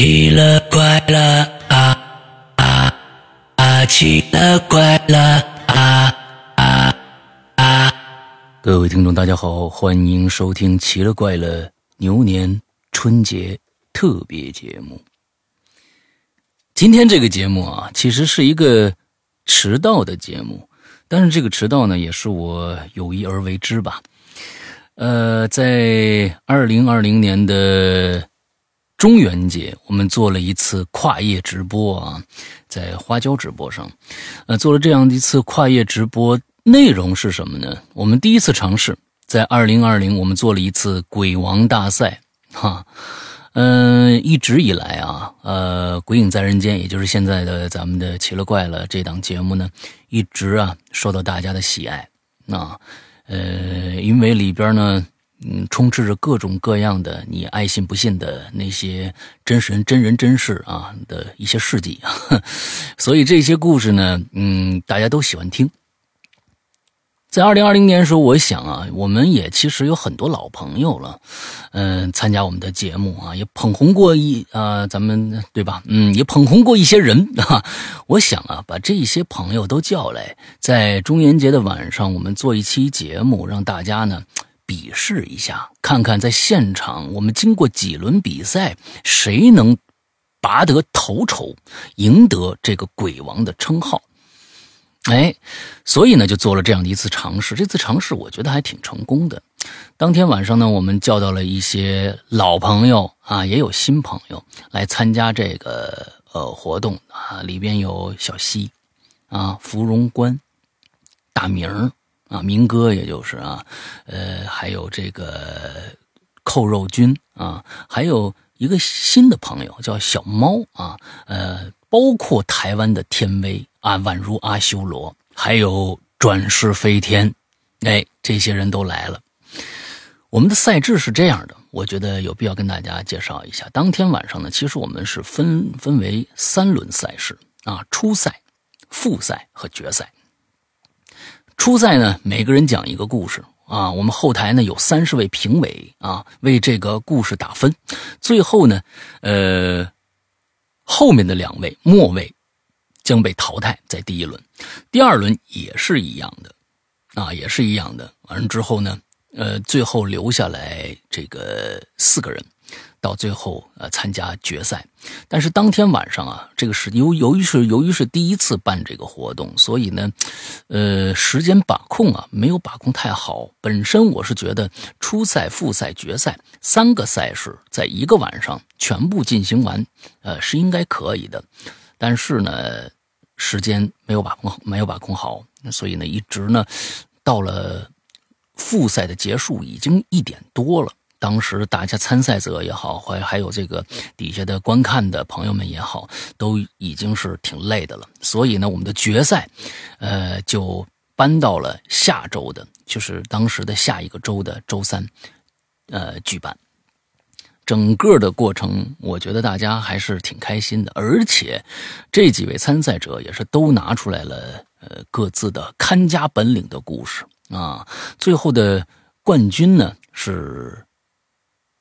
奇了怪了啊啊啊！奇了怪了啊啊啊！各位听众，大家好，欢迎收听《奇了怪了牛年春节特别节目》。今天这个节目啊，其实是一个迟到的节目，但是这个迟到呢，也是我有意而为之吧。呃，在二零二零年的中元节，我们做了一次跨夜直播啊，在花椒直播上，呃，做了这样的一次跨夜直播，内容是什么呢？我们第一次尝试在二零二零，我们做了一次鬼王大赛，哈，嗯，一直以来啊，呃，《鬼影在人间》，也就是现在的咱们的奇了怪了这档节目呢，一直啊受到大家的喜爱，那。呃，因为里边呢，嗯，充斥着各种各样的你爱信不信的那些真实、真人真事啊的一些事迹啊，所以这些故事呢，嗯，大家都喜欢听。在二零二零年的时候，我想啊，我们也其实有很多老朋友了，嗯，参加我们的节目啊，也捧红过一啊，咱们对吧？嗯，也捧红过一些人 啊。我想啊，把这些朋友都叫来，在中元节的晚上，我们做一期节目，让大家呢比试一下，看看在现场我们经过几轮比赛，谁能拔得头筹，赢得这个鬼王的称号。哎，所以呢，就做了这样的一次尝试。这次尝试我觉得还挺成功的。当天晚上呢，我们叫到了一些老朋友啊，也有新朋友来参加这个呃活动啊。里边有小西啊、芙蓉关、大明儿啊、明哥，也就是啊，呃，还有这个扣肉君啊，还有一个新的朋友叫小猫啊，呃，包括台湾的天威。啊，宛如阿修罗，还有转世飞天，哎，这些人都来了。我们的赛制是这样的，我觉得有必要跟大家介绍一下。当天晚上呢，其实我们是分分为三轮赛事啊，初赛、复赛和决赛。初赛呢，每个人讲一个故事啊，我们后台呢有三十位评委啊，为这个故事打分。最后呢，呃，后面的两位末位。将被淘汰在第一轮，第二轮也是一样的，啊，也是一样的。完了之后呢，呃，最后留下来这个四个人，到最后呃参加决赛。但是当天晚上啊，这个是由由于是由于是第一次办这个活动，所以呢，呃，时间把控啊没有把控太好。本身我是觉得初赛、复赛、决赛三个赛事在一个晚上全部进行完，呃，是应该可以的。但是呢。时间没有把控，没有把控好，所以呢，一直呢，到了复赛的结束已经一点多了。当时大家参赛者也好，还还有这个底下的观看的朋友们也好，都已经是挺累的了。所以呢，我们的决赛，呃，就搬到了下周的，就是当时的下一个周的周三，呃，举办。整个的过程，我觉得大家还是挺开心的，而且这几位参赛者也是都拿出来了呃各自的看家本领的故事啊。最后的冠军呢是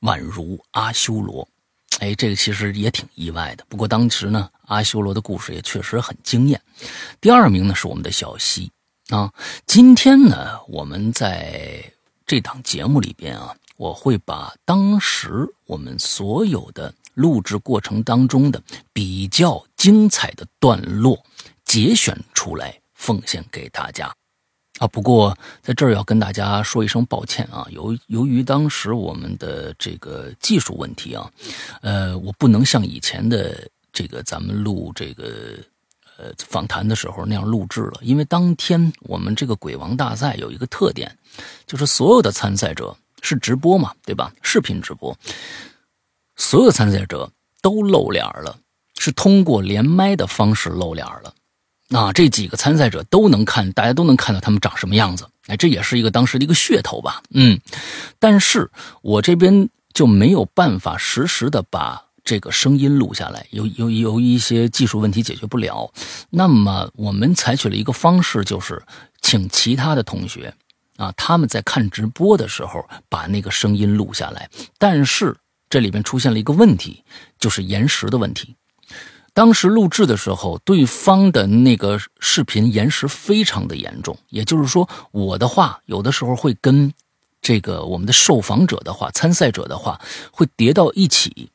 宛如阿修罗，哎，这个其实也挺意外的。不过当时呢，阿修罗的故事也确实很惊艳。第二名呢是我们的小溪啊。今天呢，我们在这档节目里边啊。我会把当时我们所有的录制过程当中的比较精彩的段落节选出来，奉献给大家。啊，不过在这儿要跟大家说一声抱歉啊，由由于当时我们的这个技术问题啊，呃，我不能像以前的这个咱们录这个呃访谈的时候那样录制了，因为当天我们这个鬼王大赛有一个特点，就是所有的参赛者。是直播嘛，对吧？视频直播，所有参赛者都露脸了，是通过连麦的方式露脸了。那这几个参赛者都能看，大家都能看到他们长什么样子。哎，这也是一个当时的一个噱头吧。嗯，但是我这边就没有办法实时的把这个声音录下来，有有有一些技术问题解决不了。那么我们采取了一个方式，就是请其他的同学。啊，他们在看直播的时候把那个声音录下来，但是这里边出现了一个问题，就是延时的问题。当时录制的时候，对方的那个视频延时非常的严重，也就是说，我的话有的时候会跟这个我们的受访者的话、参赛者的话会叠到一起，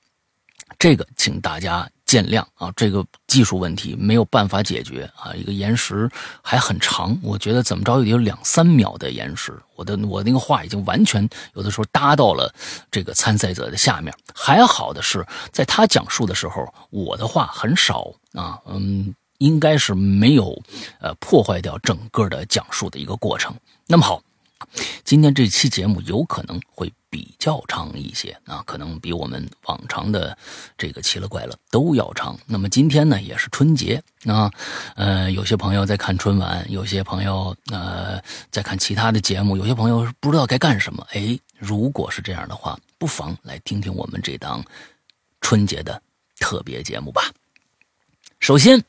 这个请大家。见谅啊，这个技术问题没有办法解决啊，一个延时还很长，我觉得怎么着也得有两三秒的延时。我的我那个话已经完全有的时候搭到了这个参赛者的下面。还好的是，在他讲述的时候，我的话很少啊，嗯，应该是没有呃破坏掉整个的讲述的一个过程。那么好。今天这期节目有可能会比较长一些啊，可能比我们往常的这个奇了怪了都要长。那么今天呢，也是春节啊，呃，有些朋友在看春晚，有些朋友呃在看其他的节目，有些朋友不知道该干什么。哎，如果是这样的话，不妨来听听我们这档春节的特别节目吧。首先，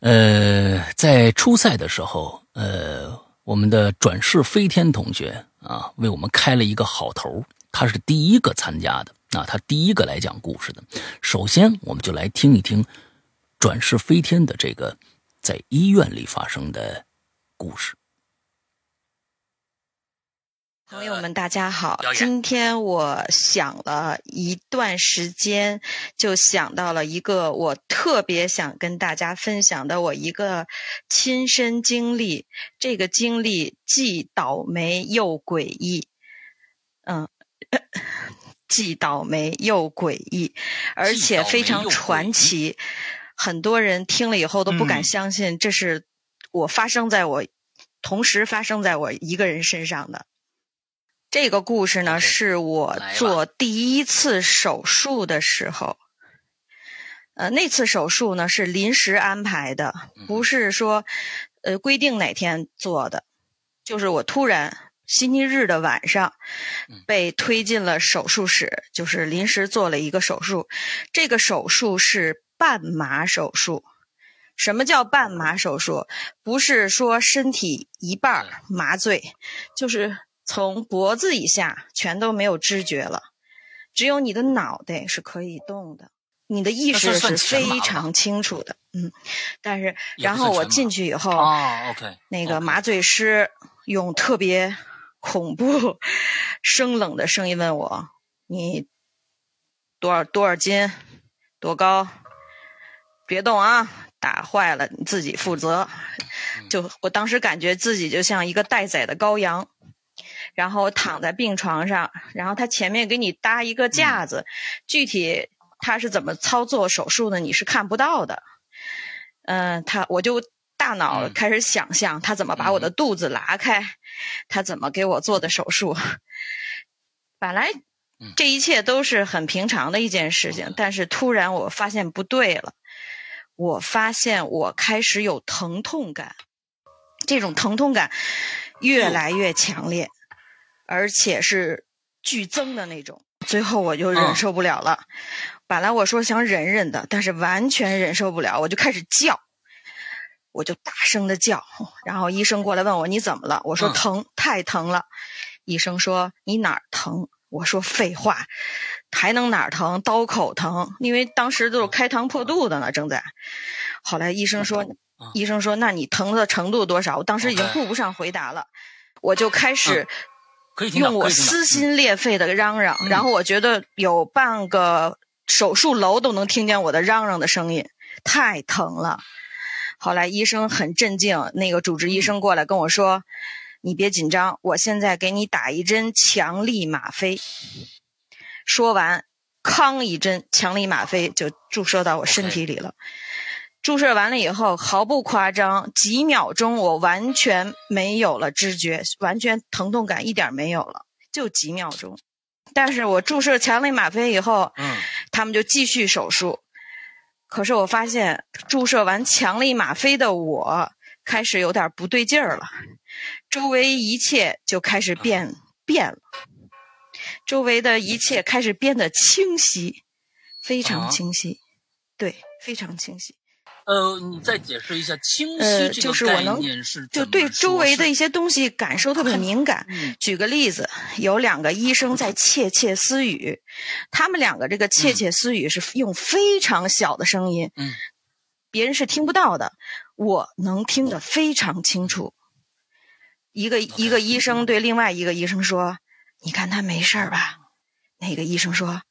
呃，在初赛的时候，呃。我们的转世飞天同学啊，为我们开了一个好头。他是第一个参加的啊，他第一个来讲故事的。首先，我们就来听一听转世飞天的这个在医院里发生的故事。朋友们，大家好！今天我想了一段时间，就想到了一个我特别想跟大家分享的我一个亲身经历。这个经历既倒霉又诡异，嗯，既倒霉又诡异，而且非常传奇。很多人听了以后都不敢相信，这是我发生在我同时发生在我一个人身上的。这个故事呢，是我做第一次手术的时候，呃，那次手术呢是临时安排的，不是说呃规定哪天做的，就是我突然星期日的晚上被推进了手术室，就是临时做了一个手术。这个手术是半麻手术。什么叫半麻手术？不是说身体一半麻醉，就是。从脖子以下全都没有知觉了，只有你的脑袋是可以动的，你的意识是非常清楚的。嗯，但是然后我进去以后，OK，那个麻醉师用特别恐怖、生冷的声音问我：“你多少多少斤？多高？别动啊！打坏了你自己负责。”就我当时感觉自己就像一个待宰的羔羊。然后躺在病床上，然后他前面给你搭一个架子，具体他是怎么操作手术的，你是看不到的。嗯，他我就大脑开始想象他怎么把我的肚子拉开，他怎么给我做的手术。本来这一切都是很平常的一件事情，但是突然我发现不对了，我发现我开始有疼痛感，这种疼痛感越来越强烈。而且是剧增的那种，最后我就忍受不了了。本来我说想忍忍的，但是完全忍受不了，我就开始叫，我就大声的叫。然后医生过来问我你怎么了？我说疼，太疼了。医生说你哪儿疼？我说废话，还能哪儿疼？刀口疼，因为当时都是开膛破肚的呢，正在。后来医生说，医生说那你疼的程度多少？我当时已经顾不上回答了，我就开始。用我撕心裂肺的嚷嚷，然后我觉得有半个手术楼都能听见我的嚷嚷的声音，太疼了。后来医生很镇静，那个主治医生过来跟我说：“你别紧张，我现在给你打一针强力吗啡。”说完，康一针强力吗啡就注射到我身体里了。注射完了以后，毫不夸张，几秒钟我完全没有了知觉，完全疼痛感一点没有了，就几秒钟。但是我注射强力吗啡以后，嗯，他们就继续手术。可是我发现注射完强力吗啡的我开始有点不对劲儿了，周围一切就开始变变了，周围的一切开始变得清晰，非常清晰，对，非常清晰。呃，你再解释一下清呃，晰这就是个概我能就对周围的一些东西感受特别敏感。嗯举个例子，有两个医生在窃窃私语，他们两个这个窃窃私语是用非常小的声音，嗯别人是听不到的，我能听得非常清楚。一个一个医生对另外一个医生说：“你看他没事儿吧？”那个医生说：“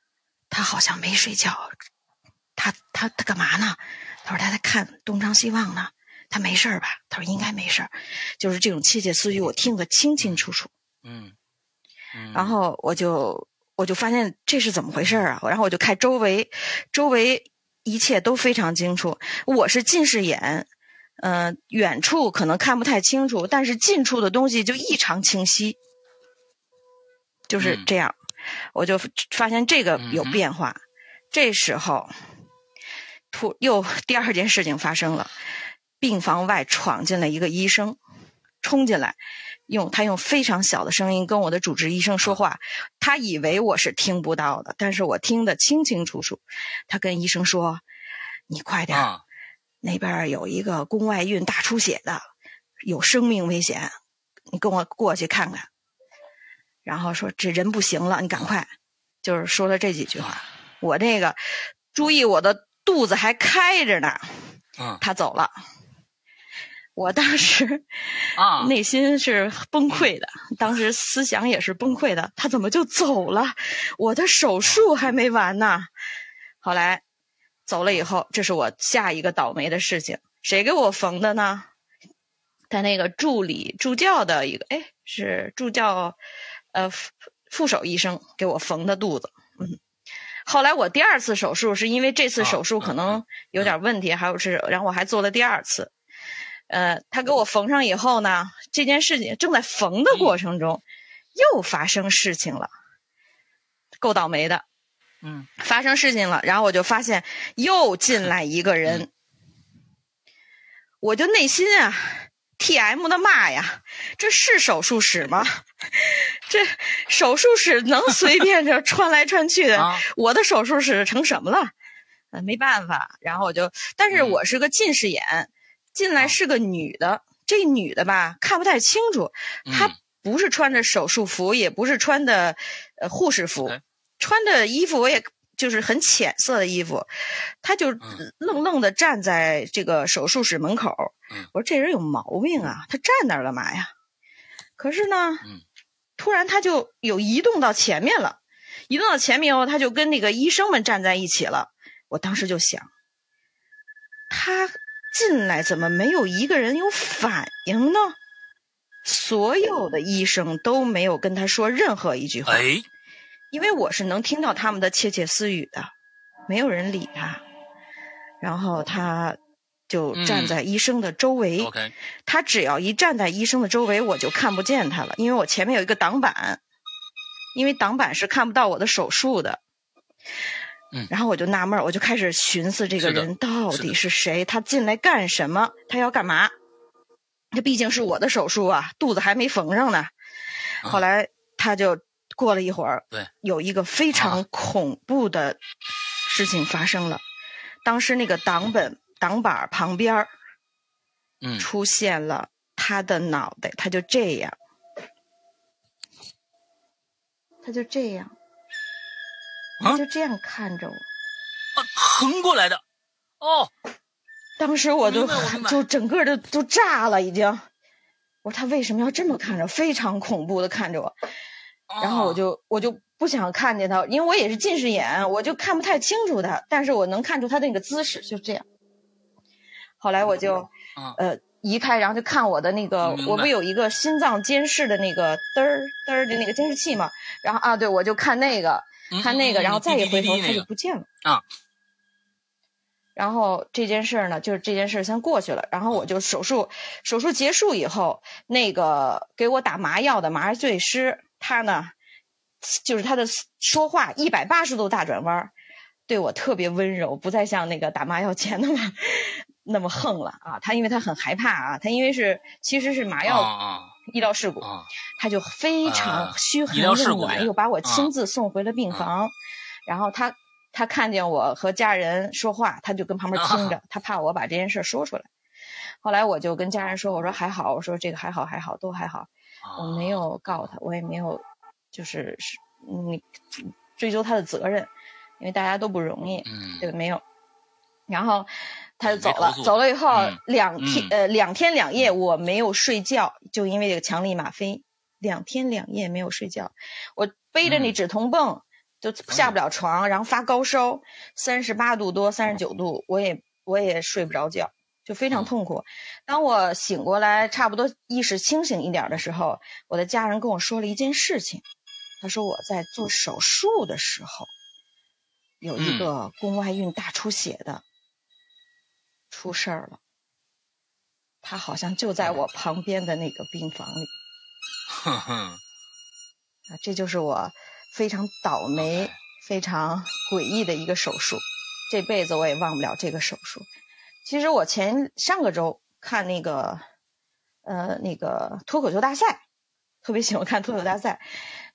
他好像没睡觉，他他他干嘛呢？”他说：“他在看东张西望呢。”他没事儿吧？他说：“应该没事儿。”就是这种窃窃私语，我听得清清楚楚。嗯嗯，然后我就我就发现这是怎么回事儿啊？然后我就看周围，周围一切都非常清楚。我是近视眼，呃，远处可能看不太清楚，但是近处的东西就异常清晰，就是嗯这样。我就发现这个有变化。这时候，突又 第二件事情发生了，病房外闯进来一个医生，冲进来。用他用非常小的声音跟我的主治医生说话，他以为我是听不到的，但是我听得清清楚楚。他跟医生说：“你快点那边儿有一个宫外孕大出血的，有生命危险，你跟我过去看看。”然后说：“这人不行了，你赶快。”就是说了这几句话。我这个注意，我的肚子还开着呢。嗯他走了，我当时啊，内心是崩溃的，当时思想也是崩溃的。他怎么就走了？我的手术还没完呢。后来走了以后，这是我下一个倒霉的事情。谁给我缝的呢？他那个助理助教的一个，哎，是助教，呃，副副手医生给我缝的肚子。嗯，后来我第二次手术是因为这次手术可嗯能有点问题，还有是，然后我还做了第二次。呃，他给我缝上以后呢，这件事情正在缝的过程中，又发生事情了，够倒霉的。嗯发生事情了，然后我就发现又进来一个人，我就内心啊，T M 的骂呀，这是手术室吗？这手术室能随便这穿来穿去的？啊我的手术室成什么了？呃，没办法，然后我就，但是嗯我是个近视眼，进来是个女的，这女的吧看不太清楚，她嗯不是穿着手术服，也不是穿的呃护士服穿的衣服我也就是很浅色的衣服，他就嗯愣愣的站在这个手术室门口。嗯我说这人有毛病啊，他站那儿干嘛呀？可是呢，嗯突然他就有移动到前面了，移动到前面以后，他就跟那个医生们站在一起了。我当时就想，他进来怎么没有一个人有反应呢？所有的医生都没有跟他说任何一句话，哎因为我是能听到他们的窃窃私语的，没有人理他。然后他就站嗯在医生的周围他只要一站在医生的周围，我就看不见他了，因为我前面有一个挡板，因为挡板是看不到我的手术的。嗯然后我就纳闷儿，我就开始寻思这个人到底是谁，他进来干什么，他要干嘛？这毕竟是我的手术啊，肚子还没缝上呢。啊后来他就过了一会儿，对，有一个非常啊恐怖的事情发生了。当时那个挡本挡板儿旁边儿嗯出现了他的脑袋，他就这样，他就这样，就这样看着我。啊横过来的哦当时我就明白我明白就整个就都炸了，已经。我说他为什么要这么看着？非常恐怖的看着我。然后我就我就不想看见他，因为我也是近视眼，我就看不太清楚他，但是我能看出他那个姿势，就这样。后来我就啊呃移开，然后就看我的那个我不有一个心脏监视的那个嘚儿嘚儿的那个监视器嘛？然后啊，对，我就看那个，嗯看那个，然后再一回头他就不见了啊。然后这件事儿呢，就是这件事儿先过去了。然后我就手术，手术结束以后，那个给我打麻药的麻醉师，他呢，就是他的说话一百八十度大转弯儿，对我特别温柔，不再像那个打麻药前那么那么横了啊。他因为他很害怕啊，他因为是其实是麻啊药啊医疗事故，啊他就非常啊嘘寒问暖，又把我亲啊自送回了病房。然后他他看见我和家人说话，他就跟旁边听着，他怕我把这件事说出来。后来我就跟家人说，我说还好，我说这个还好还好都还好，我没有告他，我也没有就是是你追究他的责任，因为大家都不容易，这个没有。然后他就走了，走了以后两天呃两天两夜我没有睡觉，就因为这个强力吗啡，两天两夜没有睡觉，我背着那止痛泵就下不了床，然后发高烧，三十八度多三十九度，我也我也睡不着觉，就非常痛苦。当我醒过来，差不多意识清醒一点的时候，我的家人跟我说了一件事情，他说我在做手术的时候有一个宫外孕大出血的。出事儿了，他好像就在我旁边的那个病房里。哼哼，啊，这就是我非常倒霉、非常诡异的一个手术，这辈子我也忘不了这个手术。其实我前上个周看那个呃那个脱口秀大赛，特别喜欢看脱口秀大赛，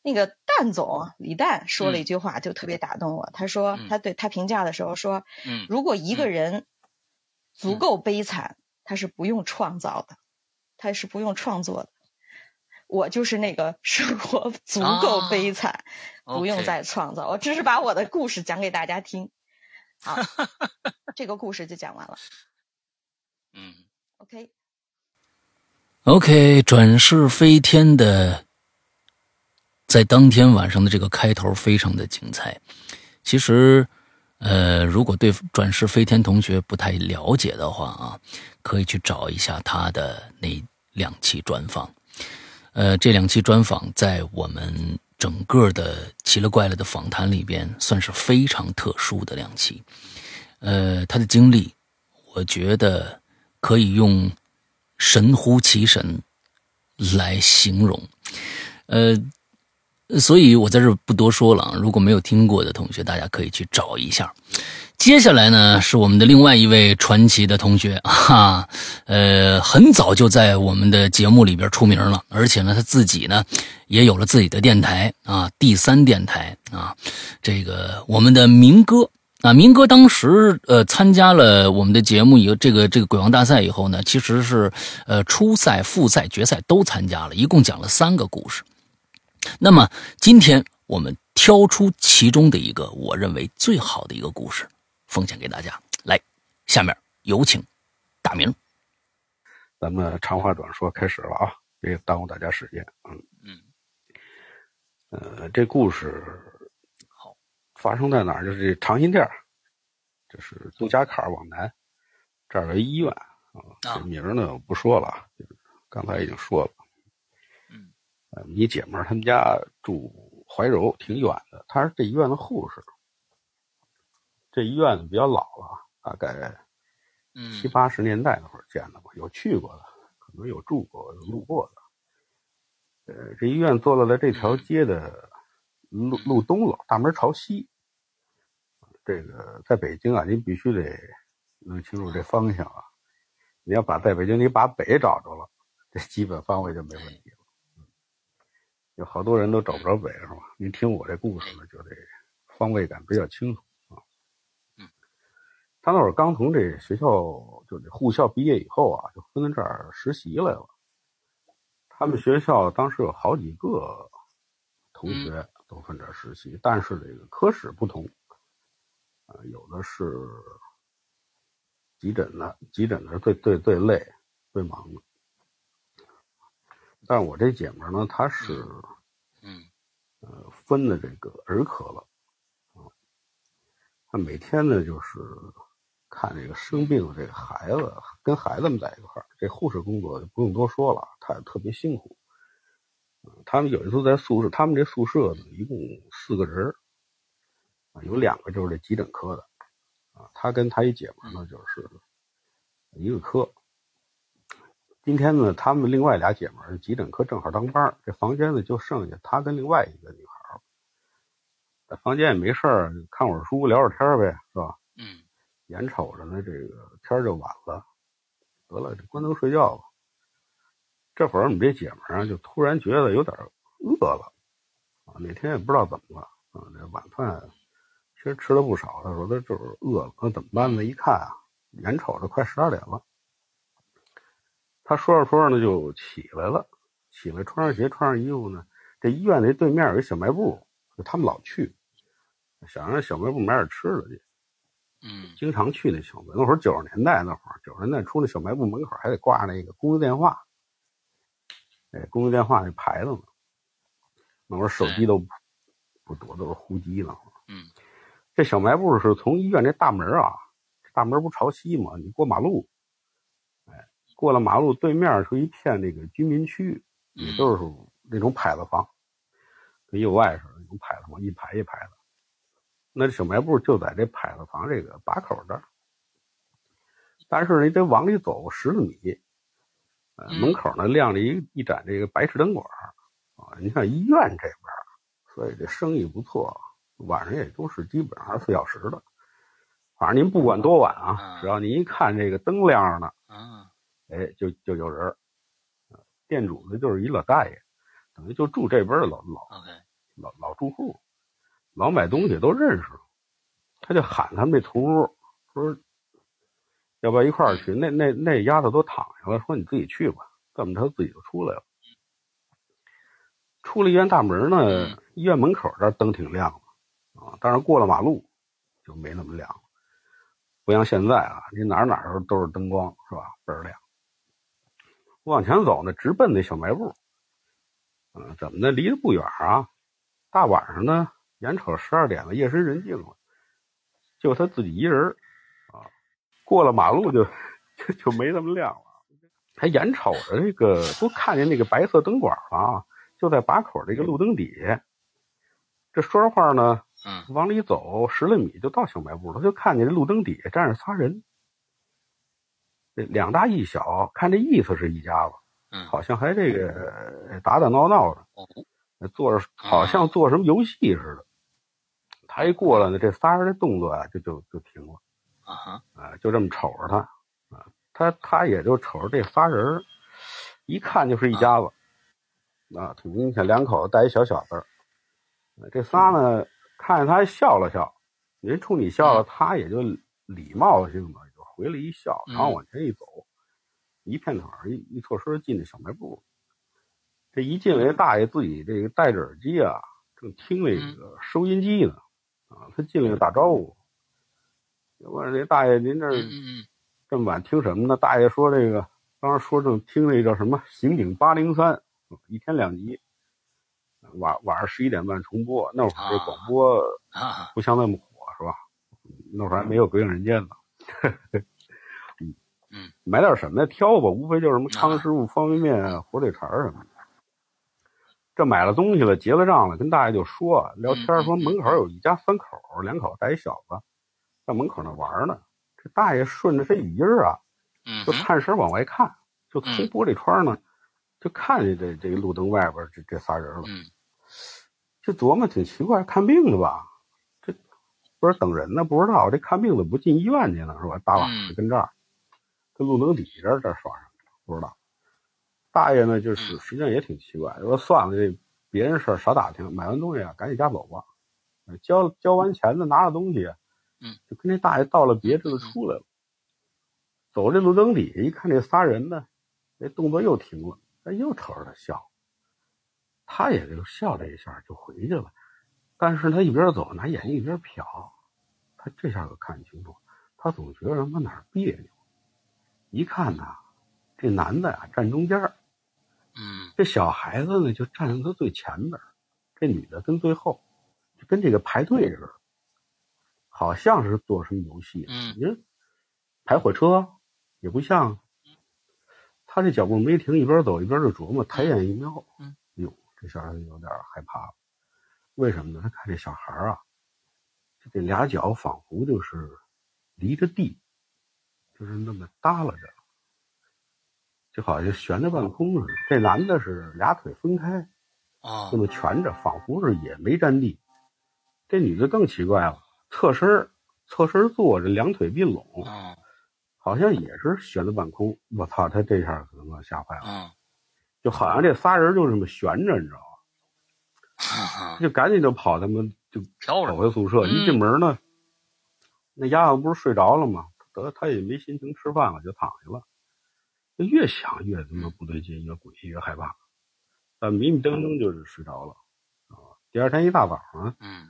那个蛋总李诞说了一句话，就特别打动我。他说他对他评价的时候说，如果一个人。足够悲惨，他是不用创造的，他是不用创作的。我就是那个生活足够悲惨，不用再创造。我只是把我的故事讲给大家听。好，这个故事就讲完了。嗯，OK。OK，转世飞天的，在当天晚上的这个开头非常的精彩。其实。呃，如果对转世飞天同学不太了解的话啊，可以去找一下他的那两期专访。呃，这两期专访在我们整个的奇了怪了的访谈里边，算是非常特殊的两期。呃，他的经历，我觉得可以用神乎其神来形容。呃。所以我在这不多说了，如果没有听过的同学，大家可以去找一下。接下来呢，是我们的另外一位传奇的同学，哈，呃，很早就在我们的节目里边出名了，而且呢，他自己呢，也有了自己的电台啊，第三电台啊，这个我们的明哥啊，明哥当时呃参加了我们的节目以后，这个这个鬼王大赛以后呢，其实是呃初赛、复赛、决赛都参加了，一共讲了三个故事。那么今天我们挑出其中的一个我认为最好的一个故事，奉献给大家。来，下面有请大明。咱们长话短说，开始了啊！别耽误大家时间。嗯嗯。呃，这故事好，发生在哪儿？就是这长辛店，就是杜家坎往南，这儿有医院啊。这名呢我不说了，刚才已经说了。嗯你姐们儿他们家住怀柔，挺远的。她是这医院的护士。这医院比较老了，大概七八十年代那会儿建的吧。有去过的，可能有住过、有路过的。呃，这医院坐落在这条街的路路东了，大门朝西。这个在北京啊，您必须得弄清楚这方向啊。你要把在北京你把北找着了，这基本方位就没问题了。有好多人都找不着北，是吧？您听我这故事呢，就得方位感比较清楚他那会儿刚从这学校，就这护校毕业以后啊，就分到这儿实习来了。他们学校当时有好几个同学都分这儿实习，但是这个科室不同，啊，有的是急诊的，急诊的是最最最累、最忙的。但是我这姐们儿呢，她是，嗯，呃，分的这个儿科了，啊，她每天呢就是看这个生病的这个孩子，跟孩子们在一块儿。这护士工作就不用多说了，他也特别辛苦。他们有一次在宿舍，他们这宿舍呢一共四个人啊，有两个就是这急诊科的，啊，他跟他一姐们呢就是一个科。今天呢，他们另外俩姐们儿急诊科正好当班这房间呢就剩下他跟另外一个女孩在房间也没事儿，看会儿书，聊会儿天呗，是吧？眼瞅着呢，这个天就晚了，得了，关灯睡觉吧。这会儿我们这姐们儿啊，就突然觉得有点饿了，啊，那天也不知道怎么了，啊，这晚饭其实吃了不少。他说他就是饿了，那怎么办呢？一看啊，眼瞅着快十二点了。他说着说着呢，就起来了，起来穿上鞋，穿上衣服呢。这医院那对面有一小卖部，就他们老去，想让小卖部买点吃的去。嗯，经常去那小卖。那会儿九十年代那会儿，九十年代出那小卖部门口还得挂那个公用电话，哎，公用电话那牌子呢。那会儿手机都不多，都是呼机呢。嗯，这小卖部是从医院这大门啊，大门不朝西吗？你过马路，哎，过了马路对面是一片那个居民区，也都是那种牌子房，跟右外似的那种牌子房，一排一排的。那小卖部就在这牌子房这个把口这儿，但是你得往里走十来米，呃，门口呢亮着一一盏这个白炽灯管啊。你看医院这边，所以这生意不错，晚上也都是基本上二十四小时的。反正您不管多晚啊，只要您一看这个灯亮着呢，哎，就就有人。店主呢就是一老大爷，等于就住这边的老老老老住户。老买东西都认识，他就喊他们那同屋说：“要不要一块儿去？”那那那丫头都躺下了，说：“你自己去吧。”这么着自己就出来了。出了医院大门呢，医院门口这灯挺亮的啊，但是过了马路就没那么亮了。不像现在啊，你哪哪都都是灯光，是吧？倍儿亮。往前走呢，直奔那小卖部。嗯，怎么的？离得不远啊。大晚上呢。眼瞅十二点了，夜深人静了，就他自己一人啊。过了马路就就就没那么亮了。他眼瞅着这个，都看见那个白色灯管了啊，就在把口这个路灯底下。这说着话呢，嗯，往里走十来米就到小卖部了，就看见这路灯底下站着仨人，这两大一小，看这意思是一家子，嗯，好像还这个打打闹闹的，做着好像做什么游戏似的。他一过来呢，这仨人的动作啊，就就就停了，啊哈，啊，就这么瞅着他，啊，他他也就瞅着这仨人，一看就是一家子，啊，挺明显，两口子带一小小子，这仨呢，看见他还笑了笑，人冲你笑了，他也就礼貌性的就回了一笑，然后往前一走，一片腿一一错身进那小卖部，这一进来，大爷自己这个戴着耳机啊，正听那个收音机呢。啊，他进来就打招呼，问这大爷：“您这这么晚听什么呢？”大爷说：“这个刚才说正听那叫什么《刑警八零三》，一天两集，晚晚上十一点半重播。那会儿这广播不像那么火，是吧？那会儿还没有《鬼影人间》呢。嗯嗯，买点什么呀？挑吧，无非就是什么康师傅方便面、火腿肠什么的。”这买了东西了，结了账了，跟大爷就说聊天，说门口有一家三口，两口带一小子，在门口那玩呢。这大爷顺着这语音啊，就探身往外看，就从玻璃窗呢，就看见这这个路灯外边这这仨人了。就琢磨挺奇怪，看病的吧？这不是等人呢？不知道这看病怎么不进医院去呢，是吧？大晚上跟这儿，跟路灯底下这这耍上，不知道。大爷呢，就是实际上也挺奇怪，说算了，这别人事儿少打听，买完东西啊，赶紧家走吧。交交完钱呢，拿着东西，嗯，就跟这大爷道了别，这就出来了。走这路灯底下一看，这仨人呢，这动作又停了，哎，又瞅着他笑。他也就笑了一下，就回去了。但是他一边走，拿眼睛一边瞟，他这下可看清楚，他总觉得什么哪儿别扭。一看呢，这男的呀站中间嗯，这小孩子呢就站在他最前边，这女的跟最后，就跟这个排队似的，好像是做什么游戏。嗯，你说排火车也不像，他这脚步没停，一边走一边就琢磨，抬眼一瞄，嗯，哟，这小孩子有点害怕了。为什么呢？他看这小孩啊，这俩脚仿佛就是离着地，就是那么耷拉着。就好像悬在半空似的。这男的是俩腿分开，啊，那么蜷着，仿佛是也没沾地。这女的更奇怪了，侧身侧身坐着，两腿并拢，啊，好像也是悬在半空。我操，他这下可能吓坏了，啊，就好像这仨人就这么悬着，你知道吗？哈哈，就赶紧就跑他们就飘跑回宿舍，一进门呢，那丫头不是睡着了吗？得，她也没心情吃饭了，就躺下了。越想越他妈不对劲，越诡异越害怕。但迷迷瞪瞪就是睡着了啊。第二天一大早上，嗯，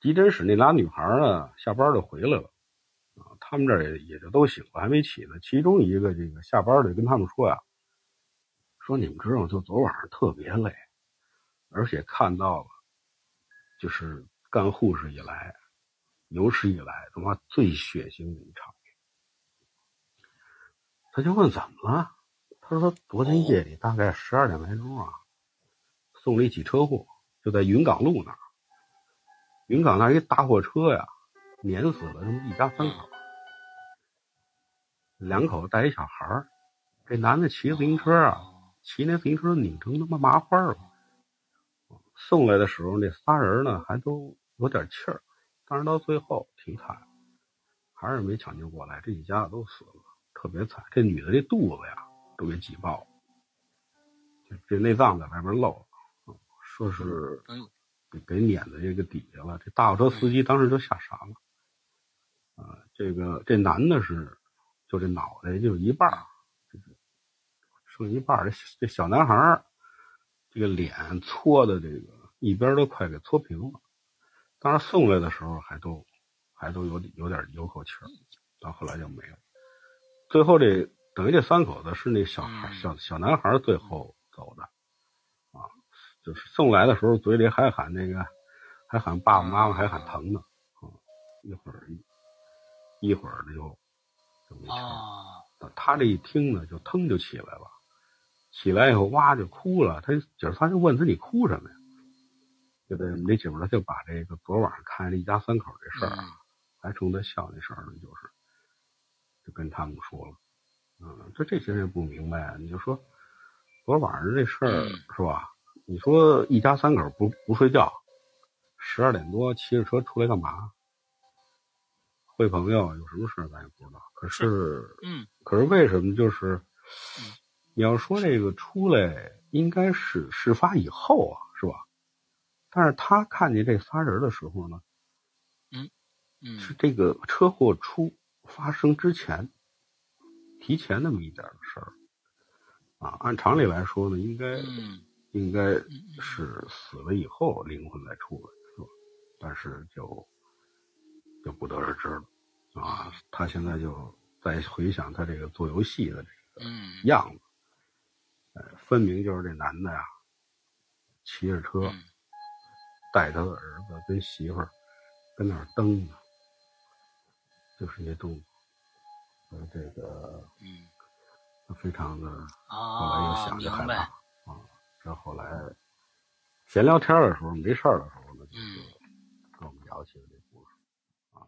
急诊室那俩女孩呢，下班就回来了啊。他们这也也就都醒了，还没起呢。其中一个这个下班的跟他们说呀，说你们知道，就昨晚上特别累，而且看到了，就是干护士以来，有史以来他妈最血腥的一场。他就问怎么了？他说昨天夜里大概十二点来钟啊，送了一起车祸，就在云岗路那儿。云岗那一大货车呀，碾死了这么一家三口，两口子带一小孩儿。这男的骑自行车啊，骑那自行车拧成他妈麻花了。送来的时候，那仨人呢还都有点气儿，但是到最后挺惨，还是没抢救过来，这一家子都死了。特别惨，这女的这肚子呀都给挤爆了，这内脏在外边漏了，说是给给碾在这个底下了。这大货车司机当时就吓傻了，啊，这个这男的是就这脑袋就一半剩一半这这小男孩这个脸搓的这个一边都快给搓平了，当时送来的时候还都还都有有点有口气儿，到后来就没了。最后这等于这三口子是那小孩小小男孩最后走的，啊，就是送来的时候嘴里还喊那个，还喊爸爸妈妈，还喊疼呢，啊，一会儿一会儿就就没声。他这一听呢，就腾就起来了，起来以后哇就哭了。他姐儿仨就问他你哭什么呀？就这那姐们他就把这个昨晚上看见一家三口这事儿，还冲他笑那事儿呢，就是。就跟他们说了，嗯，这这些人不明白，你就说昨晚上这事儿是吧？你说一家三口不不睡觉，十二点多骑着车出来干嘛？会朋友有什么事咱也不知道。可是，嗯，可是为什么就是，你要说这个出来应该是事发以后啊，是吧？但是他看见这仨人的时候呢，嗯嗯，是这个车祸出。发生之前，提前那么一点的事儿，啊，按常理来说呢，应该应该是死了以后灵魂再出来，是吧？但是就就不得而知了，啊，他现在就在回想他这个做游戏的这个样子，呃，分明就是这男的呀，骑着车带他的儿子跟媳妇儿跟那儿蹬呢。就是那种，呃，这个，嗯，非常的，后来又想着害怕，啊，这后来闲聊天的时候，没事儿的时候呢，就是跟我们聊起了这故事，啊。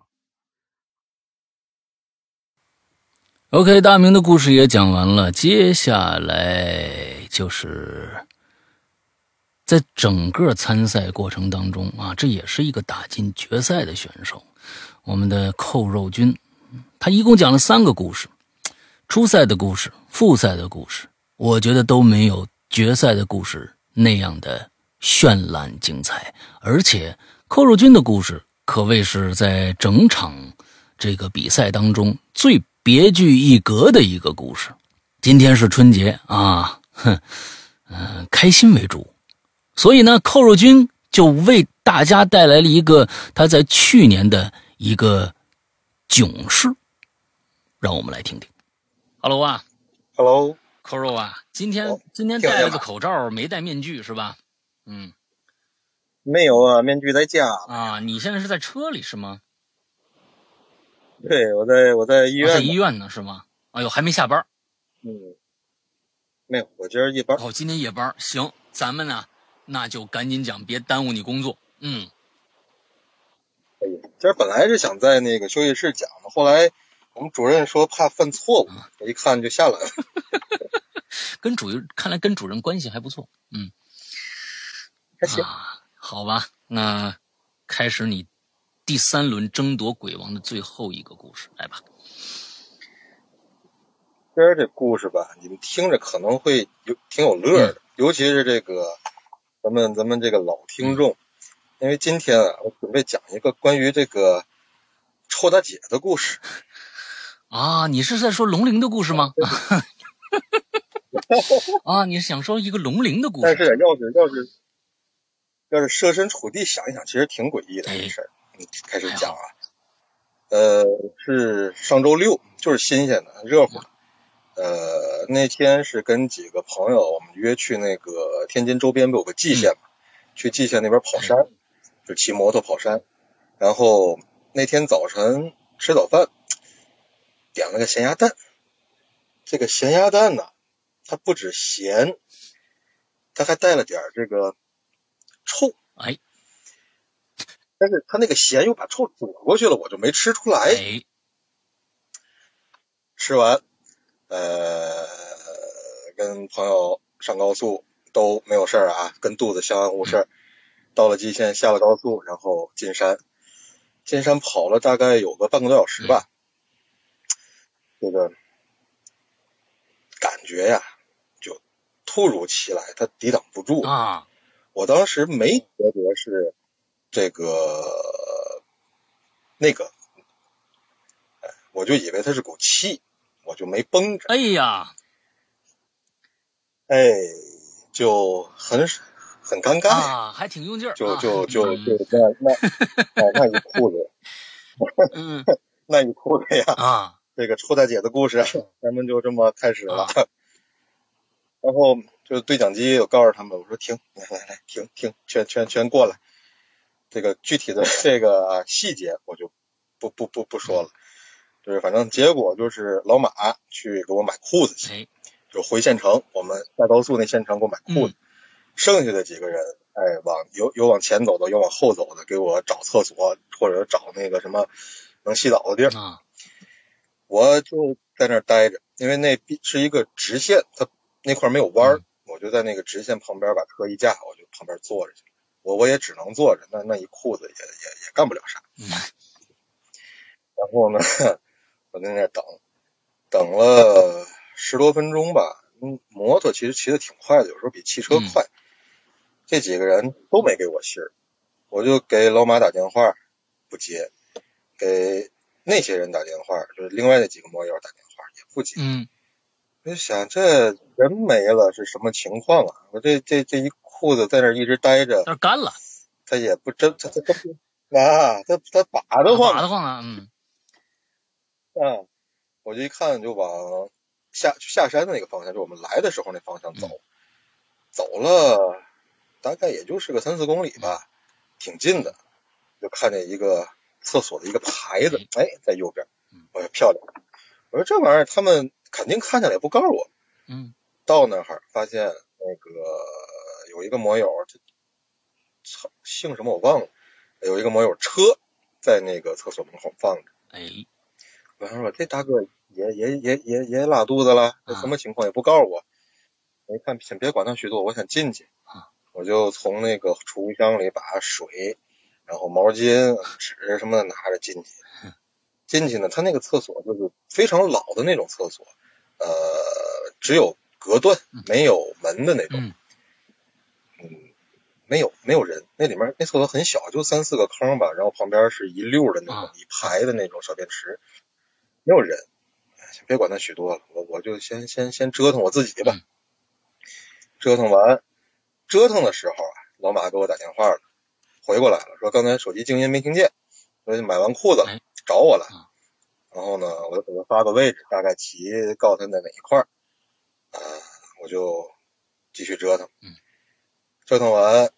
OK，大明的故事也讲完了，接下来就是在整个参赛过程当中啊，这也是一个打进决赛的选手。我们的扣肉君，他一共讲了三个故事，初赛的故事、复赛的故事，我觉得都没有决赛的故事那样的绚烂精彩。而且扣肉君的故事可谓是在整场这个比赛当中最别具一格的一个故事。今天是春节啊，哼，嗯，开心为主，所以呢，扣肉君就为大家带来了一个他在去年的。一个囧事，让我们来听听。Hello 啊，Hello，扣肉啊，今天今天戴了个口罩，没戴面具是吧？嗯，没有啊，面具在家啊。你现在是在车里是吗？对，我在我在医院，在医院呢是吗？哎呦，还没下班。嗯，没有，我今儿夜班。哦，今天夜班，行，咱们呢，那就赶紧讲，别耽误你工作。嗯。今儿本来是想在那个休息室讲的，后来我们主任说怕犯错误，我一看就下来了。跟主任看来跟主任关系还不错，嗯，还行。好吧，那开始你第三轮争夺鬼王的最后一个故事，来吧。今儿这故事吧，你们听着可能会有挺有乐的，尤其是这个咱们咱们这个老听众。因为今天啊，我准备讲一个关于这个臭大姐的故事。啊，你是在说龙鳞的故事吗？啊，你是想说一个龙鳞的故事？但是要是要是要是设身处地想一想，其实挺诡异的这事儿。嗯，开始讲啊。呃，是上周六，就是新鲜的、热乎的。呃，那天是跟几个朋友，我们约去那个天津周边不有个蓟县嘛，去蓟县那边跑山，就骑摩托跑山。然后那天早晨吃早饭，点了个咸鸭蛋。这个咸鸭蛋呢，它不止咸，它还带了点这个臭。哎。但是它那个咸又把臭躲过去了，我就没吃出来。吃完，呃，跟朋友上高速都没有事儿啊，跟肚子相安无事。到了蓟县，下了高速，然后进山，进山跑了大概有个半个多小时吧。这个感觉呀，就突如其来，他抵挡不住啊！我当时没觉得是。这个那个，我就以为他是股气，我就没绷着。哎呀，哎，就很很尴尬。啊，还挺用劲儿，就就就就那那哦那一裤子，嗯，那一裤子呀啊，这个臭大姐的故事，咱们就这么开始了。然后就对讲机，我告诉他们，我说停，来来来，停停，全全全过来。这个具体的这个细节我就不不不不说了，就是反正结果就是老马去给我买裤子去，就回县城，我们下高速那县城给我买裤子，剩下的几个人，哎，往有有往前走的，有往后走的，给我找厕所或者找那个什么能洗澡的地儿，啊我就在那儿待着，因为那是一个直线，它那块没有弯儿，我就在那个直线旁边把车一架，我就旁边坐着去。我我也只能坐着，那那一裤子也也也干不了啥。然后呢，我在那等，等了十多分钟吧。嗯，摩托其实骑的挺快的，有时候比汽车快。这几个人都没给我信儿，我就给老马打电话，不接；给那些人打电话，就是另外那几个摩友打电话，也不接。嗯，我就想这人没了是什么情况啊？我这这这一。裤子在那一直待着，那干了，他也不真，他他他啊，他他把得慌，拔得慌啊，嗯，啊，我就一看就往下下山的那个方向，就我们来的时候那方向走，走了大概也就是个三四公里吧，挺近的，就看见一个厕所的一个牌子，哎，在右边，我说漂亮，我说这玩意儿他们肯定看见了也不告诉我，嗯，到那儿发现那个。有一个摩友，操，姓什么我忘了。有一个摩友车在那个厕所门口放着。哎，我说这大哥也也也也也拉肚子了，这什么情况也不告诉我。我一看，先别管他许多，我想进去。我就从那个储物箱里把水、然后毛巾、纸什么的拿着进去。进去呢，他那个厕所就是非常老的那种厕所，呃，只有隔断没有门的那种。嗯，没有没有人，那里面那厕所很小，就三四个坑吧，然后旁边是一溜的那种一排的那种小便池，没有人。先别管他许多了，我我就先先先折腾我自己吧。折腾完，折腾的时候啊，老马给我打电话了，回过来了，说刚才手机静音没听见，所以买完裤子找我了。然后呢，我就给他发个位置，大概骑告诉他在哪一块儿，啊，我就继续折腾。折腾完，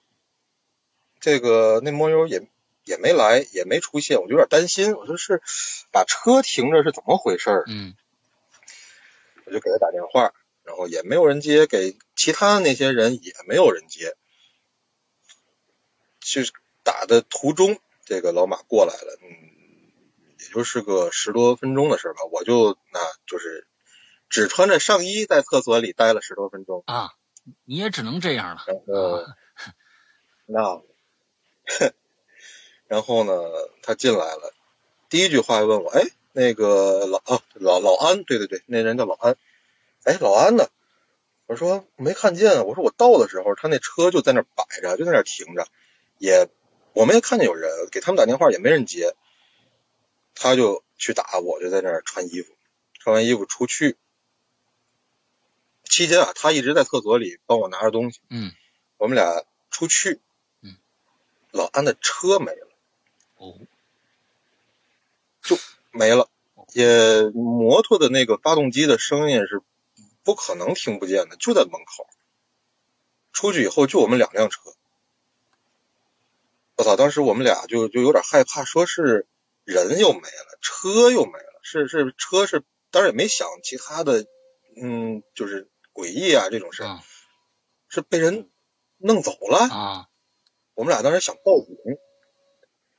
这个那摩友也也没来，也没出现，我就有点担心。我说是把车停着是怎么回事？嗯，我就给他打电话，然后也没有人接，给其他那些人也没有人接。就是打的途中，这个老马过来了，嗯，也就是个十多分钟的事吧。我就那就是只穿着上衣在厕所里待了十多分钟啊。你也只能这样了。嗯，那，然后呢？他进来了，第一句话问我：“哎，那个老啊老老安，对对对，那人叫老安。哎，老安呢？”我说：“没看见。”我说：“我到的时候，他那车就在那摆着，就在那停着，也我没看见有人给他们打电话，也没人接，他就去打，我就在那儿穿衣服，穿完衣服出去。期间啊，他一直在厕所里帮我拿着东西。嗯，我们俩出去。嗯，老安的车没了。哦，就没了。也摩托的那个发动机的声音是不可能听不见的，就在门口。出去以后就我们两辆车。我操！当时我们俩就就有点害怕，说是人又没了，车又没了，是是车是，当然也没想其他的，嗯，就是诡异啊这种事，是被人弄走了啊。我们俩当时想报警，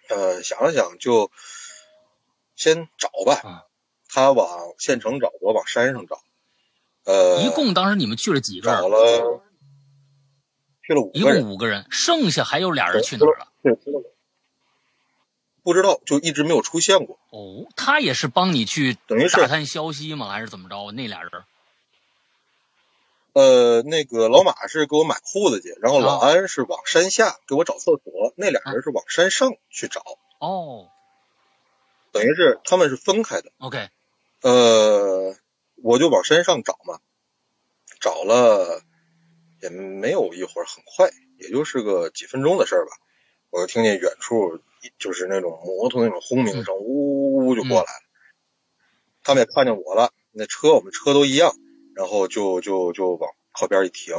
呃，想了想就先找吧。他往县城找，我往山上找。呃，一共当时你们去了几个人？找了，去了五个人。一共五个人，剩下还有俩人去哪儿了？对，不知道，就一直没有出现过。哦，他也是帮你去等于打探消息吗？还是怎么着？那俩人？呃，那个老马是给我买裤子去，然后老安是往山下给我找厕所，那俩人是往山上去找。哦，等于是他们是分开的。OK。呃，我就往山上找嘛，找了也没有一会儿，很快，也就是个几分钟的事儿吧。我就听见远处就是那种摩托那种轰鸣声，呜呜呜就过来了。他们也看见我了，那车我们车都一样，然后就就就往靠边一停。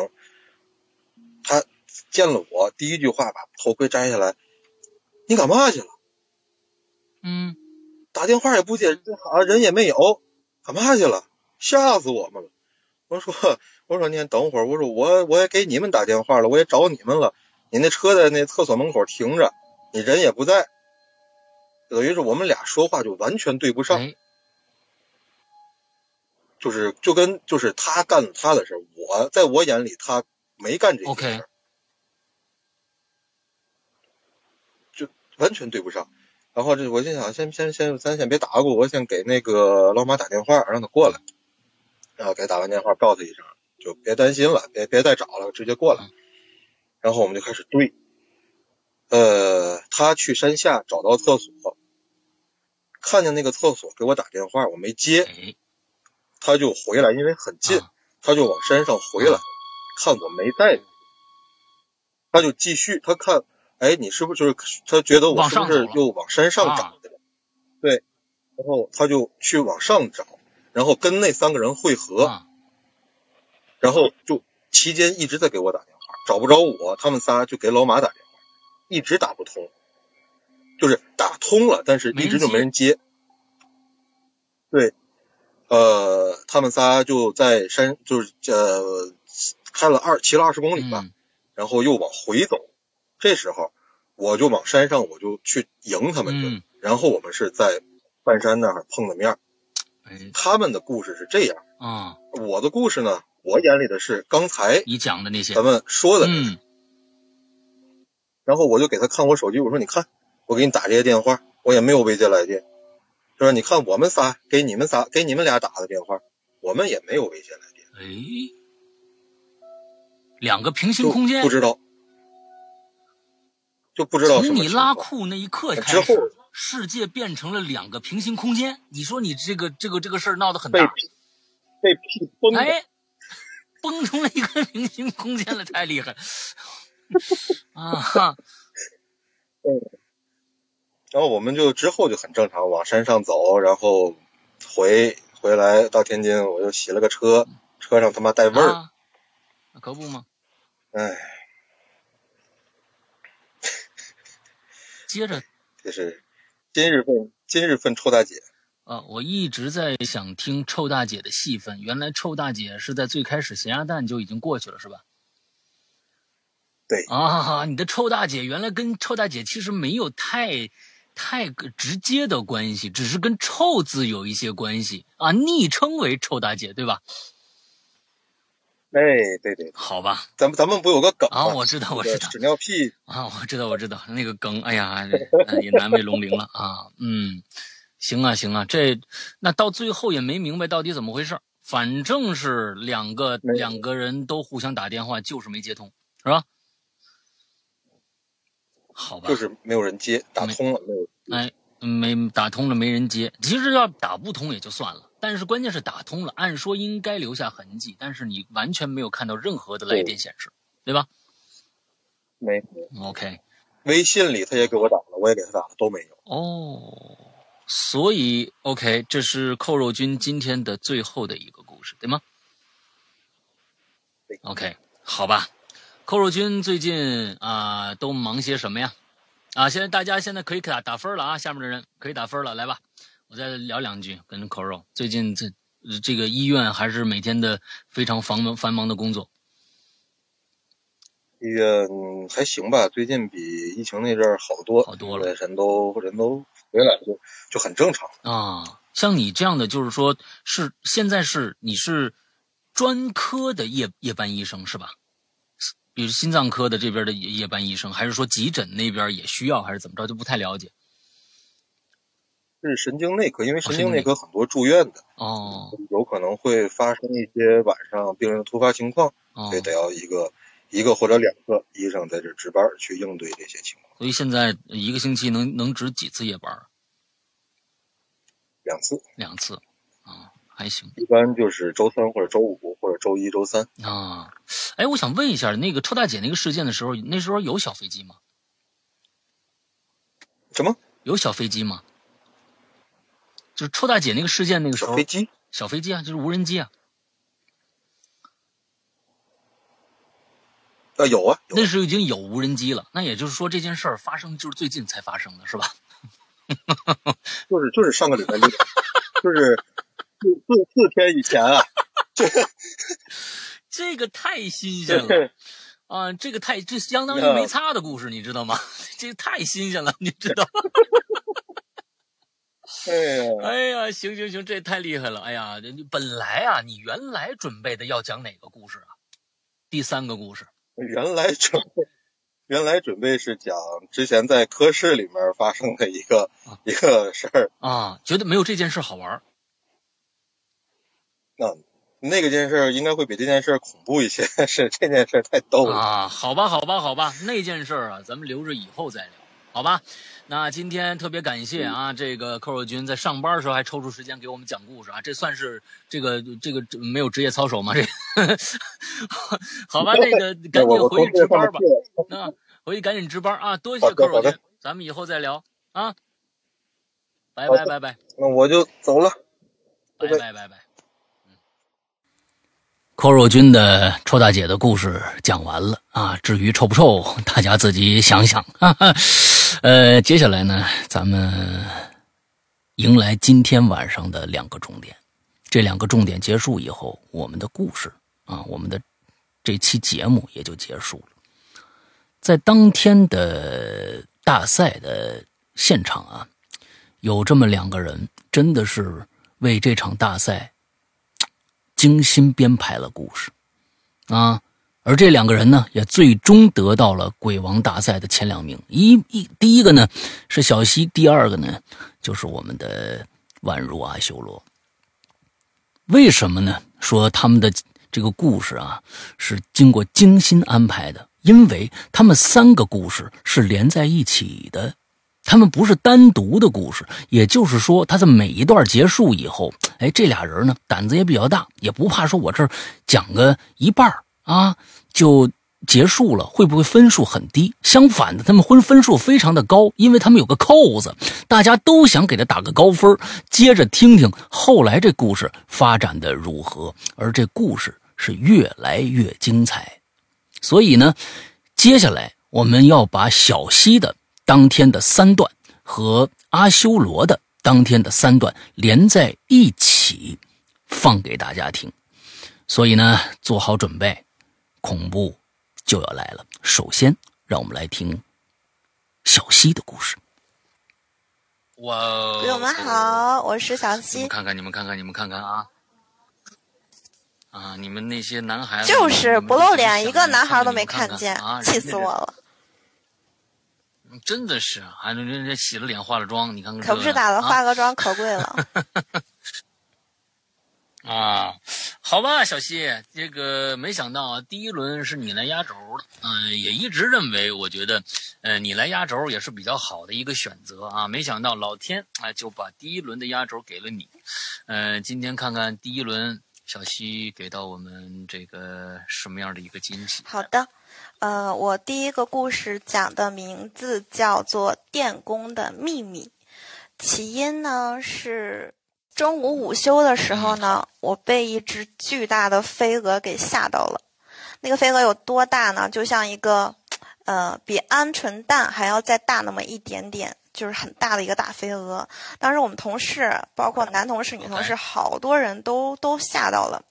他见了我，第一句话把头盔摘下来：“你干嘛去了？”嗯。打电话也不接，好像人也没有，干嘛去了？吓死我们了！我说，我说您等会儿，我说我我也给你们打电话了，我也找你们了。你那车在那厕所门口停着，你人也不在，等于是我们俩说话就完全对不上，就是就跟就是他干了他的事我在我眼里他没干这些事就完全对不上。然后这我心想，先先先，咱先别打过，我先给那个老马打电话，让他过来。然后给打完电话，告他一声，就别担心了，别别再找了，直接过来。然后我们就开始对。呃，他去山下找到厕所，看见那个厕所，给我打电话，我没接，他就回来，因为很近，他就往山上回来，看我没在，他就继续，他看。哎，你是不是就是他觉得我是不是又往山上找的？对，然后他就去往上找，然后跟那三个人会合，然后就期间一直在给我打电话，找不着我，他们仨就给老马打电话，一直打不通，就是打通了，但是一直就没人接。对，呃，他们仨就在山，就是呃，开了二骑了二十公里吧，然后又往回走。这时候，我就往山上，我就去迎他们去。然后我们是在半山那儿碰的面。他们的故事是这样啊，我的故事呢，我眼里的是刚才你讲的那些，咱们说的。嗯。然后我就给他看我手机，我说：“你看，我给你打这些电话，我也没有未接来电。是吧？你看我们仨给你们仨给你们俩打的电话，我们也没有未接来电。哎，两个平行空间，不知道。”就不知道从你拉裤那一刻开始，世界变成了两个平行空间。你说你这个这个这个事儿闹得很大，被屁崩，哎，崩成了一个平行空间了，太厉害啊！哈，嗯，然后我们就之后就很正常，往山上走，然后回回来到天津，我又洗了个车，车上他妈带味儿，那可不吗？哎。接着，就是今日份今日份臭大姐啊！我一直在想听臭大姐的戏份。原来臭大姐是在最开始咸鸭蛋就已经过去了，是吧？对啊，你的臭大姐原来跟臭大姐其实没有太太直接的关系，只是跟臭字有一些关系啊，昵称为臭大姐，对吧？哎，对对，好吧，咱们咱们不有个梗啊？我知道，我知道，屎尿屁啊！我知道，我知道那个梗。哎呀，也难为龙鳞了啊！嗯，行啊，行啊，这那到最后也没明白到底怎么回事，反正是两个两个人都互相打电话，就是没接通，是吧？好吧，就是没有人接，打通了没有？哎，没打通了，没人接。其实要打不通也就算了，但是关键是打通了，按说应该留下痕迹，但是你完全没有看到任何的来电显示，对吧？没。OK。微信里他也给我打了，我也给他打了，都没有。哦，所以 OK，这是扣肉君今天的最后的一个故事，对吗？OK，好吧。扣肉君最近啊都忙些什么呀？啊，现在大家现在可以打打分了啊，下面的人可以打分了，来吧，我再聊两句跟口肉。最近这这个医院还是每天的非常繁忙繁忙的工作。医院还行吧，最近比疫情那阵儿好多，好多了，人都人都回来，就就很正常啊。像你这样的，就是说，是现在是你是专科的夜夜班医生是吧？比如心脏科的这边的夜夜班医生，还是说急诊那边也需要，还是怎么着？就不太了解。是神经内科，因为神经内科很多住院的哦，有可能会发生一些晚上病人的突发情况，所以得要一个。一个或者两个医生在这值班去应对这些情况，所以现在一个星期能能值几次夜班？两次，两次，啊，还行。一般就是周三或者周五或者周一、周三。啊，哎，我想问一下，那个臭大姐那个事件的时候，那时候有小飞机吗？什么？有小飞机吗？就是臭大姐那个事件那个时候，飞机，小飞机啊，就是无人机啊。啊，有啊，那时候已经有无人机了。那也就是说，这件事儿发生就是最近才发生的，是吧？就是就是上个礼拜六，就是四四四天以前啊。这这个太新鲜了啊！这个太这相当于没擦的故事，你知道吗？这个太新鲜了，你知道吗？哎呀，哎呀，行行行，这太厉害了！哎呀，你本来啊，你原来准备的要讲哪个故事啊？第三个故事。原来准备，原来准备是讲之前在科室里面发生的一个一个事儿啊，觉得没有这件事好玩。那那个件事应该会比这件事恐怖一些，是这件事太逗了啊！好吧，好吧，好吧，那件事啊，咱们留着以后再聊，好吧？那今天特别感谢啊，这个寇若军在上班的时候还抽出时间给我们讲故事啊，这算是这个这个没有职业操守吗？这 好吧，那个 赶紧回去值班吧，啊，回去赶紧值班啊！多谢寇若军，咱们以后再聊啊，拜拜拜拜，那我就走了，拜拜拜拜。寇若军的臭大姐的故事讲完了啊，至于臭不臭，大家自己想想。哈哈。呃，接下来呢，咱们迎来今天晚上的两个重点。这两个重点结束以后，我们的故事啊，我们的这期节目也就结束了。在当天的大赛的现场啊，有这么两个人，真的是为这场大赛精心编排了故事啊。而这两个人呢，也最终得到了鬼王大赛的前两名。一一第一个呢是小西，第二个呢就是我们的宛如阿修罗。为什么呢？说他们的这个故事啊是经过精心安排的，因为他们三个故事是连在一起的，他们不是单独的故事。也就是说，他在每一段结束以后，哎，这俩人呢胆子也比较大，也不怕说我这儿讲个一半啊，就结束了，会不会分数很低？相反的，他们分分数非常的高，因为他们有个扣子，大家都想给他打个高分。接着听听后来这故事发展的如何，而这故事是越来越精彩。所以呢，接下来我们要把小西的当天的三段和阿修罗的当天的三段连在一起放给大家听。所以呢，做好准备。恐怖就要来了。首先，让我们来听小溪的故事。哇！朋友们好，我是小溪。你们看看，你们看看，你们看看啊！啊，你们那些男孩子就是不露脸，一个男孩都没看见，气死我了！真的是，还人人家洗了脸、化了妆，你看看，可不是打了化个妆可贵了。啊，好吧，小西，这个没想到啊，第一轮是你来压轴了，嗯，也一直认为，我觉得，呃，你来压轴也是比较好的一个选择啊。没想到老天啊就把第一轮的压轴给了你。呃，今天看看第一轮小西给到我们这个什么样的一个惊喜？好的，呃，我第一个故事讲的名字叫做《电工的秘密》，起因呢是。中午午休的时候呢，我被一只巨大的飞蛾给吓到了。那个飞蛾有多大呢？就像一个，呃，比鹌鹑蛋还要再大那么一点点，就是很大的一个大飞蛾。当时我们同事，包括男同事、女同事，好多人都都吓到了。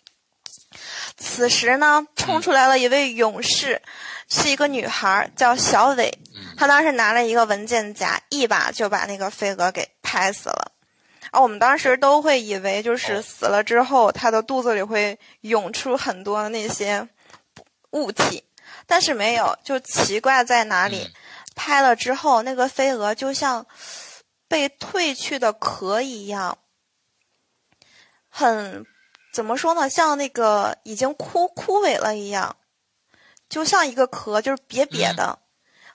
此时呢，冲出来了一位勇士，是一个女孩，叫小伟。她当时拿了一个文件夹，一把就把那个飞蛾给拍死了。啊，我们当时都会以为，就是死了之后，他的肚子里会涌出很多那些物体，但是没有，就奇怪在哪里？拍了之后，那个飞蛾就像被褪去的壳一样，很怎么说呢？像那个已经枯枯萎了一样，就像一个壳，就是瘪瘪的。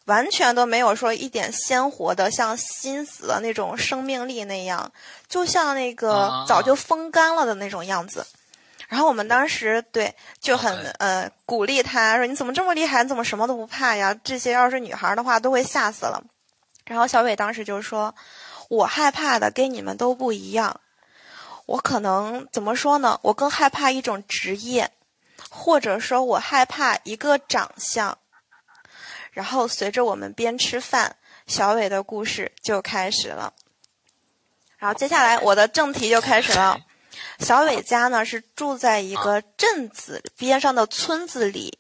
完全都没有说一点鲜活的，像心死的那种生命力那样，就像那个早就风干了的那种样子。然后我们当时对就很呃鼓励他说：“你怎么这么厉害？你怎么什么都不怕呀？这些要是女孩的话都会吓死了。”然后小伟当时就说：“我害怕的跟你们都不一样，我可能怎么说呢？我更害怕一种职业，或者说我害怕一个长相。”然后随着我们边吃饭，小伟的故事就开始了。然后接下来我的正题就开始了。小伟家呢是住在一个镇子边上的村子里，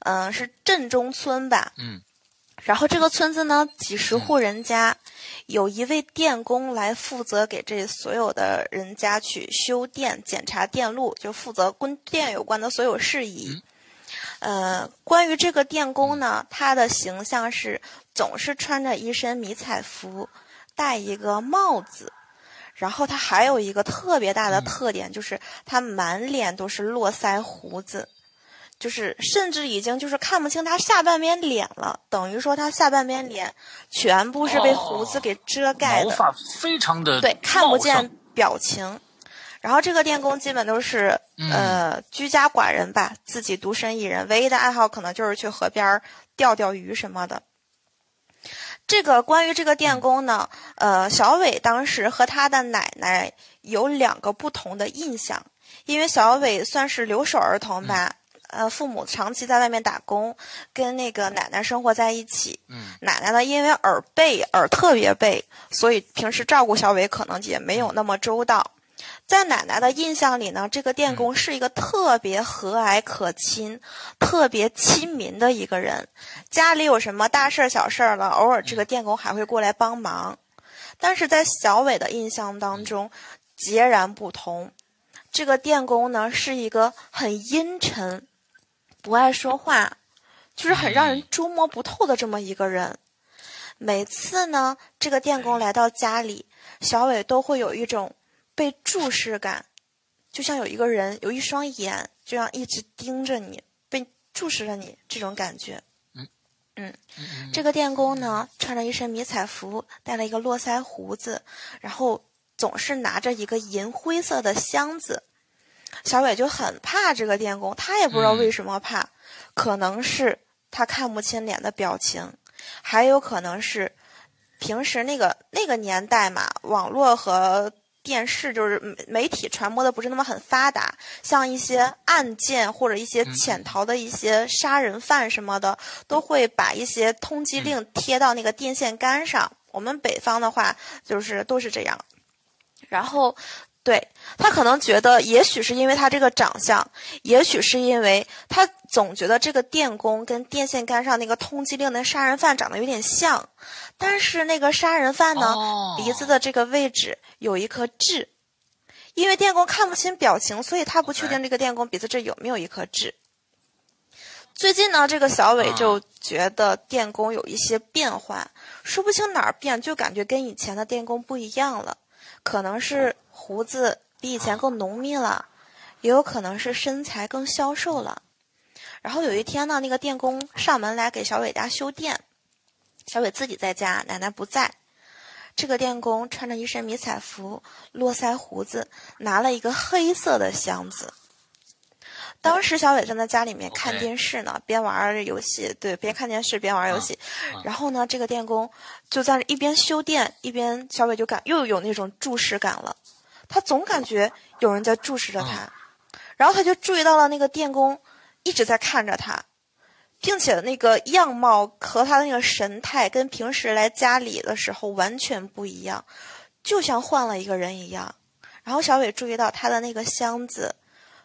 嗯，是镇中村吧。嗯。然后这个村子呢，几十户人家，有一位电工来负责给这所有的人家去修电、检查电路，就负责跟电有关的所有事宜。呃，关于这个电工呢，他的形象是总是穿着一身迷彩服，戴一个帽子，然后他还有一个特别大的特点，就是他满脸都是络腮胡子，就是甚至已经就是看不清他下半边脸了，等于说他下半边脸全部是被胡子给遮盖的，毛发非常的对，看不见表情。然后这个电工基本都是呃居家寡人吧，自己独身一人，唯一的爱好可能就是去河边钓钓鱼什么的。这个关于这个电工呢，呃，小伟当时和他的奶奶有两个不同的印象，因为小伟算是留守儿童吧，呃，父母长期在外面打工，跟那个奶奶生活在一起。奶奶呢，因为耳背，耳特别背，所以平时照顾小伟可能也没有那么周到。在奶奶的印象里呢，这个电工是一个特别和蔼可亲、特别亲民的一个人。家里有什么大事儿、小事儿了，偶尔这个电工还会过来帮忙。但是在小伟的印象当中，截然不同。这个电工呢，是一个很阴沉、不爱说话，就是很让人捉摸不透的这么一个人。每次呢，这个电工来到家里，小伟都会有一种。被注视感，就像有一个人有一双眼，这样一直盯着你，被注视着你这种感觉。嗯嗯，这个电工呢，穿着一身迷彩服，戴了一个络腮胡子，然后总是拿着一个银灰色的箱子。小伟就很怕这个电工，他也不知道为什么怕，可能是他看不清脸的表情，还有可能是平时那个那个年代嘛，网络和。电视就是媒体传播的不是那么很发达，像一些案件或者一些潜逃的一些杀人犯什么的，都会把一些通缉令贴到那个电线杆上。我们北方的话，就是都是这样。然后。对他可能觉得，也许是因为他这个长相，也许是因为他总觉得这个电工跟电线杆上那个通缉令的杀人犯长得有点像，但是那个杀人犯呢，鼻子的这个位置有一颗痣，因为电工看不清表情，所以他不确定这个电工鼻子这有没有一颗痣。最近呢，这个小伟就觉得电工有一些变化，说不清哪儿变，就感觉跟以前的电工不一样了，可能是。胡子比以前更浓密了，也有可能是身材更消瘦了。然后有一天呢，那个电工上门来给小伟家修电，小伟自己在家，奶奶不在。这个电工穿着一身迷彩服，络腮胡子，拿了一个黑色的箱子。当时小伟正在家里面看电视呢，边玩游戏，对，边看电视边玩游戏。然后呢，这个电工就在一边修电，一边小伟就感又有那种注视感了。他总感觉有人在注视着他，然后他就注意到了那个电工一直在看着他，并且那个样貌和他的那个神态跟平时来家里的时候完全不一样，就像换了一个人一样。然后小伟注意到他的那个箱子。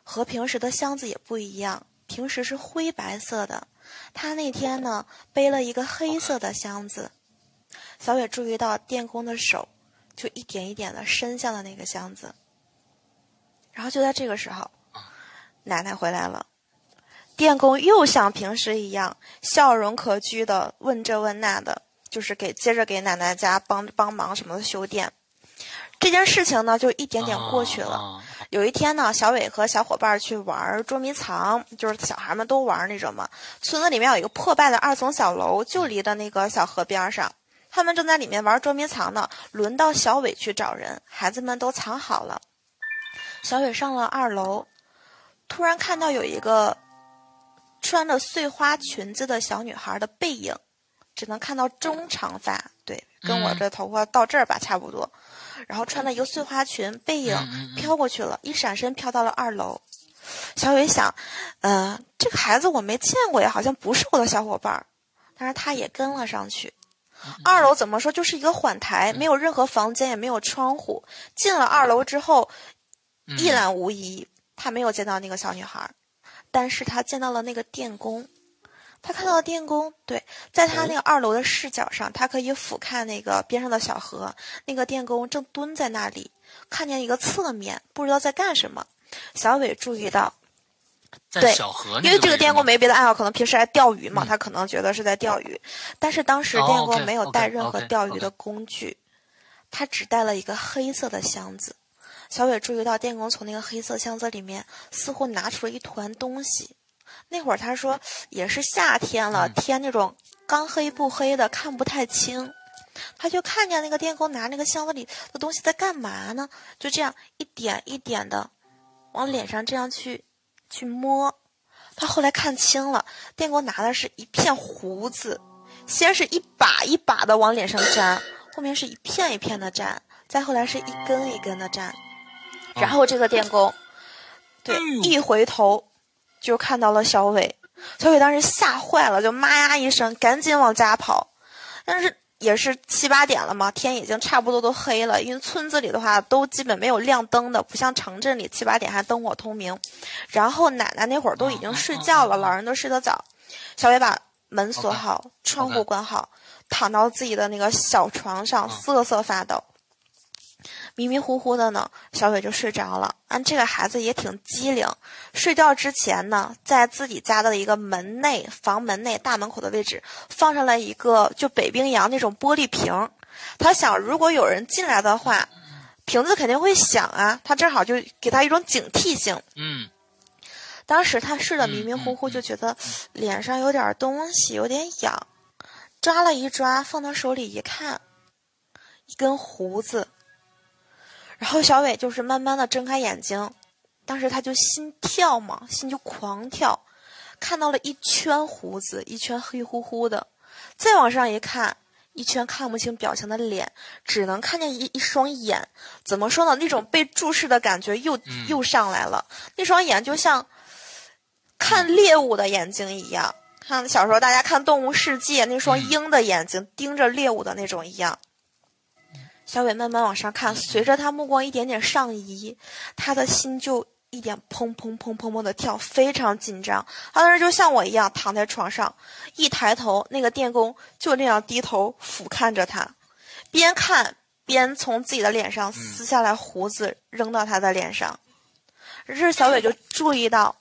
和平时的箱子也不一样，平时是灰白色的，他那天呢背了一个黑色的箱子。小伟注意到电工的手就一点一点的伸向了那个箱子，然后就在这个时候，奶奶回来了，电工又像平时一样笑容可掬的问这问那的，就是给接着给奶奶家帮帮忙什么的修电。这件事情呢就一点点过去了。有一天呢，小伟和小伙伴去玩捉迷藏，就是小孩们都玩那种嘛。村子里面有一个破败的二层小楼，就离的那个小河边上。他们正在里面玩捉迷藏呢，轮到小伟去找人，孩子们都藏好了。小伟上了二楼，突然看到有一个穿着碎花裙子的小女孩的背影，只能看到中长发，对，跟我这头发到这儿吧差不多。然后穿了一个碎花裙，背影飘过去了，一闪身飘到了二楼。小伟想，呃，这个孩子我没见过呀，好像不是我的小伙伴儿。但是他也跟了上去。二楼怎么说就是一个缓台，没有任何房间，也没有窗户。进了二楼之后，一览无遗，他没有见到那个小女孩，但是他见到了那个电工。他看到了电工，对，在他那个二楼的视角上，他可以俯瞰那个边上的小河。那个电工正蹲在那里，看见一个侧面，不知道在干什么。小伟注意到，在小河，因为这个电工没别的爱好，可能平时爱钓鱼嘛，他可能觉得是在钓鱼。但是当时电工没有带任何钓鱼的工具，他只带了一个黑色的箱子。小伟注意到电工从那个黑色箱子里面似乎拿出了一团东西。那会儿他说也是夏天了，天那种刚黑不黑的，看不太清。他就看见那个电工拿那个箱子里的东西在干嘛呢？就这样一点一点的往脸上这样去去摸。他后来看清了，电工拿的是一片胡子，先是一把一把的往脸上粘，后面是一片一片的粘，再后来是一根一根的粘。然后这个电工对一回头。就看到了小伟，小伟当时吓坏了，就妈呀一声，赶紧往家跑。但是也是七八点了嘛，天已经差不多都黑了。因为村子里的话都基本没有亮灯的，不像城镇里七八点还灯火通明。然后奶奶那会儿都已经睡觉了，老人都睡得早。小伟把门锁好，窗户关好，躺到自己的那个小床上瑟瑟发抖。迷迷糊糊的呢，小伟就睡着了。啊，这个孩子也挺机灵。睡觉之前呢，在自己家的一个门内房门内大门口的位置放上了一个就北冰洋那种玻璃瓶。他想，如果有人进来的话，瓶子肯定会响啊。他正好就给他一种警惕性。嗯。当时他睡得迷迷糊糊，就觉得脸上有点东西，有点痒，抓了一抓，放到手里一看，一根胡子。然后小伟就是慢慢的睁开眼睛，当时他就心跳嘛，心就狂跳，看到了一圈胡子，一圈黑乎乎的，再往上一看，一圈看不清表情的脸，只能看见一一双眼，怎么说呢？那种被注视的感觉又又上来了，那双眼就像看猎物的眼睛一样，像小时候大家看《动物世界》那双鹰的眼睛盯着猎物的那种一样。小伟慢慢往上看，随着他目光一点点上移，他的心就一点砰砰砰砰砰的跳，非常紧张。他当时就像我一样躺在床上，一抬头，那个电工就那样低头俯瞰着他，边看边从自己的脸上撕下来胡子扔到他的脸上。于是小伟就注意到，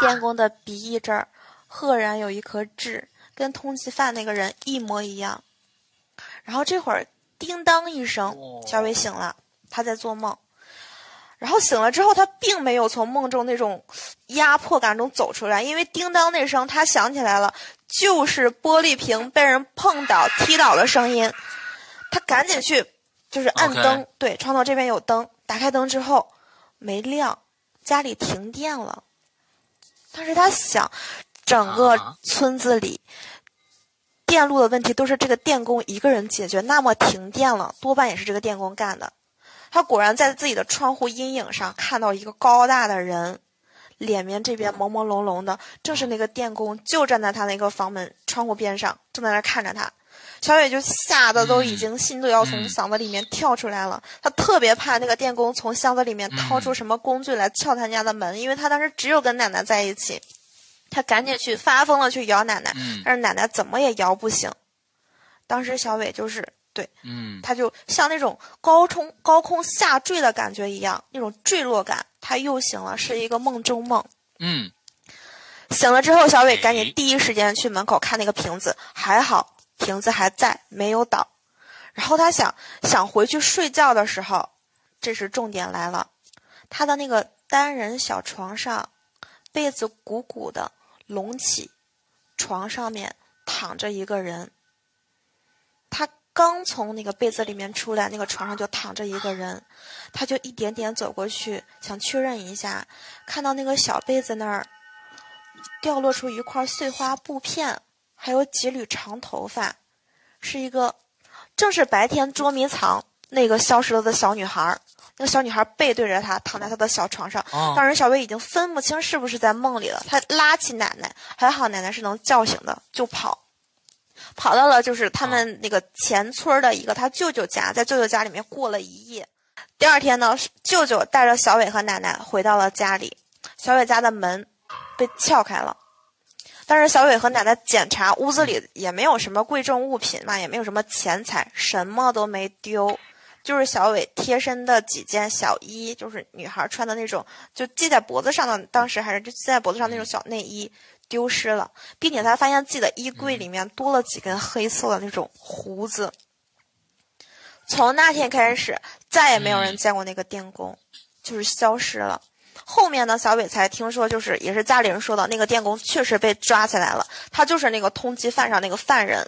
电工的鼻翼这儿赫然有一颗痣，跟通缉犯那个人一模一样。然后这会儿。叮当一声，小伟醒了，他在做梦。然后醒了之后，他并没有从梦中那种压迫感中走出来，因为叮当那声，他想起来了，就是玻璃瓶被人碰倒、踢倒的声音。他赶紧去，就是按灯，对，窗头这边有灯，打开灯之后没亮，家里停电了。但是他想，整个村子里电路的问题都是这个电工一个人解决，那么停电了，多半也是这个电工干的。他果然在自己的窗户阴影上看到一个高大的人，脸面这边朦朦胧胧的，正是那个电工，就站在他那个房门窗户边上，正在那看着他。小伟就吓得都已经心都要从嗓子里面跳出来了。他特别怕那个电工从箱子里面掏出什么工具来撬他家的门，因为他当时只有跟奶奶在一起。他赶紧去发疯了去摇奶奶，但是奶奶怎么也摇不醒。当时小伟就是。对，嗯，他就像那种高冲高空下坠的感觉一样，那种坠落感。他又醒了，是一个梦中梦。嗯，醒了之后，小伟赶紧第一时间去门口看那个瓶子，还好瓶子还在，没有倒。然后他想想回去睡觉的时候，这时重点来了，他的那个单人小床上，被子鼓鼓的隆起，床上面躺着一个人。他。刚从那个被子里面出来，那个床上就躺着一个人，他就一点点走过去，想确认一下，看到那个小被子那儿掉落出一块碎花布片，还有几缕长头发，是一个，正是白天捉迷藏那个消失了的小女孩。那个小女孩背对着他，躺在他的小床上。当时小伟已经分不清是不是在梦里了，他拉起奶奶，还好奶奶是能叫醒的，就跑。跑到了就是他们那个前村的一个他舅舅家，在舅舅家里面过了一夜。第二天呢，舅舅带着小伟和奶奶回到了家里，小伟家的门被撬开了，但是小伟和奶奶检查屋子里也没有什么贵重物品嘛，也没有什么钱财，什么都没丢，就是小伟贴身的几件小衣，就是女孩穿的那种，就系在脖子上的，当时还是就系在脖子上那种小内衣。丢失了，并且他发现自己的衣柜里面多了几根黑色的那种胡子。从那天开始，再也没有人见过那个电工，就是消失了。后面呢，小伟才听说，就是也是家里人说的，那个电工确实被抓起来了，他就是那个通缉犯上那个犯人。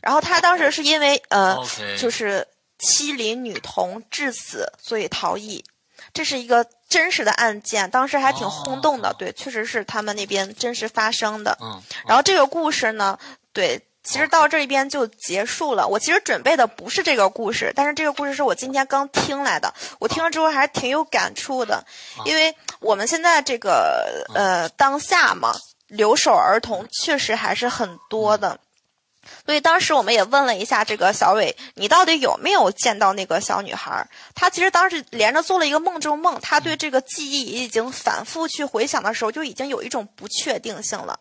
然后他当时是因为呃，就是欺凌女童致死，所以逃逸。这是一个真实的案件，当时还挺轰动的。对，确实是他们那边真实发生的。嗯，然后这个故事呢，对，其实到这边就结束了。我其实准备的不是这个故事，但是这个故事是我今天刚听来的。我听了之后还是挺有感触的，因为我们现在这个呃当下嘛，留守儿童确实还是很多的。所以当时我们也问了一下这个小伟，你到底有没有见到那个小女孩？他其实当时连着做了一个梦中梦，他对这个记忆已经反复去回想的时候，就已经有一种不确定性了。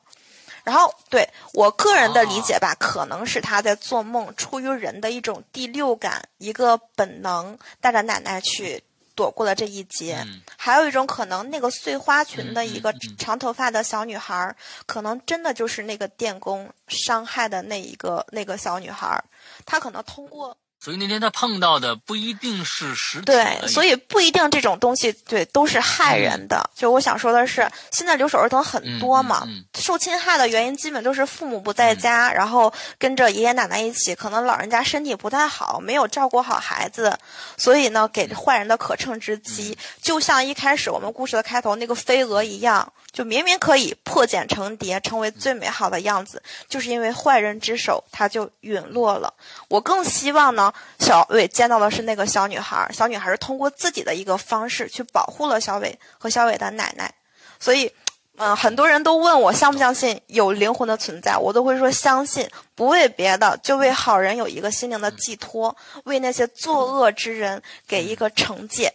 然后对我个人的理解吧，可能是他在做梦，出于人的一种第六感，一个本能，带着奶奶去。躲过了这一劫，还有一种可能，那个碎花裙的一个长头发的小女孩，可能真的就是那个电工伤害的那一个那个小女孩，她可能通过。所以那天他碰到的不一定是实体。对，所以不一定这种东西对都是害人的。就我想说的是，现在留守儿童很多嘛，受侵害的原因基本都是父母不在家，然后跟着爷爷奶奶一起，可能老人家身体不太好，没有照顾好孩子，所以呢，给坏人的可乘之机。就像一开始我们故事的开头那个飞蛾一样。就明明可以破茧成蝶，成为最美好的样子，就是因为坏人之手，它就陨落了。我更希望呢，小伟见到的是那个小女孩，小女孩是通过自己的一个方式去保护了小伟和小伟的奶奶。所以，嗯，很多人都问我相不相信有灵魂的存在，我都会说相信，不为别的，就为好人有一个心灵的寄托，为那些作恶之人给一个惩戒。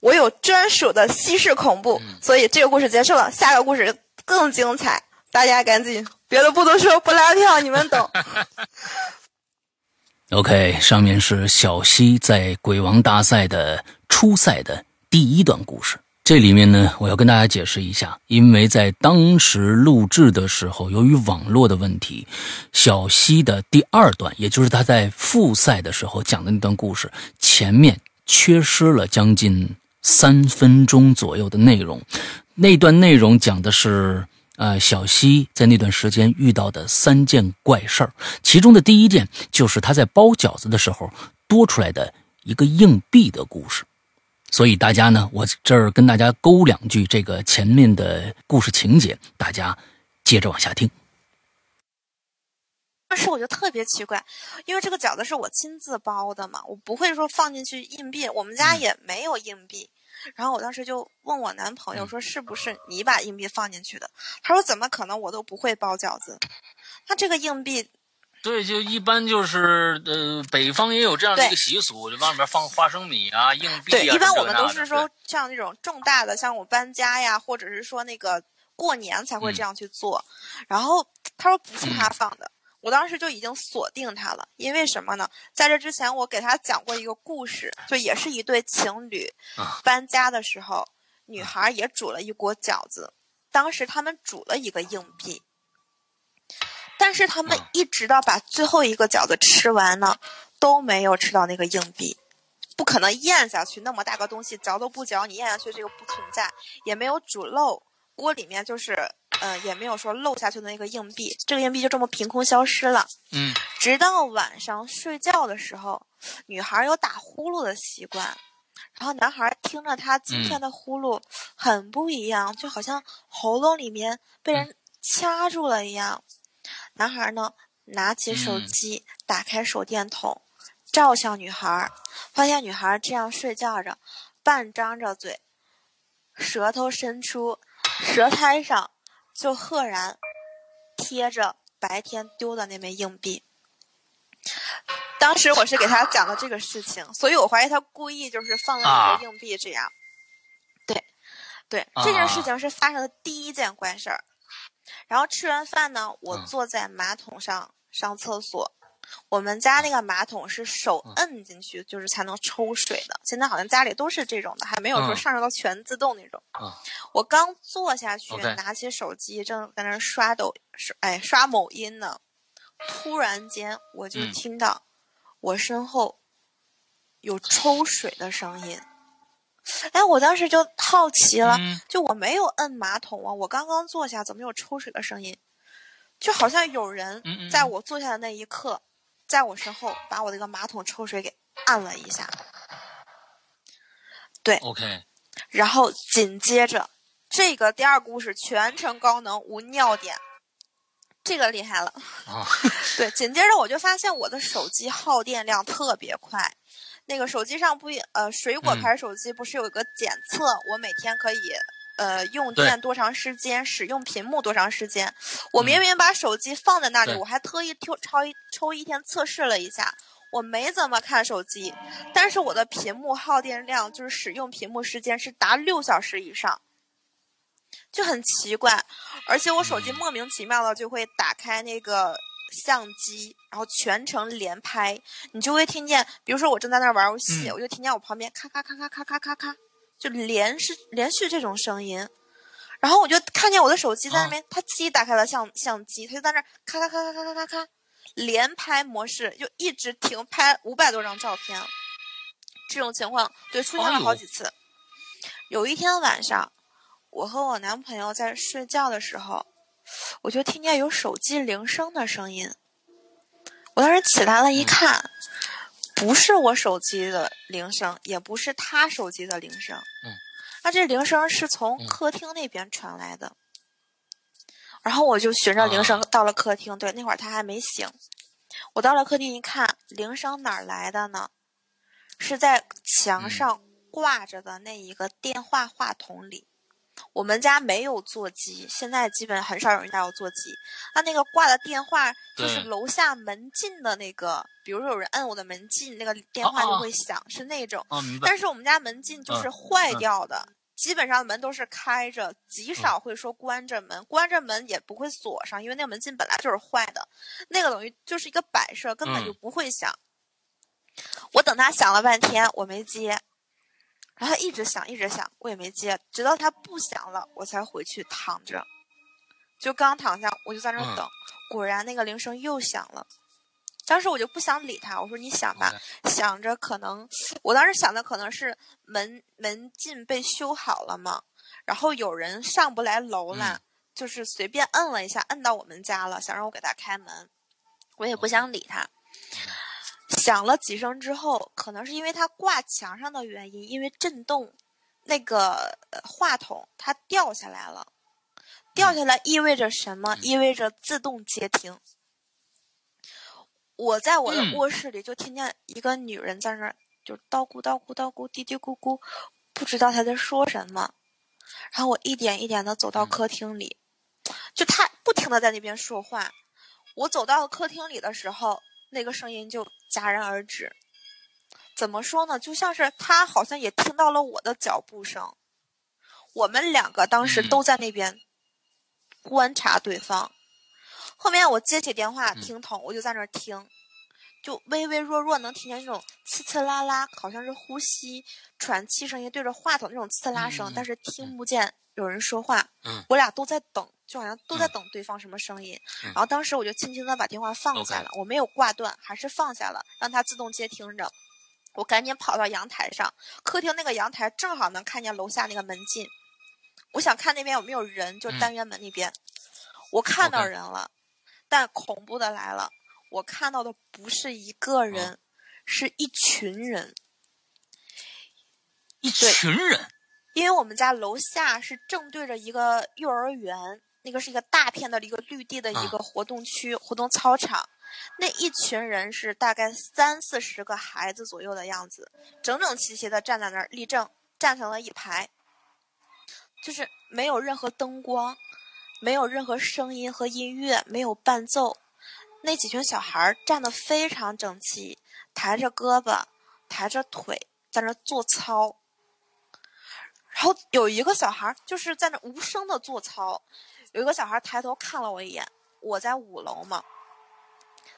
我有专属的西式恐怖，所以这个故事结束了。下个故事更精彩，大家赶紧，别的不多说，不拉票，你们懂。OK，上面是小西在鬼王大赛的初赛的第一段故事。这里面呢，我要跟大家解释一下，因为在当时录制的时候，由于网络的问题，小西的第二段，也就是他在复赛的时候讲的那段故事，前面缺失了将近。三分钟左右的内容。那段内容讲的是，呃，小西在那段时间遇到的三件怪事儿，其中的第一件就是他在包饺子的时候多出来的一个硬币的故事。所以大家呢，我这儿跟大家勾两句这个前面的故事情节，大家接着往下听。当时我就特别奇怪，因为这个饺子是我亲自包的嘛，我不会说放进去硬币，我们家也没有硬币。然后我当时就问我男朋友说：“是不是你把硬币放进去的？”他说：“怎么可能？我都不会包饺子。”他这个硬币。对，就一般就是呃，北方也有这样的一个习俗，就往里面放花生米啊、硬币啊。对，一般我们都是说像那种重大的，像我搬家呀，或者是说那个过年才会这样去做。然后他说不是他放的，我当时就已经锁定他了，因为什么呢？在这之前我给他讲过一个故事，就也是一对情侣搬家的时候，女孩也煮了一锅饺子，当时他们煮了一个硬币。但是他们一直到把最后一个饺子吃完呢，都没有吃到那个硬币，不可能咽下去那么大个东西，嚼都不嚼，你咽下去这个不存在，也没有煮漏，锅里面就是，呃，也没有说漏下去的那个硬币，这个硬币就这么凭空消失了。嗯，直到晚上睡觉的时候，女孩有打呼噜的习惯，然后男孩听着她今天的呼噜很不一样，就好像喉咙里面被人掐住了一样。男孩呢，拿起手机，打开手电筒，照向女孩，发现女孩这样睡觉着，半张着嘴，舌头伸出，舌苔上就赫然贴着白天丢的那枚硬币。当时我是给他讲了这个事情，所以我怀疑他故意就是放了一个硬币这样。对，对，这件事情是发生的第一件怪事儿。然后吃完饭呢，我坐在马桶上上厕所。我们家那个马桶是手摁进去就是才能抽水的。现在好像家里都是这种的，还没有说上升到全自动那种。我刚坐下去，拿起手机正在那刷抖，哎，刷某音呢。突然间，我就听到我身后有抽水的声音。哎，我当时就好奇了，就我没有摁马桶啊，我刚刚坐下，怎么有抽水的声音？就好像有人在我坐下的那一刻，在我身后把我那个马桶抽水给按了一下。对，OK。然后紧接着，这个第二故事全程高能无尿点，这个厉害了。对，紧接着我就发现我的手机耗电量特别快。那个手机上不呃，水果牌手机不是有一个检测，我每天可以呃用电多长时间，使用屏幕多长时间？我明明把手机放在那里，我还特意抽抽一抽一天测试了一下，我没怎么看手机，但是我的屏幕耗电量就是使用屏幕时间是达六小时以上，就很奇怪，而且我手机莫名其妙的就会打开那个。相机，然后全程连拍，你就会听见，比如说我正在那玩游戏，我就听见我旁边咔咔咔咔咔咔咔咔，就连是连续这种声音。然后我就看见我的手机在那边它自己打开了相相机它就在那咔咔咔咔咔咔咔咔连拍模式就一直停拍五百多张照片。这种情况对出现了好几次。有一天晚上我和我男朋友在睡觉的时候我就听见有手机铃声的声音。我当时起来了一看不是我手机的铃声，也不是他手机的铃声，嗯，那这铃声是从客厅那边传来的，然后我就循着铃声到了客厅，对，那会儿他还没醒，我到了客厅一看，铃声哪儿来的呢？是在墙上挂着的那一个电话话筒里。我们家没有座机，现在基本很少有人家有座机。他那个挂的电话就是楼下门禁的那个，比如说有人摁我的门禁，那个电话就会响，是那种。但是我们家门禁就是坏掉的，基本上门都是开着，极少会说关着门，关着门也不会锁上，因为那个门禁本来就是坏的，那个等于就是一个摆设，根本就不会响。我等他响了半天，我没接。然后他一直响，一直响，我也没接，直到他不响了，我才回去躺着。就刚躺下，我就在那等，果然那个铃声又响了。当时我就不想理他，我说你想吧，想着可能，我当时想的可能是门门禁被修好了嘛，然后有人上不来楼了，就是随便摁了一下，摁到我们家了，想让我给他开门，我也不想理他。响了几声之后，可能是因为它挂墙上的原因，因为震动，那个话筒它掉下来了，掉下来意味着什么？意味着自动接听。我在我的卧室里就听见一个女人在那儿，就叨咕叨咕叨咕嘀嘀咕咕，不知道她在说什么。然后我一点一点的走到客厅里，就她不停的在那边说话。我走到客厅里的时候，那个声音就戛然而止。怎么说呢？就像是他好像也听到了我的脚步声。我们两个当时都在那边观察对方。后面我接起电话，听筒，我就在那儿听，就微微弱弱能听见那种呲呲啦啦，好像是呼吸、喘气声音对着话筒那种呲啦声，但是听不见有人说话。嗯，我俩都在等，就好像都在等对方什么声音。然后当时我就轻轻的把电话放下了，我没有挂断，还是放下了，让它自动接听着。我赶紧跑到阳台上，客厅那个阳台正好能看见楼下那个门禁。我想看那边有没有人，就单元门那边，我看到人了。但恐怖的来了，我看到的不是一个人，是一群人，一群人。因为我们家楼下是正对着一个幼儿园，那个是一个大片的一个绿地的一个活动区、活动操场。那一群人是大概三四十个孩子左右的样子，整整齐齐的站在那儿立正，站成了一排，就是没有任何灯光。没有任何声音和音乐，没有伴奏，那几群小孩站得非常整齐，抬着胳膊，抬着腿，在那做操。然后有一个小孩就是在那无声的做操，有一个小孩抬头看了我一眼，我在五楼嘛，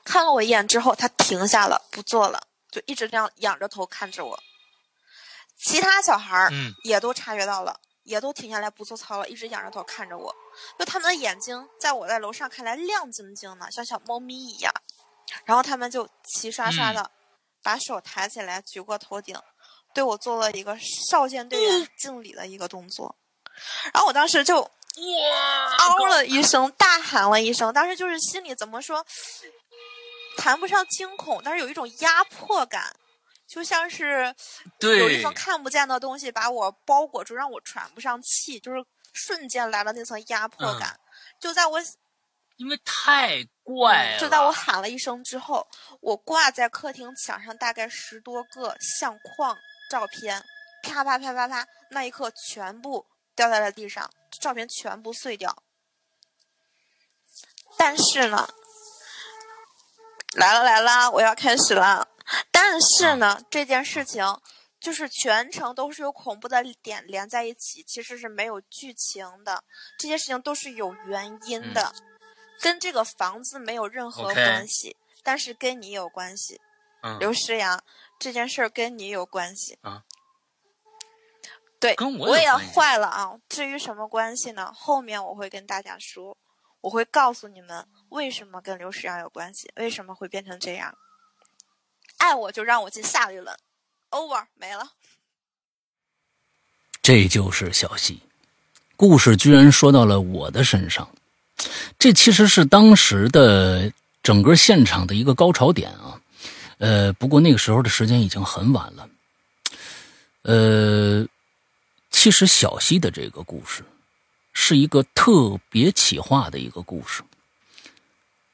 看了我一眼之后，他停下了，不做了，就一直这样仰着头看着我。其他小孩也都察觉到了。也都停下来不做操了，一直仰着头看着我，就他们的眼睛在我在楼上看来亮晶晶的，像小猫咪一样。然后他们就齐刷刷的把手抬起来举过头顶，对我做了一个少先队员敬礼的一个动作。然后我当时就哇，嗷了一声，大喊了一声。当时就是心里怎么说，谈不上惊恐，但是有一种压迫感。就像是有一层看不见的东西把我包裹住，让我喘不上气，就是瞬间来了那层压迫感。就在我因为太怪了，就在我喊了一声之后，我挂在客厅墙上大概十多个相框照片，啪啪啪啪啪，那一刻全部掉在了地上，照片全部碎掉。但是呢，来了来了，我要开始了。但是呢，这件事情就是全程都是有恐怖的点连在一起，其实是没有剧情的。这些事情都是有原因的，跟这个房子没有任何关系，但是跟你有关系。刘诗阳，这件事跟你有关系啊？对，跟我也要坏了啊！至于什么关系呢？后面我会跟大家说，我会告诉你们为什么跟刘诗阳有关系，为什么会变成这样。爱我就让我进下一轮，over 没了。这就是小溪，故事居然说到了我的身上，这其实是当时的整个现场的一个高潮点啊。呃，不过那个时候的时间已经很晚了。呃，其实小溪的这个故事是一个特别企划的一个故事。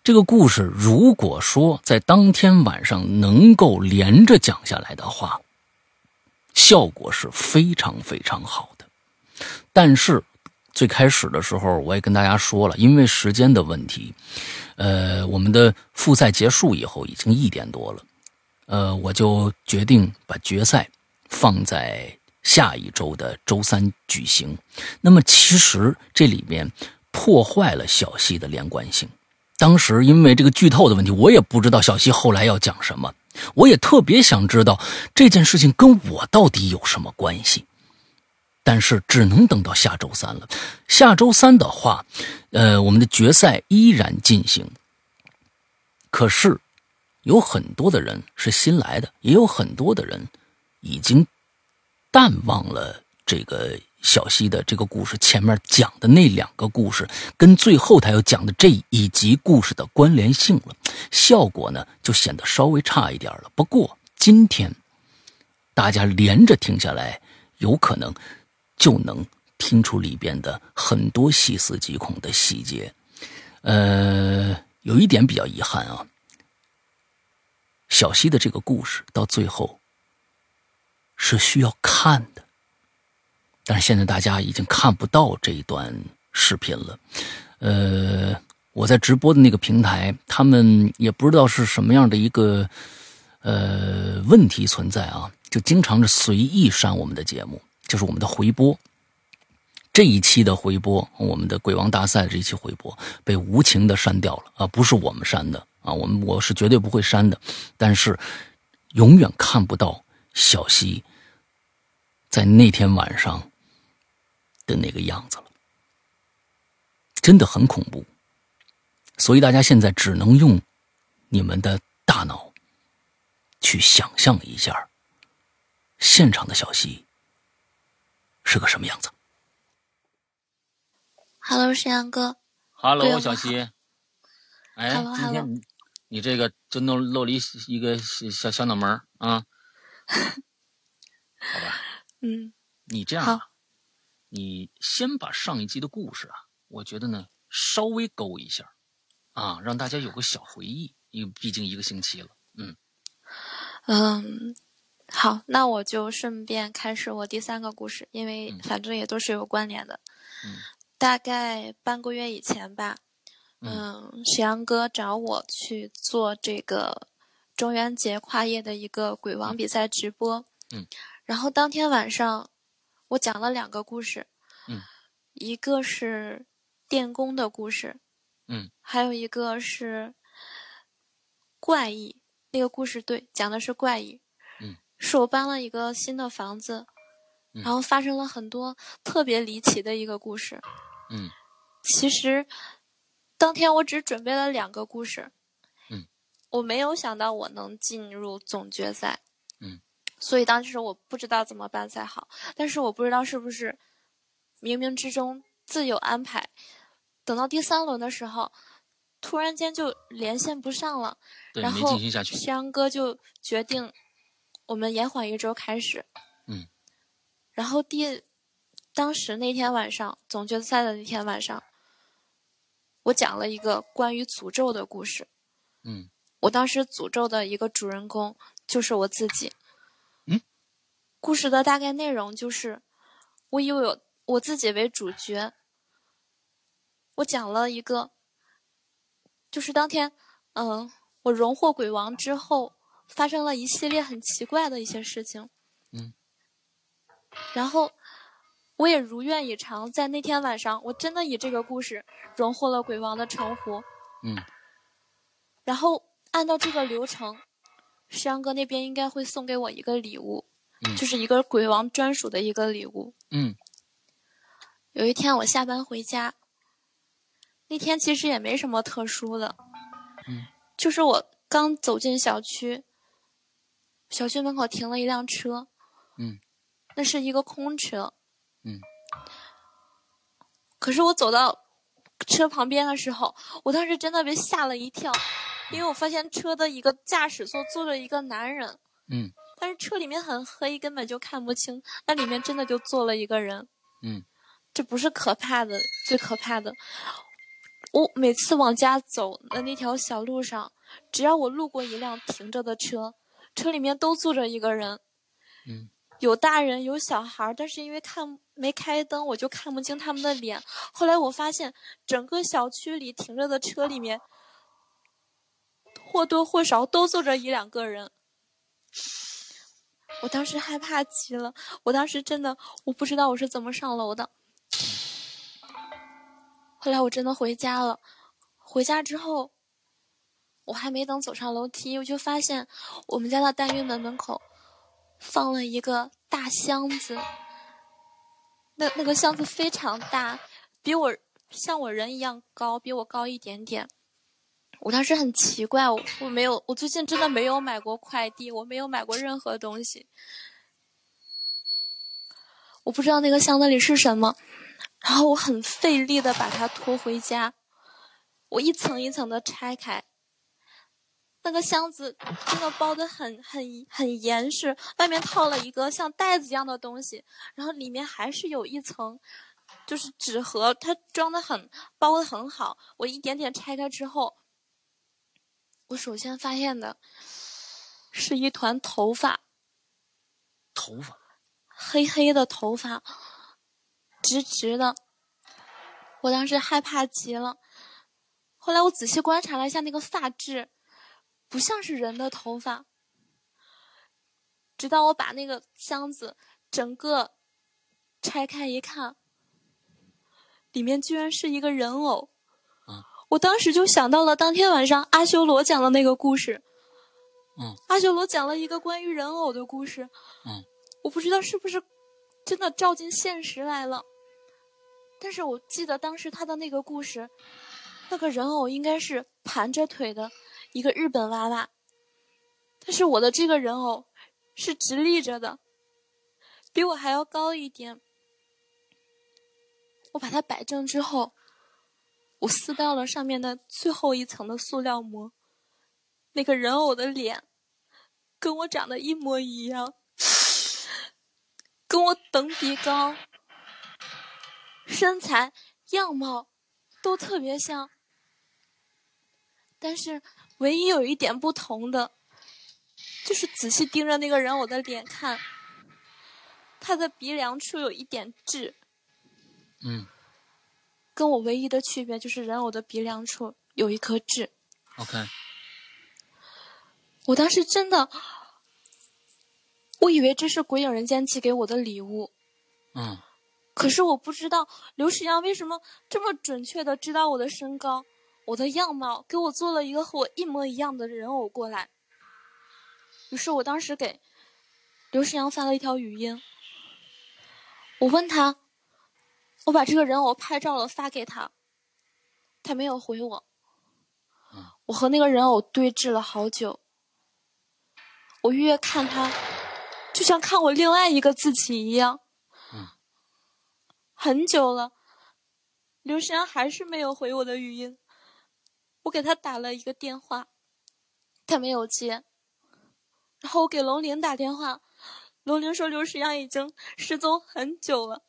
这个故事如果说在当天晚上能够连着讲下来的话，效果是非常非常好的。但是最开始的时候，我也跟大家说了，因为时间的问题，呃，我们的复赛结束以后已经一点多了，呃，我就决定把决赛放在下一周的周三举行。那么其实这里面破坏了小戏的连贯性。当时因为这个剧透的问题，我也不知道小西后来要讲什么，我也特别想知道这件事情跟我到底有什么关系，但是只能等到下周三了。下周三的话，呃，我们的决赛依然进行，可是有很多的人是新来的，也有很多的人已经淡忘了这个小溪的这个故事。前面讲的那两个故事，跟最后他要讲的这一集故事的关联性了，效果呢就显得稍微差一点了。不过今天大家连着听下来，有可能就能听出里边的很多细思极恐的细节。呃，有一点比较遗憾啊。小溪的这个故事到最后是需要看的，但是现在大家已经看不到这一段视频了。呃，我在直播的那个平台，他们也不知道是什么样的一个呃问题存在啊，就经常是随意删我们的节目，就是我们的回播。这一期的回播，我们的鬼王大赛这一期回播被无情的删掉了啊，不是我们删的。啊，我们我是绝对不会删的，但是永远看不到小溪在那天晚上的那个样子了，真的很恐怖。所以大家现在只能用你们的大脑去想象一下现场的小溪是个什么样子。Hello，沈阳哥。Hello，小溪。哎，今天你。这个就弄露了一一个小小脑门儿啊，好吧？嗯，你这样，你先把上一集的故事啊，我觉得呢稍微勾一下，啊，让大家有个小回忆，因为毕竟一个星期了。嗯嗯，好，那我就顺便开始我第三个故事，因为反正也都是有关联的。嗯，大概半个月以前吧。嗯，沈阳哥找我去做这个中元节跨夜的一个鬼王比赛直播。嗯，然后当天晚上，我讲了两个故事。嗯，一个是电工的故事。嗯，还有一个是怪异，那个故事对，讲的是怪异。嗯，是我搬了一个新的房子，然后发生了很多特别离奇的一个故事。嗯，其实。当天我只准备了两个故事，嗯，我没有想到我能进入总决赛，嗯，所以当时我不知道怎么办才好，但是我不知道是不是冥冥之中自有安排，等到第三轮的时候，突然间就连线不上了，然后香哥就决定我们延缓一周开始，嗯，然后第当时那天晚上总决赛的那天晚上。我讲了一个关于诅咒的故事，嗯，我当时诅咒的一个主人公就是我自己，嗯，故事的大概内容就是，我以为我自己为主角，我讲了一个，就是当天，嗯，我荣获鬼王之后，发生了一系列很奇怪的一些事情，嗯，然后。我也如愿以偿，在那天晚上，我真的以这个故事荣获了鬼王的称呼。嗯。然后按照这个流程，山哥那边应该会送给我一个礼物，就是一个鬼王专属的一个礼物。嗯。有一天我下班回家，那天其实也没什么特殊的，嗯，就是我刚走进小区，小区门口停了一辆车，嗯，那是一个空车。嗯，可是我走到车旁边的时候，我当时真的被吓了一跳，因为我发现车的一个驾驶座坐着一个男人。嗯，但是车里面很黑，根本就看不清，那里面真的就坐了一个人。嗯，这不是可怕的，最可怕的，我每次往家走的那条小路上，只要我路过一辆停着的车，车里面都坐着一个人。嗯。有大人有小孩，但是因为看没开灯，我就看不清他们的脸。后来我发现，整个小区里停着的车里面，或多或少都坐着一两个人。我当时害怕极了，我当时真的我不知道我是怎么上楼的。后来我真的回家了，回家之后，我还没等走上楼梯，我就发现我们家的单元门门口。放了一个大箱子，那那个箱子非常大，比我像我人一样高，比我高一点点。我当时很奇怪，我我没有，我最近真的没有买过快递，我没有买过任何东西，我不知道那个箱子里是什么，然后我很费力的把它拖回家，我一层一层的拆开，那个箱子真的包的很很很严实，外面套了一个像袋子一样的东西，然后里面还是有一层。就是纸盒，它装的很，包的很好。我一点点拆开之后，我首先发现的是一团头发，头发，黑黑的头发，直直的。我当时害怕极了。后来我仔细观察了一下那个发质，不像是人的头发。直到我把那个箱子整个拆开一看。里面居然是一个人偶，嗯，我当时就想到了当天晚上阿修罗讲的那个故事，嗯，阿修罗讲了一个关于人偶的故事，嗯，我不知道是不是真的照进现实来了，但是我记得当时他的那个故事，那个人偶应该是盘着腿的一个日本娃娃，但是我的这个人偶是直立着的，比我还要高一点。我把它摆正之后，我撕掉了上面的最后一层的塑料膜。那个人偶的脸跟我长得一模一样，跟我等比高，身材样貌都特别像。但是唯一有一点不同的，就是仔细盯着那个人偶的脸看，他的鼻梁处有一点痣。嗯，跟我唯一的区别就是人偶的鼻梁处有一颗痣。OK，我当时真的，我以为这是鬼影人间寄给我的礼物。嗯，可是我不知道刘世阳为什么这么准确的知道我的身高、我的样貌，给我做了一个和我一模一样的人偶过来。于是我当时给刘世阳发了一条语音，我问他。我把这个人偶拍照了发给他，他没有回我。我和那个人偶对峙了好久，我越看他，就像看我另外一个自己一样。很久了，刘诗阳还是没有回我的语音。我给他打了一个电话，他没有接。然后我给龙玲打电话，龙玲说刘世阳已经失踪很久了。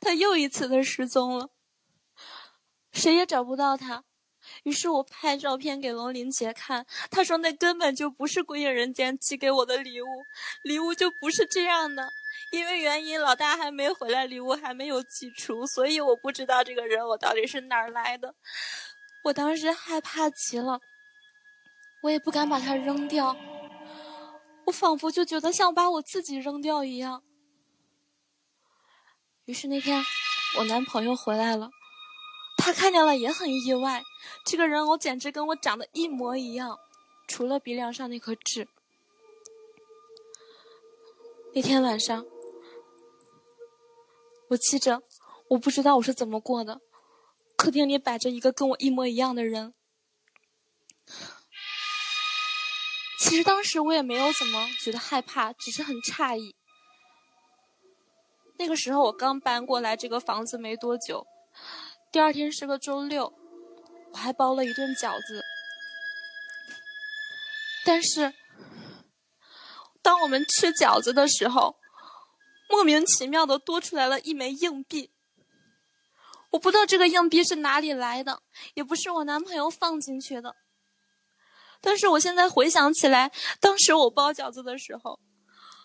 他又一次的失踪了，谁也找不到他。于是我拍照片给龙玲姐看，她说那根本就不是鬼影人间寄给我的礼物，礼物就不是这样的。因为原因，老大还没回来，礼物还没有寄出，所以我不知道这个人偶到底是哪儿来的。我当时害怕极了，我也不敢把它扔掉，我仿佛就觉得像把我自己扔掉一样。于是那天，我男朋友回来了，他看见了也很意外。这个人偶简直跟我长得一模一样，除了鼻梁上那颗痣。那天晚上，我记着，我不知道我是怎么过的。客厅里摆着一个跟我一模一样的人。其实当时我也没有怎么觉得害怕，只是很诧异。那个时候我刚搬过来这个房子没多久，第二天是个周六，我还包了一顿饺子。但是，当我们吃饺子的时候，莫名其妙的多出来了一枚硬币。我不知道这个硬币是哪里来的，也不是我男朋友放进去的。但是我现在回想起来，当时我包饺子的时候。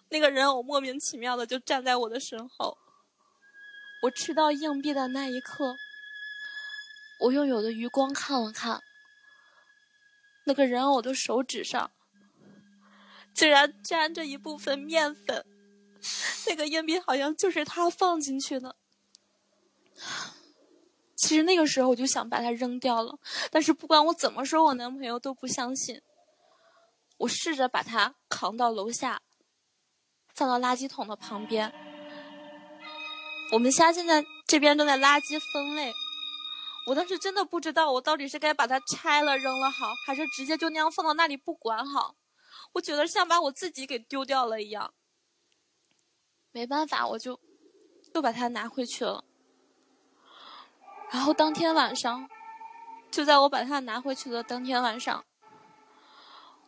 那个人偶莫名其妙的就站在我的身后。我吃到硬币的那一刻，我用有的余光看了看，那个人偶的手指上竟然沾着一部分面粉。那个硬币好像就是他放进去的。其实那个时候我就想把它扔掉了，但是不管我怎么说，我男朋友都不相信。我试着把它扛到楼下。放到垃圾桶的旁边。我们家现在这边正在垃圾分类，我当时真的不知道，我到底是该把它拆了扔了好，还是直接就那样放到那里不管好。我觉得像把我自己给丢掉了一样。没办法，我就又把它拿回去了。然后当天晚上，就在我把它拿回去的当天晚上，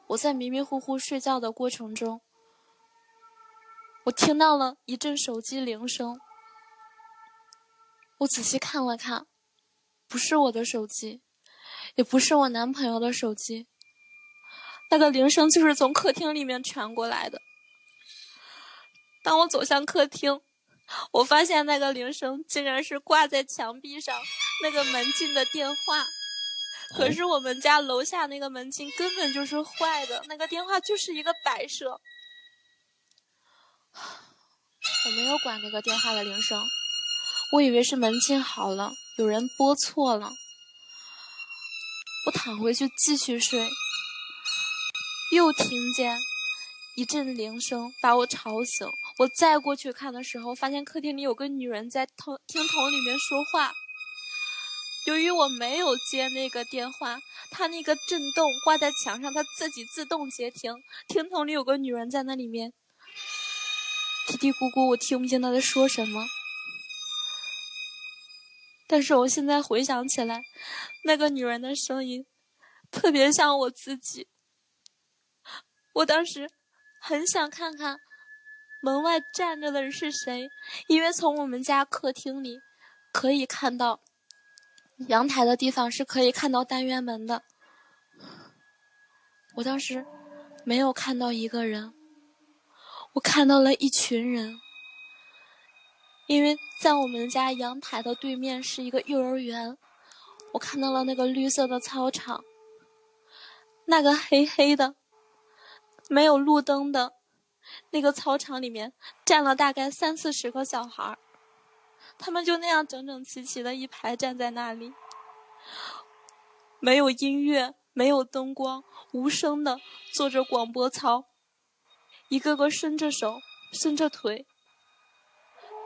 我在迷迷糊糊睡觉的过程中，我听到了一阵手机铃声。我仔细看了看。不是我的手机，也不是我男朋友的手机。那个铃声就是从客厅里面传过来的。当我走向客厅，我发现那个铃声竟然是挂在墙壁上那个门禁的电话。可是我们家楼下那个门禁根本就是坏的，那个电话就是一个摆设。我没有管那个电话的铃声，我以为是门禁好了。有人拨错了，我躺回去继续睡，又听见一阵铃声把我吵醒。我再过去看的时候，发现客厅里有个女人在听听筒里面说话。由于我没有接那个电话，它那个震动挂在墙上，它自己自动接听。听筒里有个女人在那里面嘀嘀咕咕，我听不见她在说什么。但是我现在回想起来，那个女人的声音特别像我自己。我当时很想看看门外站着的人是谁，因为从我们家客厅里可以看到阳台的地方是可以看到单元门的。我当时没有看到一个人，我看到了一群人。因为在我们家阳台的对面是一个幼儿园，我看到了那个绿色的操场，那个黑黑的、没有路灯的。那个操场里面站了大概三四十个小孩儿，他们就那样整整齐齐的一排站在那里，没有音乐，没有灯光，无声的做着广播操，一个个伸着手，伸着腿。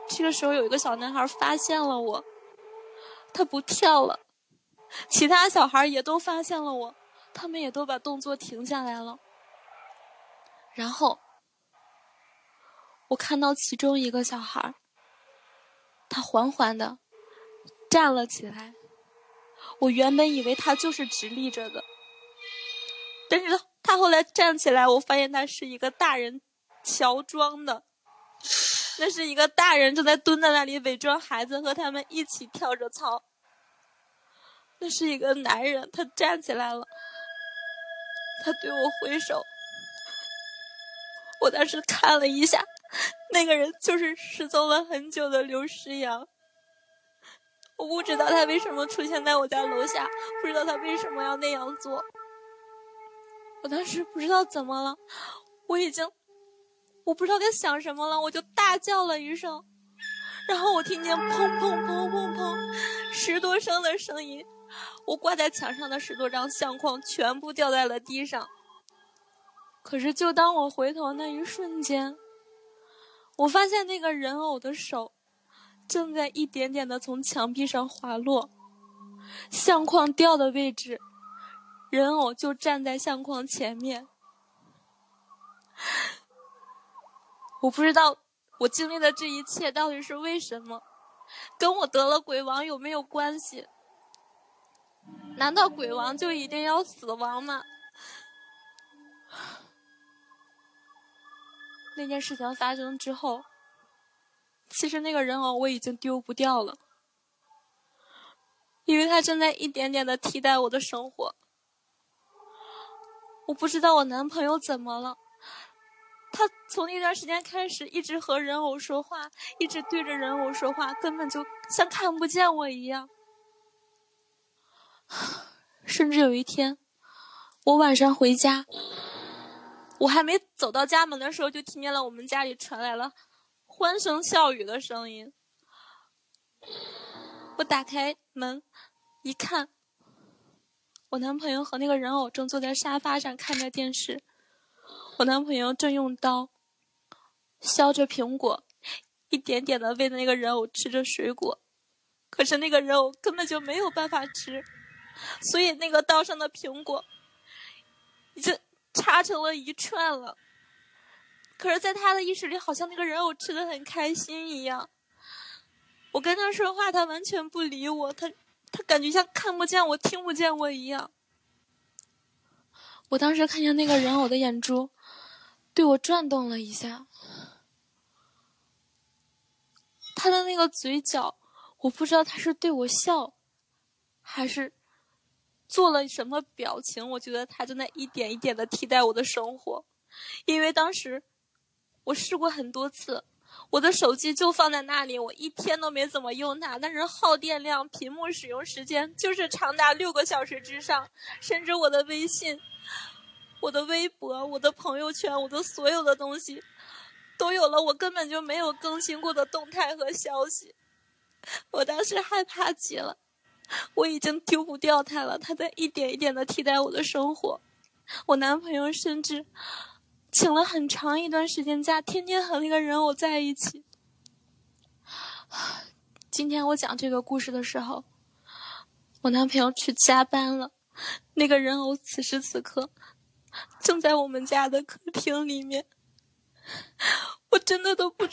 这个时候，有一个小男孩发现了我，他不跳了。其他小孩也都发现了我，他们也都把动作停下来了。然后，我看到其中一个小孩，他缓缓的站了起来。我原本以为他就是直立着的，但是他后来站起来，我发现他是一个大人乔装的。那是一个大人正在蹲在那里伪装孩子和他们一起跳着操。那是一个男人，他站起来了，他对我挥手。我当时看了一下，那个人就是失踪了很久的刘诗阳。我不知道他为什么出现在我家楼下，不知道他为什么要那样做。我当时不知道怎么了，我已经。我不知道该想什么了，我就大叫了一声，然后我听见砰砰砰砰砰十多声的声音，我挂在墙上的十多张相框全部掉在了地上。可是就当我回头那一瞬间，我发现那个人偶的手正在一点点的从墙壁上滑落，相框掉的位置，人偶就站在相框前面。我不知道我经历的这一切到底是为什么，跟我得了鬼王有没有关系？难道鬼王就一定要死亡吗？那件事情发生之后，其实那个人偶我已经丢不掉了，因为他正在一点点的替代我的生活。我不知道我男朋友怎么了。他从那段时间开始，一直和人偶说话，一直对着人偶说话，根本就像看不见我一样。甚至有一天，我晚上回家，我还没走到家门的时候，就听见了我们家里传来了欢声笑语的声音。我打开门，一看，我男朋友和那个人偶正坐在沙发上看着电视。我男朋友正用刀削着苹果，一点点的喂那个人偶吃着水果。可是那个人偶根本就没有办法吃，所以那个刀上的苹果已经插成了一串了。可是，在他的意识里，好像那个人偶吃的很开心一样。我跟他说话，他完全不理我，他他感觉像看不见我、听不见我一样。我当时看见那个人偶的眼珠对我转动了一下，他的那个嘴角。我不知道他是对我笑，还是做了什么表情。我觉得他正在一点一点的替代我的生活，因为当时我试过很多次，我的手机就放在那里，我一天都没怎么用它，但是耗电量、屏幕使用时间就是长达六个小时之上，甚至我的微信、我的微博、我的朋友圈、我的所有的东西，都有了我根本就没有更新过的动态和消息。我当时害怕极了，我已经丢不掉他了，他在一点一点的替代我的生活。我男朋友甚至请了很长一段时间假，天天和那个人偶在一起。今天我讲这个故事的时候，我男朋友去加班了，那个人偶此时此刻正在我们家的客厅里面，我真的都不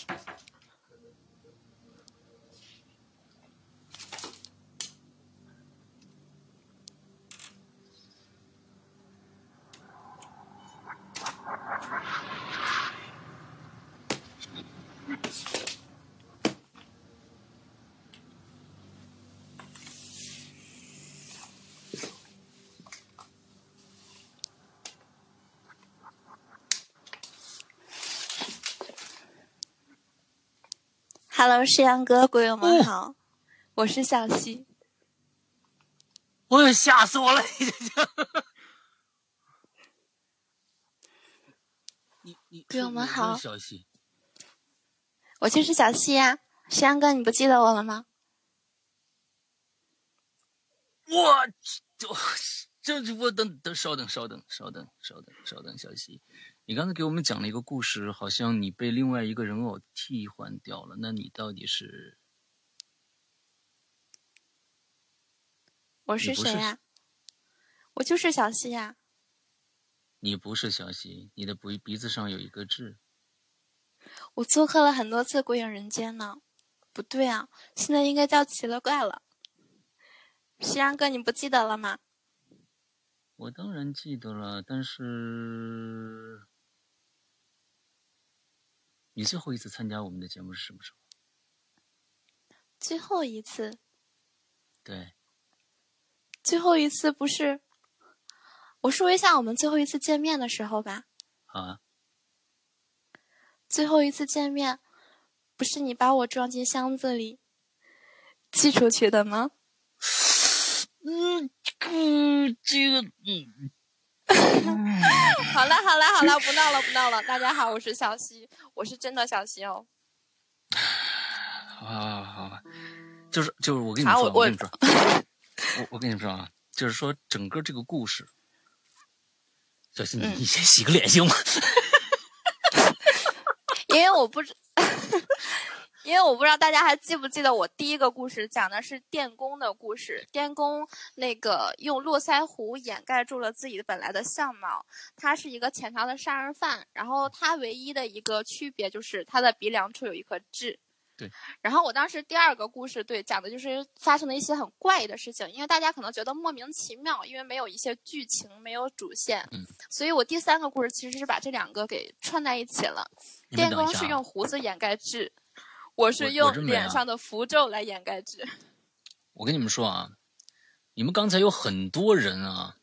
Hello，世阳哥，鬼友们好，我是小溪。我也吓死我了！你你鬼友们好，小溪，我就是小溪呀。世阳哥，你不记得我了吗？我这这我等等稍等稍等稍等稍等稍等，小溪。你刚才给我们讲了一个故事，好像你被另外一个人偶替换掉了。那你到底是？我是谁呀？我就是小溪呀。你不是小溪，你的鼻鼻子上有一个痣。我做客了很多次《鬼影人间》呢。不对啊，现在应该叫奇了怪了。夕阳哥，你不记得了吗？我当然记得了，但是。你最后一次参加我们的节目是什么时候？最后一次。对。最后一次不是？我说一下我们最后一次见面的时候吧。好啊。最后一次见面，不是你把我装进箱子里寄出去的吗？嗯嗯，这个嗯。好了好了好了，不闹了不闹了。大家好，我是小溪，我是真的小溪哦。好好好，就是就是我跟你说，我跟你说，我我跟你说啊，就是说整个这个故事，小溪，你你先洗个脸行吗？因为我不知。因为我不知道大家还记不记得我第一个故事讲的是电工的故事。电工那个用络腮胡掩盖住了自己本来的相貌，他是一个潜逃的杀人犯。然后他唯一的一个区别就是他的鼻梁处有一颗痣。对。然后我当时第二个故事对讲的就是发生了一些很怪异的事情，因为大家可能觉得莫名其妙，因为没有一些剧情，没有主线。嗯。所以我第三个故事其实是把这两个给串在一起了。电工是用胡子掩盖痣。我是用脸上的符咒来掩盖痣。我跟你们说啊，你们刚才有很多人啊，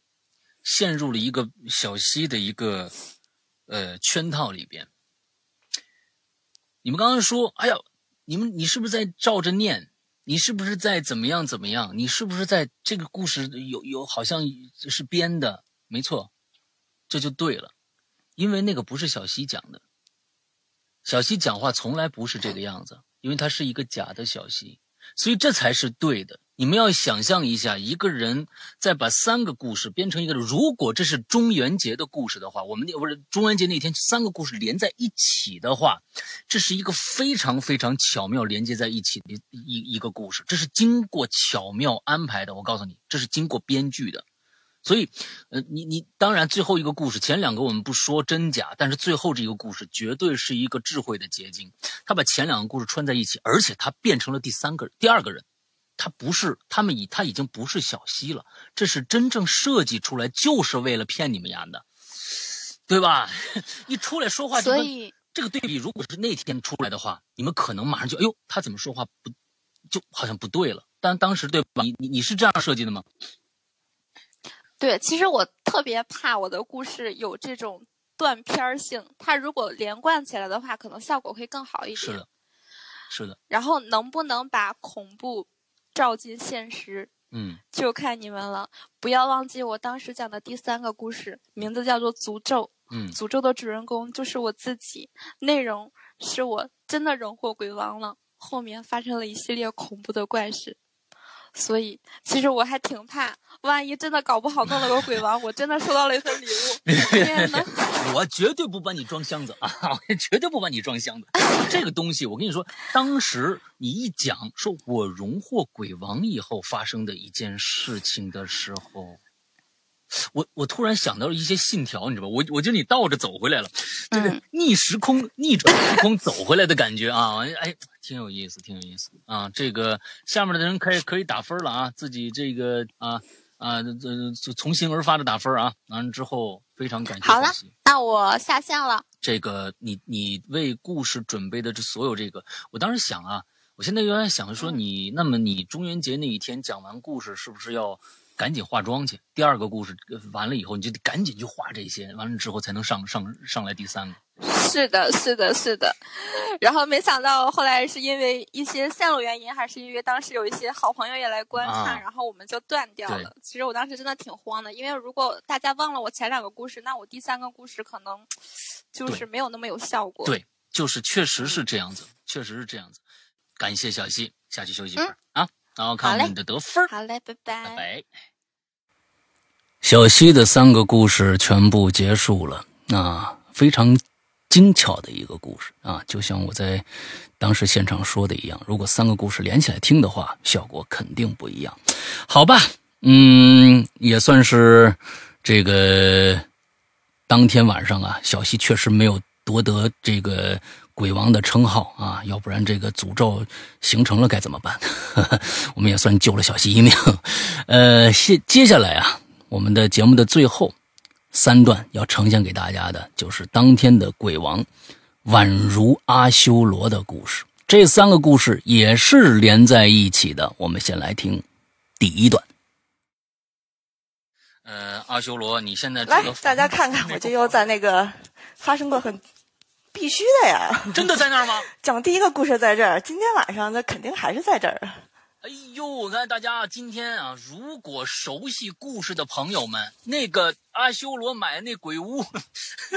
陷入了一个小溪的一个呃圈套里边。你们刚刚说，哎呀，你们你是不是在照着念？你是不是在怎么样怎么样？你是不是在这个故事有有好像是编的？没错，这就对了，因为那个不是小溪讲的。小溪讲话从来不是这个样子，因为它是一个假的小溪，所以这才是对的。你们要想象一下，一个人在把三个故事编成一个，如果这是中元节的故事的话，我们那不是中元节那天三个故事连在一起的话，这是一个非常非常巧妙连接在一起的一一个故事，这是经过巧妙安排的。我告诉你，这是经过编剧的。所以，呃，你你当然最后一个故事，前两个我们不说真假，但是最后这一个故事绝对是一个智慧的结晶。他把前两个故事串在一起，而且他变成了第三个第二个人。他不是，他们已他已经不是小西了，这是真正设计出来就是为了骗你们演的，对吧？一出来说话，所以这个对比，如果是那天出来的话，你们可能马上就，哎呦，他怎么说话不，就好像不对了。但当时对吧？你你你是这样设计的吗？对，其实我特别怕我的故事有这种断片性，它如果连贯起来的话，可能效果会更好一点。是的，是的。然后能不能把恐怖？照进现实，嗯，就看你们了。不要忘记我当时讲的第三个故事，名字叫做《诅咒》。嗯，诅咒的主人公就是我自己，内容是我真的荣获鬼王了。后面发生了一系列恐怖的怪事。所以，其实我还挺怕，万一真的搞不好弄了个鬼王，我真的收到了一份礼物。天哪，我绝对不帮你装箱子啊！我绝对不帮你装箱子。这个东西，我跟你说，当时你一讲说我荣获鬼王以后发生的一件事情的时候。我我突然想到了一些信条，你知道吧？我我觉得你倒着走回来了，这个逆时空、逆转时空走回来的感觉啊！哎，挺有意思，挺有意思啊！这个下面的人可以可以打分了啊，自己这个啊啊这从心而发的打分啊！完了之后非常感谢。好了，那我下线了。这个你你为故事准备的这所有这个，我当时想啊，我现在原来想说你，那么你中元节那一天讲完故事，是不是要？赶紧化妆去。第二个故事完了以后，你就得赶紧去画这些，完了之后才能上上上来第三个。是的，是的，是的。然后没想到后来是因为一些线路原因，还是因为当时有一些好朋友也来观看，然后我们就断掉了。其实我当时真的挺慌的，因为如果大家忘了我前两个故事，那我第三个故事可能就是没有那么有效果。对，就是确实是这样子，确实是这样子。感谢小溪，下去休息一会儿啊。然后看看你的得分。好嘞，拜拜。拜拜。小西的三个故事全部结束了，啊，非常精巧的一个故事啊，就像我在当时现场说的一样，如果三个故事连起来听的话，效果肯定不一样。好吧，嗯，也算是这个当天晚上啊，小西确实没有夺得这个。鬼王的称号啊，要不然这个诅咒形成了该怎么办？我们也算救了小西一命。呃，接接下来啊，我们的节目的最后三段要呈现给大家的，就是当天的鬼王宛如阿修罗的故事。这三个故事也是连在一起的。我们先来听第一段。呃，阿修罗，你现在来，大家看看，我就又在那个发生过很。必须的呀！真的在那儿吗？讲第一个故事在这儿，今天晚上那肯定还是在这儿。哎呦，我看大家今天啊，如果熟悉故事的朋友们，那个阿修罗买那鬼屋，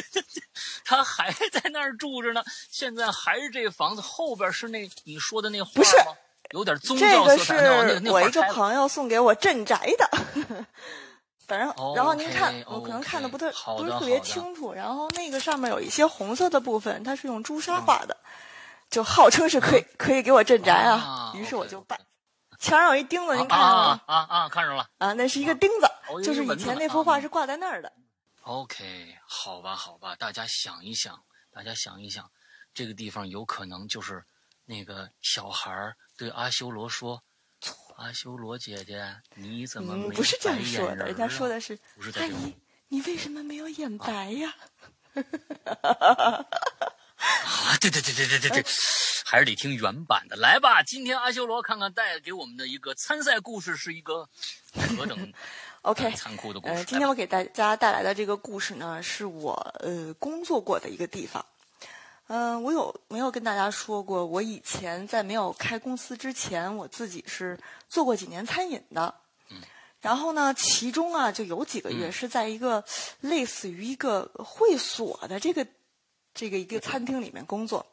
他还在那儿住着呢。现在还是这房子后边是那你说的那画吗？有点宗教色彩。这个是我一个朋友送给我镇宅的。反正，然后您看，我可能看的不特不是特别清楚。然后那个上面有一些红色的部分，它是用朱砂画的，就号称是可以可以给我镇宅啊。于是我就拜。墙上有一钉子，您看到了吗？啊啊，看着了。啊，那是一个钉子，就是以前那幅画是挂在那儿的。OK，好吧，好吧，大家想一想，大家想一想，这个地方有可能就是那个小孩对阿修罗说。阿修罗姐姐，你怎么不是这样说的？人家说的是，阿姨，你为什么没有眼白呀？啊，对对对对对对对，还是得听原版的。来吧，今天阿修罗看看带给我们的一个参赛故事是一个何等 OK 残酷的故事。呃，今天我给大家带来的这个故事呢，是我呃工作过的一个地方。嗯，我有没有跟大家说过？我以前在没有开公司之前，我自己是做过几年餐饮的。然后呢，其中啊，就有几个月是在一个类似于一个会所的这个这个一个餐厅里面工作。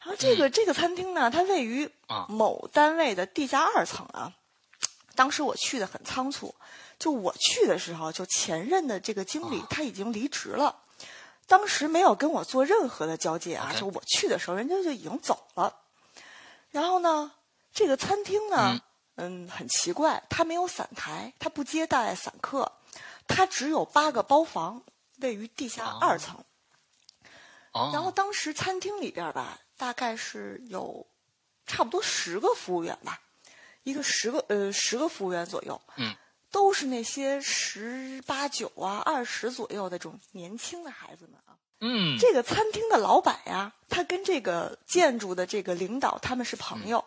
然后这个这个餐厅呢，它位于某单位的地下二层啊。当时我去的很仓促，就我去的时候，就前任的这个经理他已经离职了，当时没有跟我做任何的交接啊，就我去的时候，人家就已经走了。然后呢，这个餐厅呢，嗯，很奇怪，它没有散台，它不接待散客，它只有八个包房，位于地下二层。然后当时餐厅里边吧，大概是有差不多十个服务员吧，一个十个呃十个服务员左右，嗯，都是那些十八九啊二十左右的这种年轻的孩子们啊，嗯，这个餐厅的老板呀，他跟这个建筑的这个领导他们是朋友，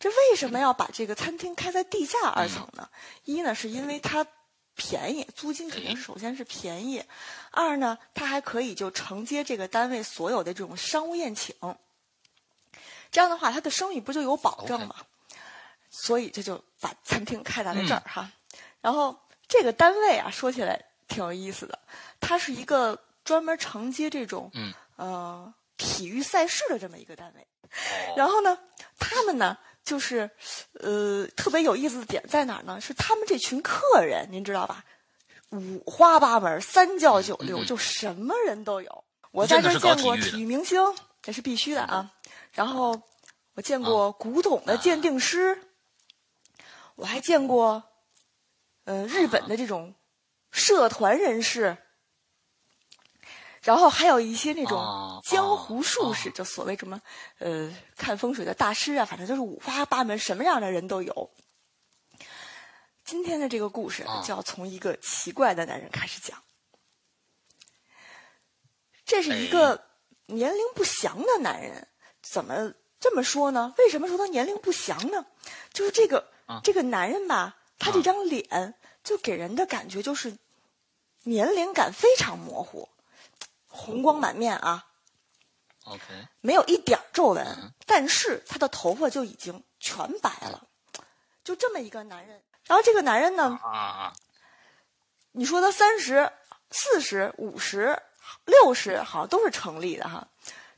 这为什么要把这个餐厅开在地下二层呢？一呢是因为它。便宜，租金肯定首先是便宜。二呢，它还可以就承接这个单位所有的这种商务宴请，这样的话，他的生意不就有保证吗？所以这就把餐厅开在了这儿哈。然后这个单位啊，说起来挺有意思的，它是一个专门承接这种呃体育赛事的这么一个单位。然后呢，他们呢。就是，呃，特别有意思的点在哪儿呢？是他们这群客人，您知道吧？五花八门，三教九流，就什么人都有。我在这见过体育明星，这是必须的啊。然后我见过古董的鉴定师，我还见过，呃，日本的这种社团人士。然后还有一些那种江湖术士，就所谓什么，呃，看风水的大师啊，反正就是五花八门，什么样的人都有。今天的这个故事就要从一个奇怪的男人开始讲。这是一个年龄不详的男人，怎么这么说呢？为什么说他年龄不详呢？就是这个这个男人吧，他这张脸就给人的感觉就是年龄感非常模糊。红光满面啊，OK，没有一点皱纹，但是他的头发就已经全白了，就这么一个男人。然后这个男人呢，啊，你说他三十四十五十六十，好像都是成立的哈。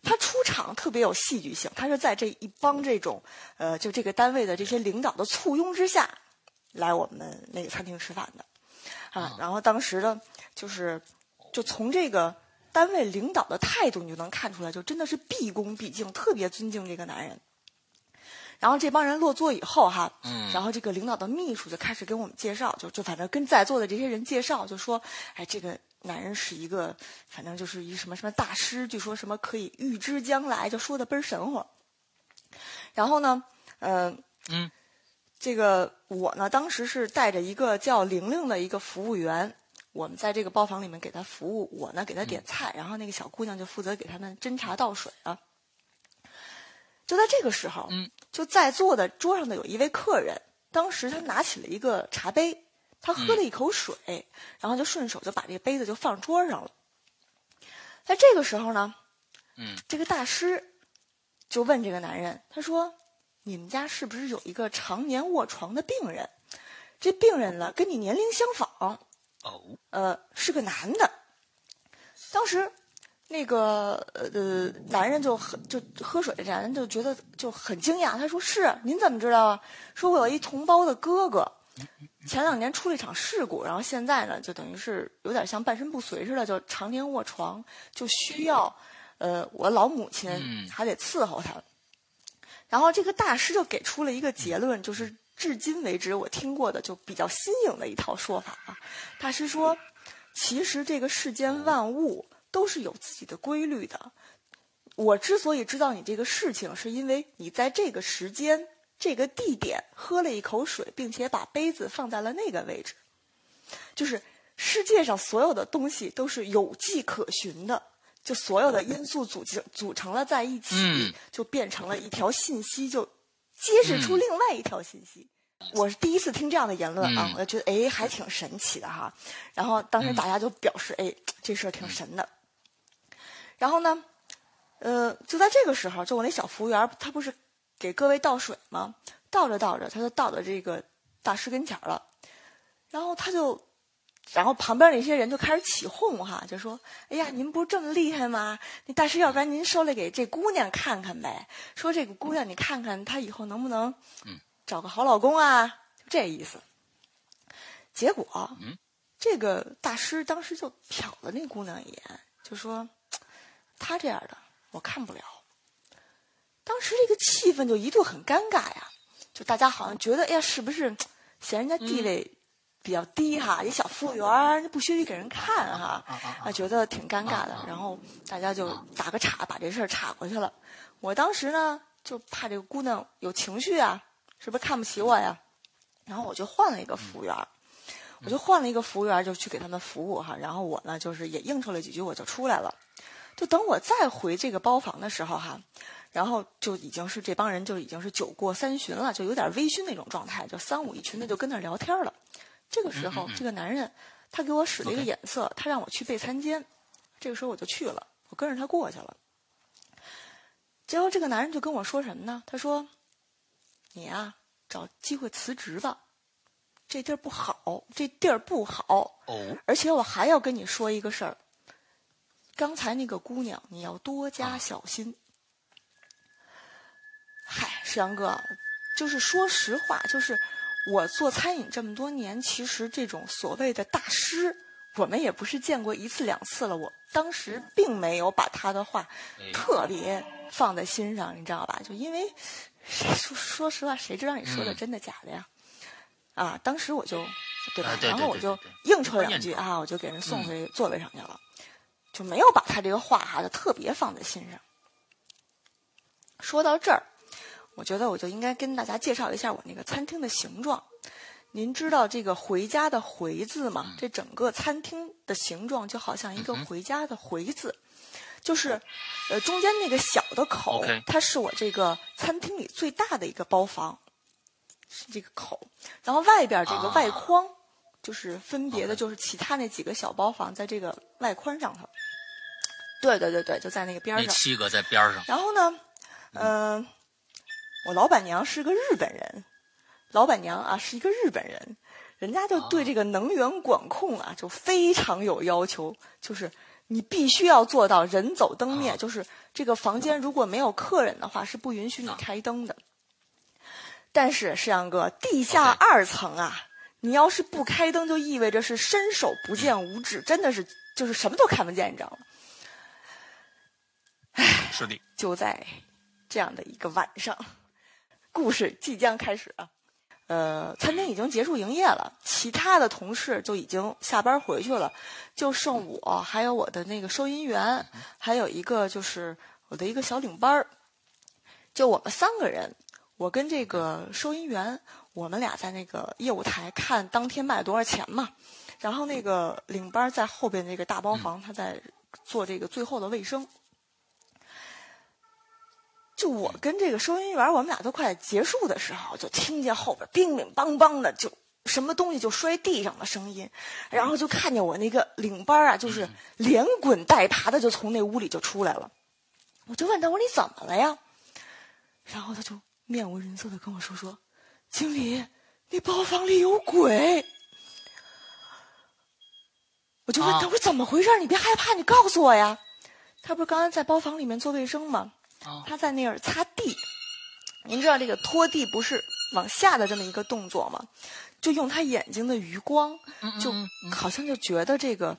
他出场特别有戏剧性，他是在这一帮这种呃，就这个单位的这些领导的簇拥之下，来我们那个餐厅吃饭的啊。然后当时呢，就是就从这个。单位领导的态度，你就能看出来，就真的是毕恭毕敬，特别尊敬这个男人。然后这帮人落座以后，哈，嗯，然后这个领导的秘书就开始给我们介绍，就就反正跟在座的这些人介绍，就说，哎，这个男人是一个，反正就是一什么什么大师，据说什么可以预知将来，就说的倍儿神乎。然后呢，嗯嗯，这个我呢，当时是带着一个叫玲玲的一个服务员。我们在这个包房里面给她服务，我呢给她点菜，然后那个小姑娘就负责给他们斟茶倒水啊。就在这个时候，嗯，就在座的桌上的有一位客人，当时他拿起了一个茶杯，他喝了一口水，然后就顺手就把这个杯子就放桌上了。在这个时候呢，嗯，这个大师就问这个男人，他说：“你们家是不是有一个常年卧床的病人？这病人呢跟你年龄相仿。”哦，呃，是个男的。当时，那个呃，男人就很就喝水，这男人就觉得就很惊讶。他说：“是，您怎么知道啊？”说：“我有一同胞的哥哥，前两年出了一场事故，然后现在呢，就等于是有点像半身不遂似的，就常年卧床，就需要呃，我老母亲还得伺候他。”然后这个大师就给出了一个结论，就是。至今为止，我听过的就比较新颖的一套说法啊。大师说，其实这个世间万物都是有自己的规律的。我之所以知道你这个事情，是因为你在这个时间、这个地点喝了一口水，并且把杯子放在了那个位置。就是世界上所有的东西都是有迹可循的，就所有的因素组织组成了在一起，就变成了一条信息，就。揭示出另外一条信息，我是第一次听这样的言论啊，我就觉得哎，还挺神奇的哈。然后当时大家就表示哎，这事儿挺神的。然后呢，呃，就在这个时候，就我那小服务员他不是给各位倒水吗？倒着倒着，他就倒到这个大师跟前了，然后他就。然后旁边那些人就开始起哄哈，就说：“哎呀，您不是这么厉害吗？那大师，要不然您收来给这姑娘看看呗？说这个姑娘，你看看她以后能不能，找个好老公啊？就这意思。结果，这个大师当时就瞟了那姑娘一眼，就说：“她这样的我看不了。”当时这个气氛就一度很尴尬呀，就大家好像觉得，哎呀，是不是嫌人家地位比较低哈？一小服务员不屑于给人看哈，啊，觉得挺尴尬的。然后大家就打个岔，把这事儿岔过去了。我当时呢，就怕这个姑娘有情绪啊，是不是看不起我呀？然后我就换了一个服务员。我就换了一个服务员，就去给他们服务哈。然后我呢，就是也应酬了几句，我就出来了。就等我再回这个包房的时候哈，然后就已经是这帮人就已经是酒过三巡了，就有点微醺那种状态，就三五一群的就跟那聊天了。这个时候，这个男人他给我使了一个眼色，他让我去备餐间。这个时候我就去了，我跟着他过去了。结果这个男人就跟我说什么呢？他说：“你呀，找机会辞职吧。”这地儿不好，这地儿不好。哦，而且我还要跟你说一个事儿。刚才那个姑娘，你要多加小心。嗨，石阳哥，就是说实话，就是我做餐饮这么多年，其实这种所谓的大师，我们也不是见过一次两次了。我当时并没有把他的话特别放在心上，你知道吧？就因为说说实话，谁知道你说的真的假的呀？啊，当时我就，对吧？然后我就应酬两句啊，我就给人送回座位上去了，就没有把他这个话哈就特别放在心上。说到这儿，我觉得我就应该跟大家介绍一下我那个餐厅的形状。您知道这个“回家”的“回”字吗？这整个餐厅的形状就好像一个“回家”的“回”字，就是呃中间那个小的口，它是我这个餐厅里最大的一个包房。是这个口，然后外边这个外框，就是分别的，就是其他那几个小包房在这个外框上头。对对对对，就在那个边上。那七个在边上。然后呢，嗯，我老板娘是个日本人，老板娘啊是一个日本人，人家就对这个能源管控啊就非常有要求，就是你必须要做到人走灯灭，就是这个房间如果没有客人的话是不允许你开灯的。但是，石阳哥，地下二层啊，你要是不开灯，就意味着是伸手不见五指，真的是就是什么都看不见，你知道吗？唉，是的。就在这样的一个晚上，故事即将开始啊。呃，餐厅已经结束营业了，其他的同事就已经下班回去了，就剩我还有我的那个收银员，还有一个就是我的一个小领班儿，就我们三个人。我跟这个收银员，我们俩在那个业务台看当天卖多少钱嘛。然后那个领班在后边那个大包房，他在做这个最后的卫生。就我跟这个收银员，我们俩都快结束的时候，就听见后边乒乒乓乓的，就什么东西就摔地上的声音。然后就看见我那个领班啊，就是连滚带爬的就从那屋里就出来了。我就问他，我说你怎么了呀？然后他就。面无人色的跟我说说，经理，那包房里有鬼。我就问他，我说怎么回事？你别害怕，你告诉我呀。他不是刚刚在包房里面做卫生吗？他在那儿擦地。您知道这个拖地不是往下的这么一个动作吗？就用他眼睛的余光，就好像就觉得这个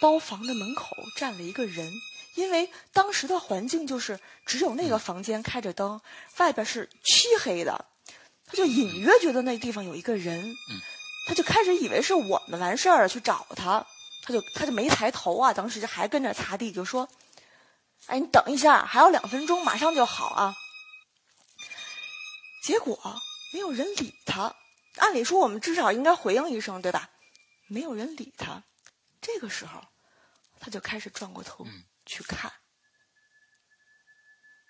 包房的门口站了一个人。因为当时的环境就是只有那个房间开着灯，外边是漆黑的，他就隐约觉得那地方有一个人，他就开始以为是我们完事儿了去找他，他就他就没抬头啊，当时就还跟着擦地，就说：“哎，你等一下，还有两分钟，马上就好啊。”结果没有人理他，按理说我们至少应该回应一声，对吧？没有人理他，这个时候他就开始转过头。去看，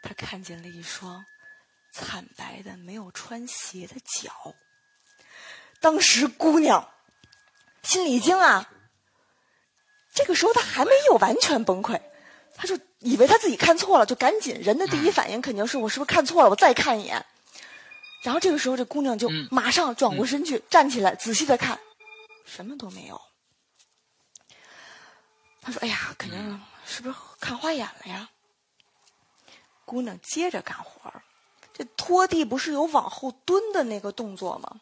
他看见了一双惨白的、没有穿鞋的脚。当时姑娘心里一惊啊，这个时候她还没有完全崩溃，她就以为他自己看错了，就赶紧人的第一反应肯定是我是不是看错了？我再看一眼。然后这个时候，这姑娘就马上转过身去，站起来仔细的看，什么都没有。他说：“哎呀，肯定。”是不是看花眼了呀？姑娘接着干活儿，这拖地不是有往后蹲的那个动作吗？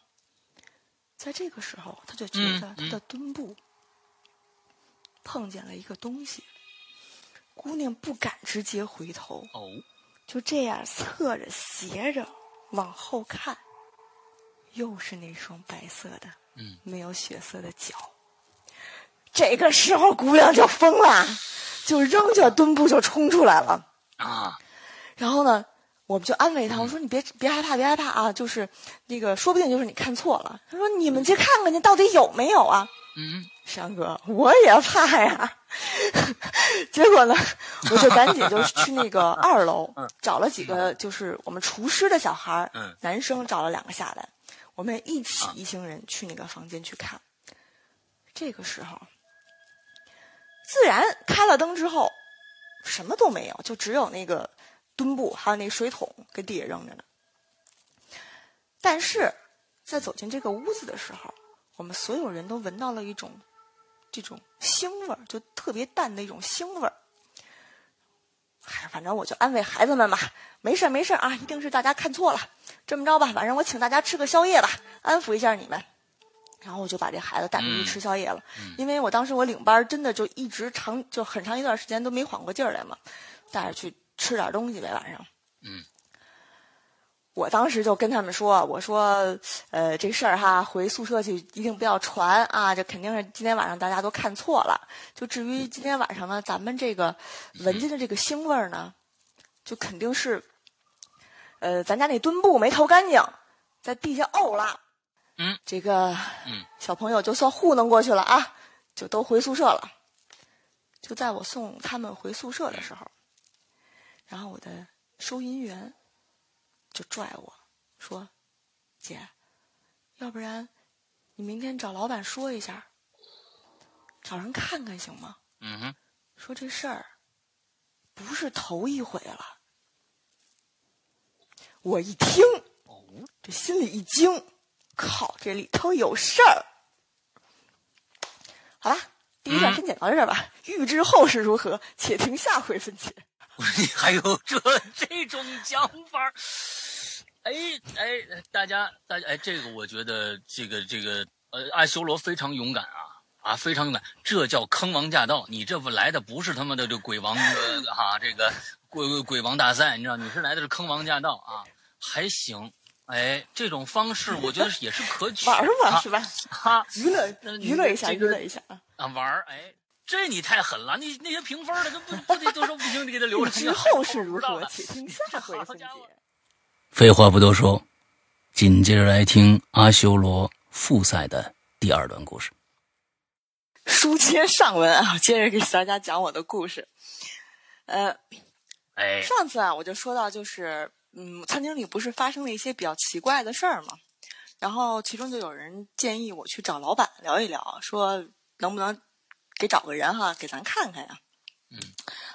在这个时候，他就觉得他的墩部碰见了一个东西。姑娘不敢直接回头，哦，就这样侧着斜着往后看，又是那双白色的，嗯，没有血色的脚。这个时候，姑娘就疯了，就扔下墩布就冲出来了啊。然后呢，我们就安慰她，我说：“你别别害怕，别害怕啊，就是那个，说不定就是你看错了。”她说：“你们去看看去，到底有没有啊？”嗯，山哥，我也怕呀。结果呢，我就赶紧就去那个 二楼，找了几个就是我们厨师的小孩儿，男生找了两个下来，我们一起一行人去那个房间去看。这个时候，自然开了灯之后，什么都没有，就只有那个墩布还有那水桶跟地下扔着呢。但是在走进这个屋子的时候，我们所有人都闻到了一种。这种腥味儿就特别淡的一种腥味儿，嗨，反正我就安慰孩子们吧，没事儿没事儿啊，一定是大家看错了。这么着吧，晚上我请大家吃个宵夜吧，安抚一下你们。然后我就把这孩子带出去吃宵夜了，因为我当时我领班真的就一直长就很长一段时间都没缓过劲儿来嘛，带着去吃点东西呗，晚上。嗯。我当时就跟他们说：“我说，呃，这事儿哈，回宿舍去一定不要传啊！这肯定是今天晚上大家都看错了。就至于今天晚上呢，咱们这个闻见的这个腥味儿呢，就肯定是，呃，咱家那墩布没掏干净，在地下呕了。嗯，这个，嗯，小朋友就算糊弄过去了啊，就都回宿舍了。就在我送他们回宿舍的时候，然后我的收银员。”就拽我说：“姐，要不然你明天找老板说一下，找人看看行吗？”嗯哼，说这事儿不是头一回了。我一听，这心里一惊，靠，这里头有事儿。好吧，第一段先讲到这儿吧。欲知后事如何，且听下回分解。你还有这这种讲法？哎哎，大家大家哎，这个我觉得这个这个呃，阿修罗非常勇敢啊啊，非常勇敢，这叫坑王驾到。你这不来的不是他妈的这鬼王哈，这个鬼鬼王大赛，你知道，你是来的是坑王驾到啊，还行。哎，这种方式我觉得也是可取，玩嘛是吧？哈，娱乐娱乐一下，娱乐一下啊！啊，玩儿哎。这你太狠了！你那些评分的都不不得都说不行，你给他留着。之后事如何，且听 下回分解。废话不多说，紧接着来听阿修罗复赛的第二段故事。书接上文啊，接着给大家讲我的故事。呃，哎，上次啊，我就说到，就是嗯，餐厅里不是发生了一些比较奇怪的事儿嘛，然后其中就有人建议我去找老板聊一聊，说能不能。给找个人哈，给咱看看呀。嗯，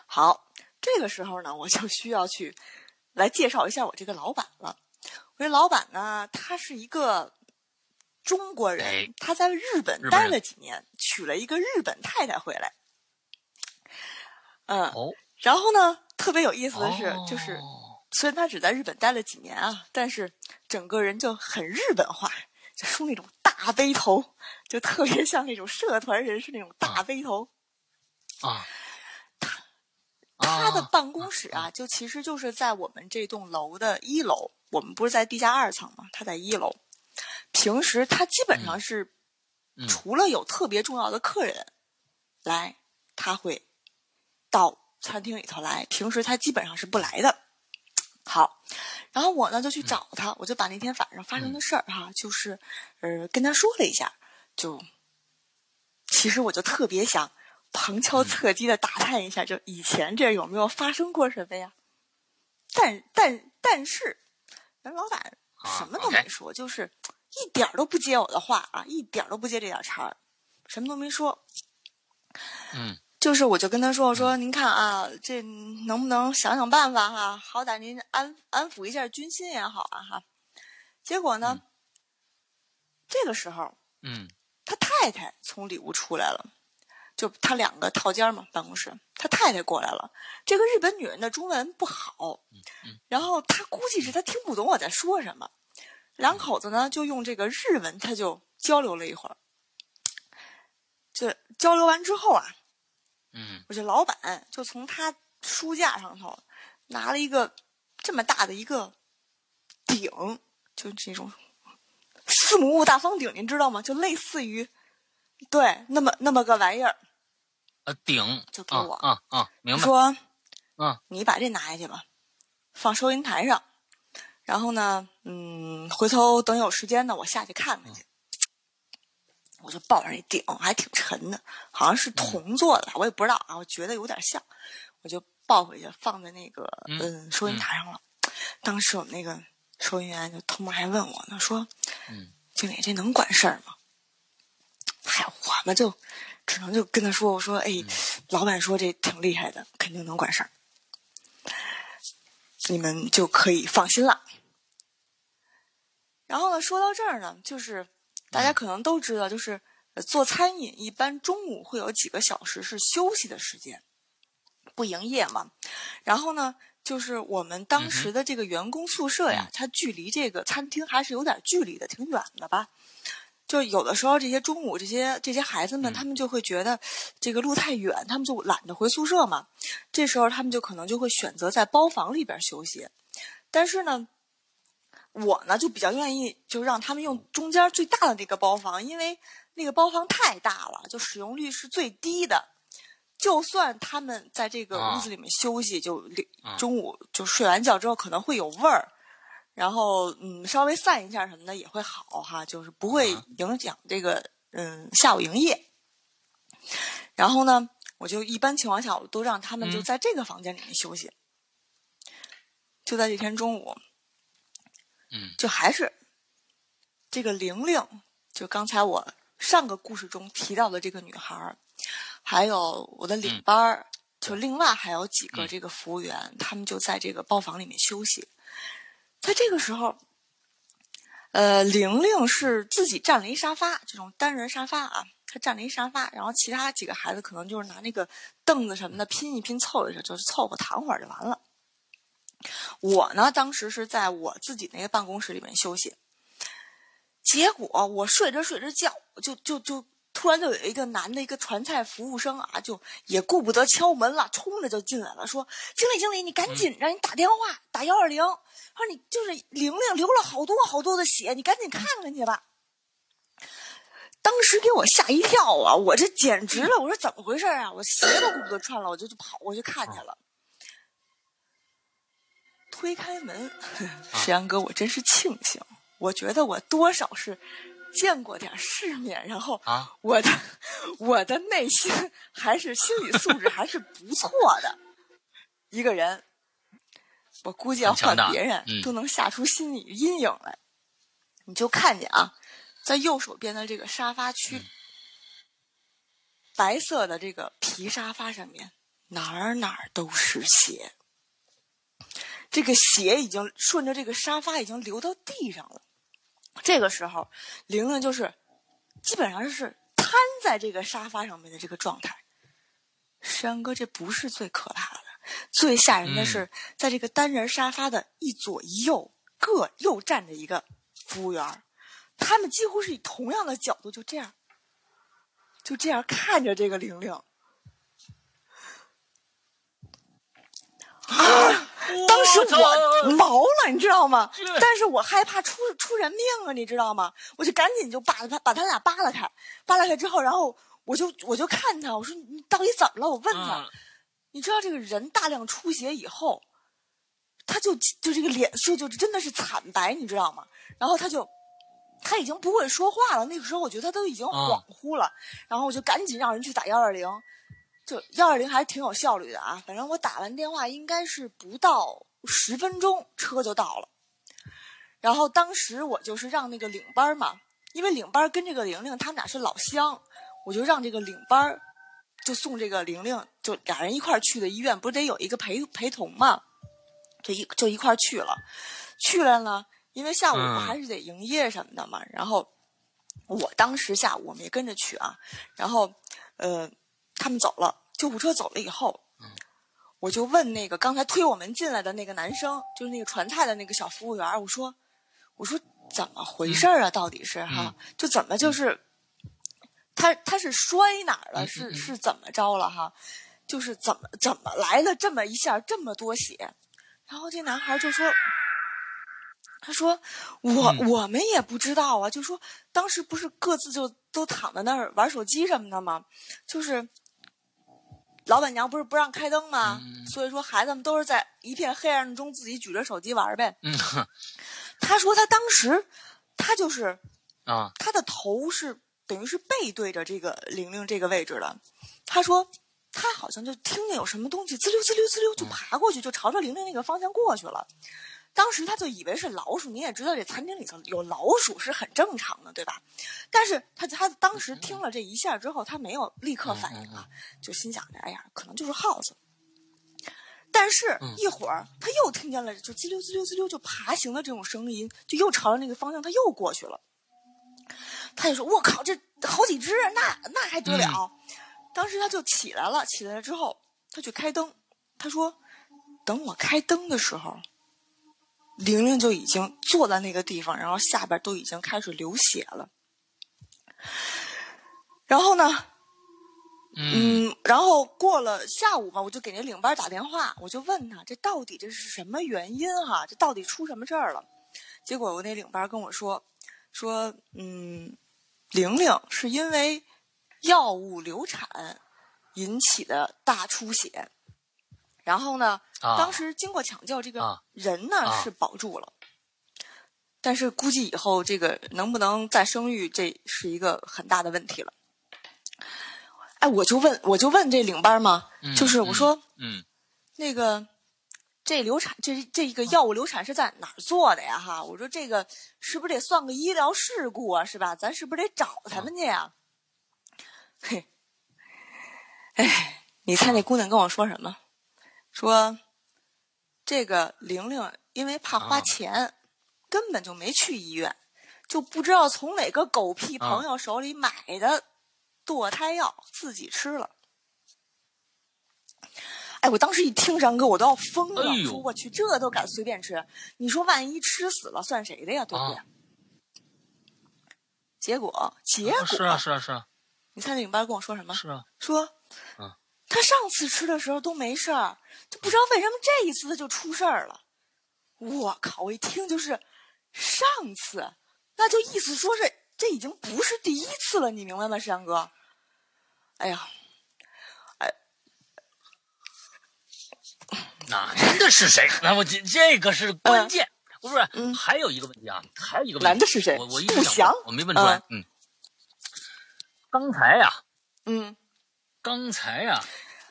好，这个时候呢，我就需要去来介绍一下我这个老板了。我这老板呢，他是一个中国人，他在日本待了几年，娶了一个日本太太回来。嗯，然后呢，特别有意思的是，就是虽然他只在日本待了几年啊，但是整个人就很日本化。就梳那种大背头，就特别像那种社团人士那种大背头。啊，他他的办公室啊，就其实就是在我们这栋楼的一楼。我们不是在地下二层吗？他在一楼。平时他基本上是，除了有特别重要的客人来，他会到餐厅里头来。平时他基本上是不来的。好。然后我呢就去找他，我就把那天晚上发生的事儿哈，就是呃跟他说了一下，就其实我就特别想旁敲侧击的打探一下，就以前这有没有发生过什么呀？但但但是人老板什么都没说，就是一点都不接我的话啊，一点都不接这点茬儿，什么都没说。嗯。就是，我就跟他说：“我说您看啊，这能不能想想办法哈？好歹您安安抚一下军心也好啊哈。”结果呢，这个时候，嗯，他太太从里屋出来了，就他两个套间嘛，办公室，他太太过来了。这个日本女人的中文不好，然后他估计是他听不懂我在说什么，两口子呢就用这个日文，他就交流了一会儿。这交流完之后啊，嗯，我这老板就从他书架上头拿了一个这么大的一个鼎，就这种四母物大方鼎，您知道吗？就类似于对那么那么个玩意儿。呃，顶就给我啊啊，明白。说，嗯，你把这拿下去吧，放收银台上。然后呢，嗯，回头等有时间呢，我下去看看去。我就抱着那顶，还挺沉的，好像是铜做的，我也不知道啊，我觉得有点像，我就抱回去放在那个嗯收银台上了。当时我们那个收银员就偷摸还问我呢，说：“嗯，经理，这能管事儿吗？”嗨，我们就只能就跟他说：“我说，哎，老板说这挺厉害的，肯定能管事儿，你们就可以放心了。”然后呢，说到这儿呢，就是大家可能都知道，就是做餐饮一般中午会有几个小时是休息的时间，不营业嘛。然后呢，就是我们当时的这个员工宿舍呀，它距离这个餐厅还是有点距离的，挺远的吧。就有的时候，这些中午这些这些孩子们，他们就会觉得这个路太远，他们就懒得回宿舍嘛。这时候他们就可能就会选择在包房里边休息。但是呢，我呢就比较愿意就让他们用中间最大的那个包房，因为那个包房太大了，就使用率是最低的。就算他们在这个屋子里面休息，就中午就睡完觉之后可能会有味儿。然后，嗯，稍微散一下什么的也会好哈，就是不会影响这个，嗯，下午营业。然后呢，我就一般情况下，我都让他们就在这个房间里面休息。就在这天中午，嗯，就还是这个玲玲，就刚才我上个故事中提到的这个女孩，还有我的领班儿，就另外还有几个这个服务员，他们就在这个包房里面休息。在这个时候，呃，玲玲是自己占了一沙发，这种单人沙发啊，她占了一沙发，然后其他几个孩子可能就是拿那个凳子什么的拼一拼，凑一下，就是凑合躺会儿就完了。我呢，当时是在我自己那个办公室里面休息，结果我睡着睡着觉，就就就突然就有一个男的一个传菜服务生啊，就也顾不得敲门了，冲着就进来了，说：“经理，经理，你赶紧让，你打电话打幺二零。”说你就是玲玲流了好多好多的血，你赶紧看看去吧。当时给我吓一跳啊！我这简直了！我说怎么回事啊？我鞋都顾不得穿了，我就就跑过去看去了。推开门，石阳哥，我真是庆幸，我觉得我多少是见过点世面，然后啊我的 我的内心还是心理素质还是不错的一个人。我估计要换别人都能吓出心理阴影来。你就看见啊，在右手边的这个沙发区，白色的这个皮沙发上面，哪儿哪儿都是血。这个血已经顺着这个沙发已经流到地上了。这个时候，玲玲就是基本上是瘫在这个沙发上面的这个状态。山哥，这不是最可怕的。最吓人的是，在这个单人沙发的一左一右各又站着一个服务员，他们几乎是以同样的角度，就这样，就这样看着这个玲玲。啊！当时我毛了，你知道吗？但是我害怕出出人命啊，你知道吗？我就赶紧就把他把他俩扒拉开，扒拉开之后，然后我就我就看他，我说你到底怎么了？我问他。你知道这个人大量出血以后，他就就这个脸色就真的是惨白，你知道吗？然后他就他已经不会说话了。那个时候我觉得他都已经恍惚了，然后我就赶紧让人去打幺二零，就幺二零还是挺有效率的啊。反正我打完电话应该是不到十分钟车就到了。然后当时我就是让那个领班嘛，因为领班跟这个玲玲他们俩是老乡，我就让这个领班。就送这个玲玲，就俩人一块儿去的医院，不是得有一个陪陪同嘛？就一就一块儿去了，去了呢，因为下午还是得营业什么的嘛。然后我当时下午我们也跟着去啊。然后呃，他们走了，救护车走了以后，我就问那个刚才推我们进来的那个男生，就是那个传菜的那个小服务员，我说我说怎么回事儿啊？到底是哈，就怎么就是他他是摔哪儿了？是是怎么着了哈？就是怎么怎么来了这么一下这么多血？然后这男孩就说：“他说我我们也不知道啊，就说当时不是各自就都躺在那儿玩手机什么的吗？就是老板娘不是不让开灯吗？所以说孩子们都是在一片黑暗中自己举着手机玩呗。嗯他说他当时他就是啊，他的头是等于是背对着这个玲玲这个位置的。他说。”他好像就听见有什么东西滋溜滋溜滋溜就爬过去，就朝着玲玲那个方向过去了。当时他就以为是老鼠，你也知道这餐厅里头有老鼠是很正常的，对吧？但是他他当时听了这一下之后，他没有立刻反应啊，就心想着，哎呀，可能就是耗子。但是一会儿他又听见了就滋溜滋溜滋溜就爬行的这种声音，就又朝着那个方向他又过去了。他就说：“我靠，这好几只，那那还得了？”当时他就起来了，起来了之后，他去开灯。他说：“等我开灯的时候，玲玲就已经坐在那个地方，然后下边都已经开始流血了。然后呢，嗯，然后过了下午吧，我就给那领班打电话，我就问他这到底这是什么原因哈？这到底出什么事儿了？结果我那领班跟我说，说嗯，玲玲是因为。”药物流产引起的大出血，然后呢，当时经过抢救，这个人呢是保住了，但是估计以后这个能不能再生育，这是一个很大的问题了。哎，我就问，我就问这领班嘛，就是我说，嗯，那个这流产，这这个药物流产是在哪儿做的呀？哈，我说这个是不是得算个医疗事故啊？是吧？咱是不是得找他们去呀？嘿，哎，你猜那姑娘跟我说什么？说这个玲玲因为怕花钱，根本就没去医院，就不知道从哪个狗屁朋友手里买的堕胎药，自己吃了。哎，我当时一听张哥，我都要疯了，说我去，这都敢随便吃？你说万一吃死了，算谁的呀？对不对？结果，结果是啊，是啊，是啊。你猜那领班跟我说什么？是啊，说，嗯，他上次吃的时候都没事儿，就不知道为什么这一次他就出事儿了。我靠！我一听就是上次，那就意思说是这已经不是第一次了，你明白吗，石阳哥？哎呀，哎，男的是谁？那我这这个是关键，不是？还有一个问题啊，还有一个问题，男的是谁？我我不想，我没问出来，嗯。刚才呀，嗯，刚才呀，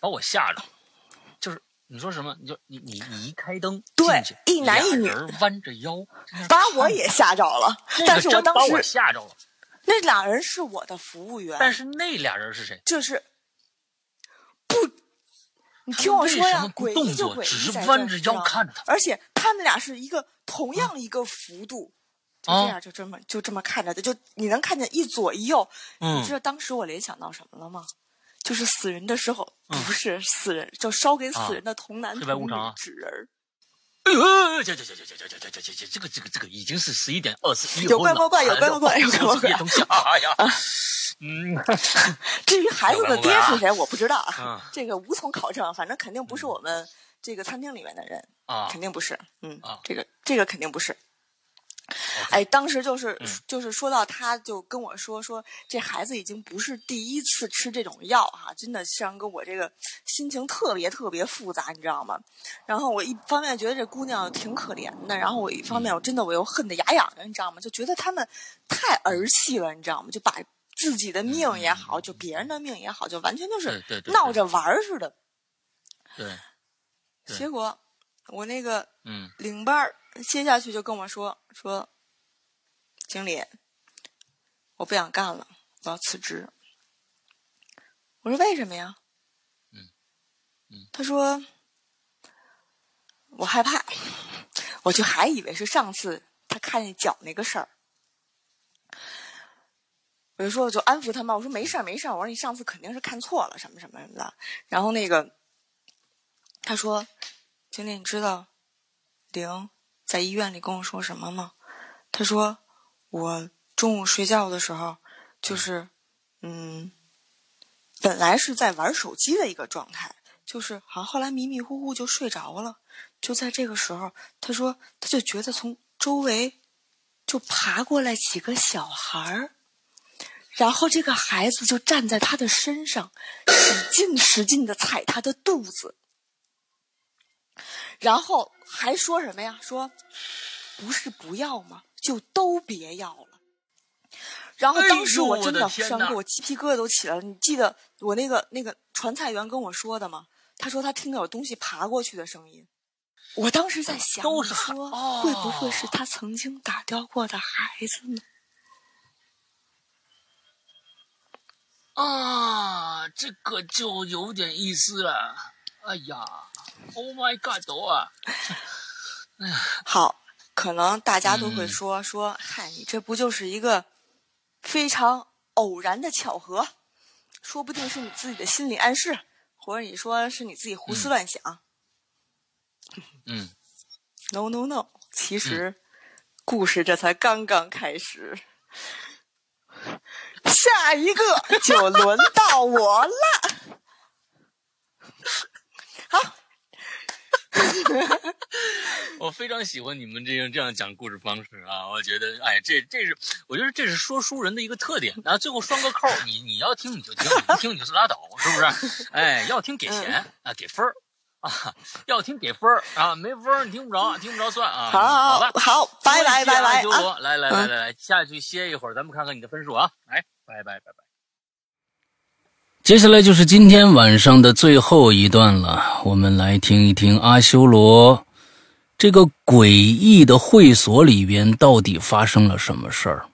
把我吓着，就是你说什么？你就你你你一开灯，对，一男一女弯着腰，把我也吓着了。但是我当时把我吓着了。那俩人是我的服务员，但是那俩人是谁？就是不，你听我说呀，诡异就诡异在弯着腰看着他，而且他们俩是一个同样一个幅度。就这样，就这么就这么看着的，就你能看见一左一右。你知道当时我联想到什么了吗？就是死人的时候，不是死人，就烧给死人的童男童女纸人。哎呦，这这这这这这这这这这这个这个这个已经是十一点二十一有怪怪怪，有怪怪怪，有怪怪怪。嗯。至于孩子的爹是谁，我不知道啊，这个无从考证。反正肯定不是我们这个餐厅里面的人啊，肯定不是。嗯，这个这个肯定不是。哎，当时就是就是说到，他就跟我说说，这孩子已经不是第一次吃这种药哈，真的，像跟我这个心情特别特别复杂，你知道吗？然后我一方面觉得这姑娘挺可怜的，然后我一方面我真的我又恨得牙痒痒，你知道吗？就觉得他们太儿戏了，你知道吗？就把自己的命也好，就别人的命也好，就完全就是闹着玩似的。对。结果我那个嗯领班儿。接下去就跟我说说，经理，我不想干了，我要辞职。我说为什么呀？嗯嗯，他说我害怕，我就还以为是上次他看见脚那个事儿。我就说我就安抚他嘛，我说没事儿没事儿，我说你上次肯定是看错了什么什么什么的。然后那个他说，经理你知道零。在医院里跟我说什么吗？他说我中午睡觉的时候，就是嗯，本来是在玩手机的一个状态，就是好像后来迷迷糊糊就睡着了。就在这个时候，他说他就觉得从周围就爬过来几个小孩儿，然后这个孩子就站在他的身上，使劲使劲的踩他的肚子，然后还说什么呀？说不是不要吗？就都别要了。然后当时我真的我鸡皮疙瘩都起来了。你记得我那个那个传菜员跟我说的吗？他说他听到有东西爬过去的声音。我当时在想，说会不会是他曾经打掉过的孩子呢？啊，这个就有点意思了。哎呀，Oh my God，多啊！好，可能大家都会说说，嗨，你这不就是一个非常偶然的巧合？说不定是你自己的心理暗示，或者你说是你自己胡思乱想。嗯，no no no，其实故事这才刚刚开始，下一个就轮到我了。好，我非常喜欢你们这样这样讲故事方式啊！我觉得，哎，这这是我觉得这是说书人的一个特点。然后最后双个扣，你你要听你就听，不听你就拉倒，是不是？哎，要听给钱啊，给分儿。啊，要听给分儿啊，没分儿你听不着，听不着算啊。好，好好，拜拜拜拜啊！来来来来来，下去歇一会儿，咱们看看你的分数啊。来，拜拜拜拜。接下来就是今天晚上的最后一段了，我们来听一听阿修罗这个诡异的会所里边到底发生了什么事儿。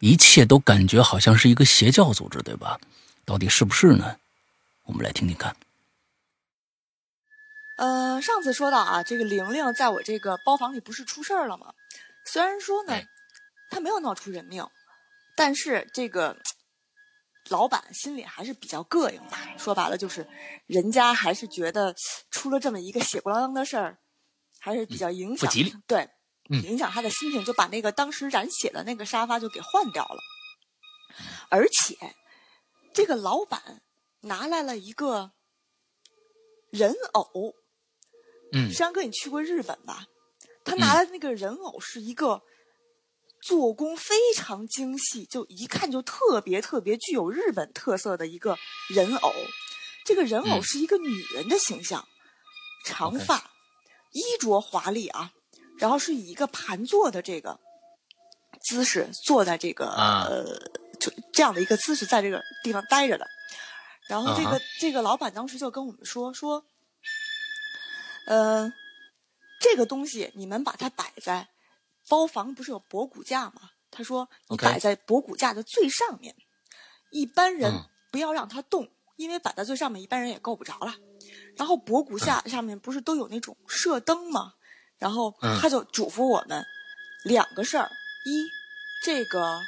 一切都感觉好像是一个邪教组织，对吧？到底是不是呢？我们来听听看。呃，上次说到啊，这个玲玲在我这个包房里不是出事儿了吗？虽然说呢，她没有闹出人命，但是这个老板心里还是比较膈应的。说白了就是，人家还是觉得出了这么一个血不拉当的事儿，还是比较影响，对，影响他的心情，就把那个当时染血的那个沙发就给换掉了。而且，这个老板拿来了一个人偶。嗯，山哥，你去过日本吧？他拿的那个人偶是一个做工非常精细，就一看就特别特别具有日本特色的一个人偶。这个人偶是一个女人的形象，长发，衣着华丽啊，然后是以一个盘坐的这个姿势坐在这个呃，就这样的一个姿势在这个地方待着的。然后这个这个老板当时就跟我们说说。呃，这个东西你们把它摆在包房，不是有博古架吗？他说你摆在博古架的最上面，一般人不要让它动，因为摆在最上面，一般人也够不着了。然后博古架上面不是都有那种射灯吗？然后他就嘱咐我们两个事儿：一，这个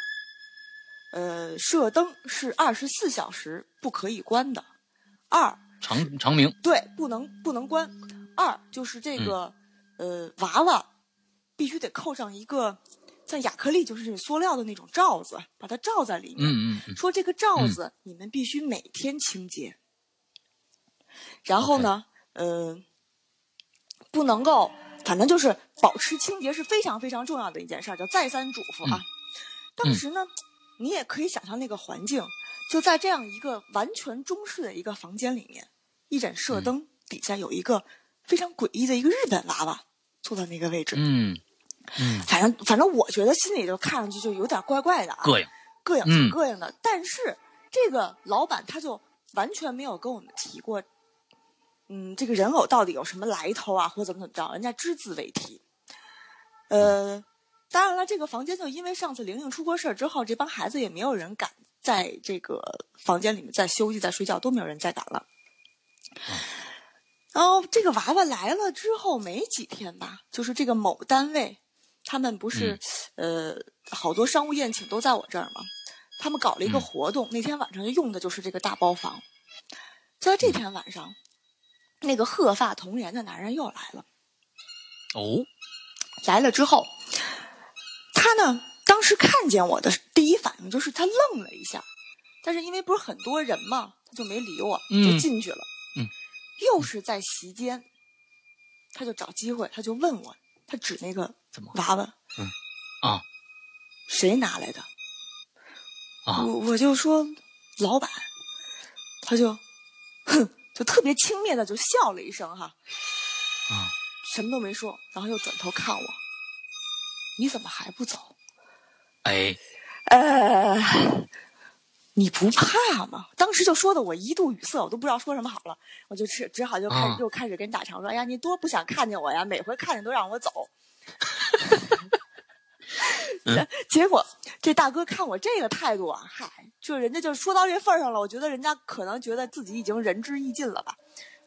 呃射灯是二十四小时不可以关的；二，长长明，对，不能不能关。二就是这个，呃，娃娃必须得扣上一个像亚克力，就是塑料的那种罩子，把它罩在里面。嗯嗯。说这个罩子你们必须每天清洁。然后呢，呃，不能够，反正就是保持清洁是非常非常重要的一件事儿，就再三嘱咐啊。当时呢，你也可以想象那个环境，就在这样一个完全中式的一个房间里面，一盏射灯底下有一个。非常诡异的一个日本娃娃坐在那个位置，嗯嗯，反正反正我觉得心里就看上去就有点怪怪的啊，膈应，膈应，挺膈应的。但是这个老板他就完全没有跟我们提过，嗯，这个人偶到底有什么来头啊，或者怎么怎么着，人家只字未提。呃，当然了，这个房间就因为上次玲玲出过事儿之后，这帮孩子也没有人敢在这个房间里面再休息、再睡觉，都没有人再敢了。然 后这个娃娃来了之后没几天吧，就是这个某单位，他们不是呃好多商务宴请都在我这儿吗？他们搞了一个活动，那天晚上用的就是这个大包房。就在这天晚上，那个鹤发童颜的男人又来了。哦，来了之后，他呢？当时看见我的第一反应就是他愣了一下，但是因为不是很多人嘛，他就没理我，就进去了。嗯，又是在席间，他就找机会，他就问我，他指那个娃娃，嗯，啊，谁拿来的？啊，我我就说老板，他就哼，就特别轻蔑的就笑了一声哈，啊，什么都没说，然后又转头看我，你怎么还不走？哎，呃，你不怕吗？当时就说的我一度语塞，我都不知道说什么好了，我就只只好就开始又开始跟大强说：“哎呀，你多不想看见我呀，每回看见都让我走。” 结果这大哥看我这个态度啊，嗨，就人家就说到这份上了，我觉得人家可能觉得自己已经仁至义尽了吧，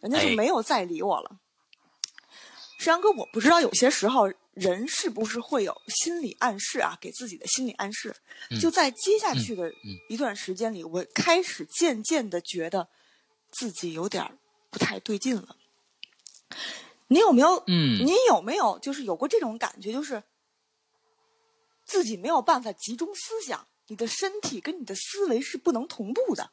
人家就没有再理我了。石阳哥，我不知道有些时候人是不是会有心理暗示啊，给自己的心理暗示。就在接下去的一段时间里，我开始渐渐的觉得自己有点不太对劲了。你有没有？嗯，你有没有就是有过这种感觉，就是自己没有办法集中思想，你的身体跟你的思维是不能同步的？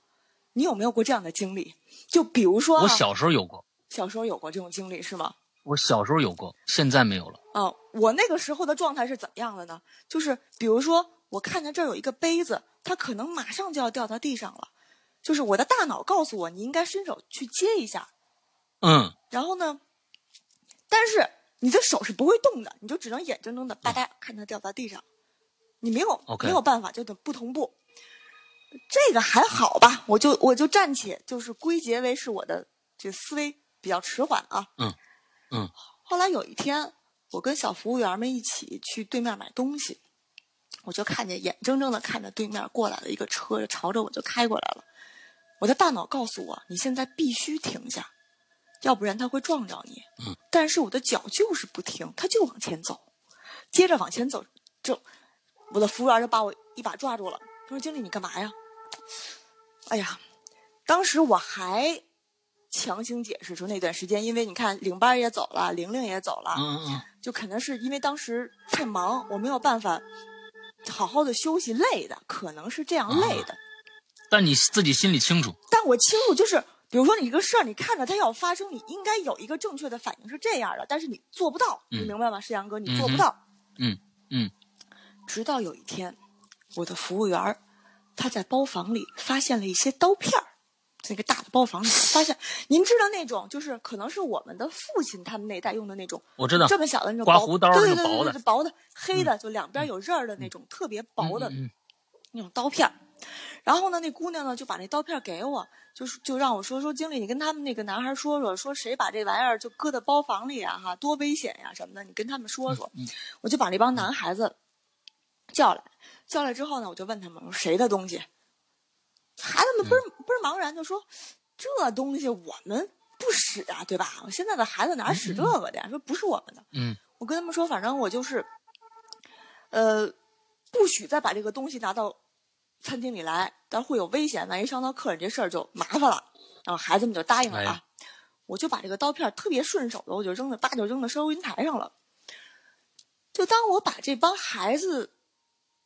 你有没有过这样的经历？就比如说，我小时候有过，小时候有过这种经历是吗？我小时候有过，现在没有了。哦，我那个时候的状态是怎么样的呢？就是比如说，我看见这儿有一个杯子，它可能马上就要掉到地上了，就是我的大脑告诉我，你应该伸手去接一下。嗯。然后呢，但是你的手是不会动的，你就只能眼睁睁的吧嗒看它掉到地上，你没有没有办法，就得不同步。这个还好吧？我就我就暂且就是归结为是我的这思维比较迟缓啊。嗯。嗯，后来有一天，我跟小服务员们一起去对面买东西，我就看见眼睁睁的看着对面过来了一个车，朝着我就开过来了。我的大脑告诉我，你现在必须停下，要不然他会撞着你。嗯，但是我的脚就是不停，他就往前走，接着往前走，就我的服务员就把我一把抓住了，他说：“经理，你干嘛呀？”哎呀，当时我还。强行解释说那段时间，因为你看领班也走了，玲玲也走了，嗯嗯，就可能是因为当时太忙，我没有办法好好的休息，累的，可能是这样累的。但你自己心里清楚。但我清楚，就是比如说你一个事儿，你看着它要发生，你应该有一个正确的反应是这样的，但是你做不到，你明白吗？世阳哥，你做不到。嗯嗯。直到有一天，我的服务员他在包房里发现了一些刀片儿。那个大的包房里，发现您知道那种，就是可能是我们的父亲他们那代用的那种，我知道这么小的那种刮胡刀，对对对薄的，薄的黑的，就两边有刃儿的那种，特别薄的那种刀片。然后呢，那姑娘呢就把那刀片给我，就是就让我说说经理，你跟他们那个男孩说说，说谁把这玩意儿就搁在包房里啊？哈，多危险呀什么的，你跟他们说说。我就把那帮男孩子叫来，叫来之后呢，我就问他们，我说谁的东西？孩子们不是不是茫然，就说这东西我们不使啊，对吧？现在的孩子哪使这个的呀？说不是我们的。嗯，我跟他们说，反正我就是，呃，不许再把这个东西拿到餐厅里来，但会有危险，万一伤到客人，这事儿就麻烦了。然后孩子们就答应了啊。我就把这个刀片特别顺手的，我就扔在叭就扔在收银台上了。就当我把这帮孩子。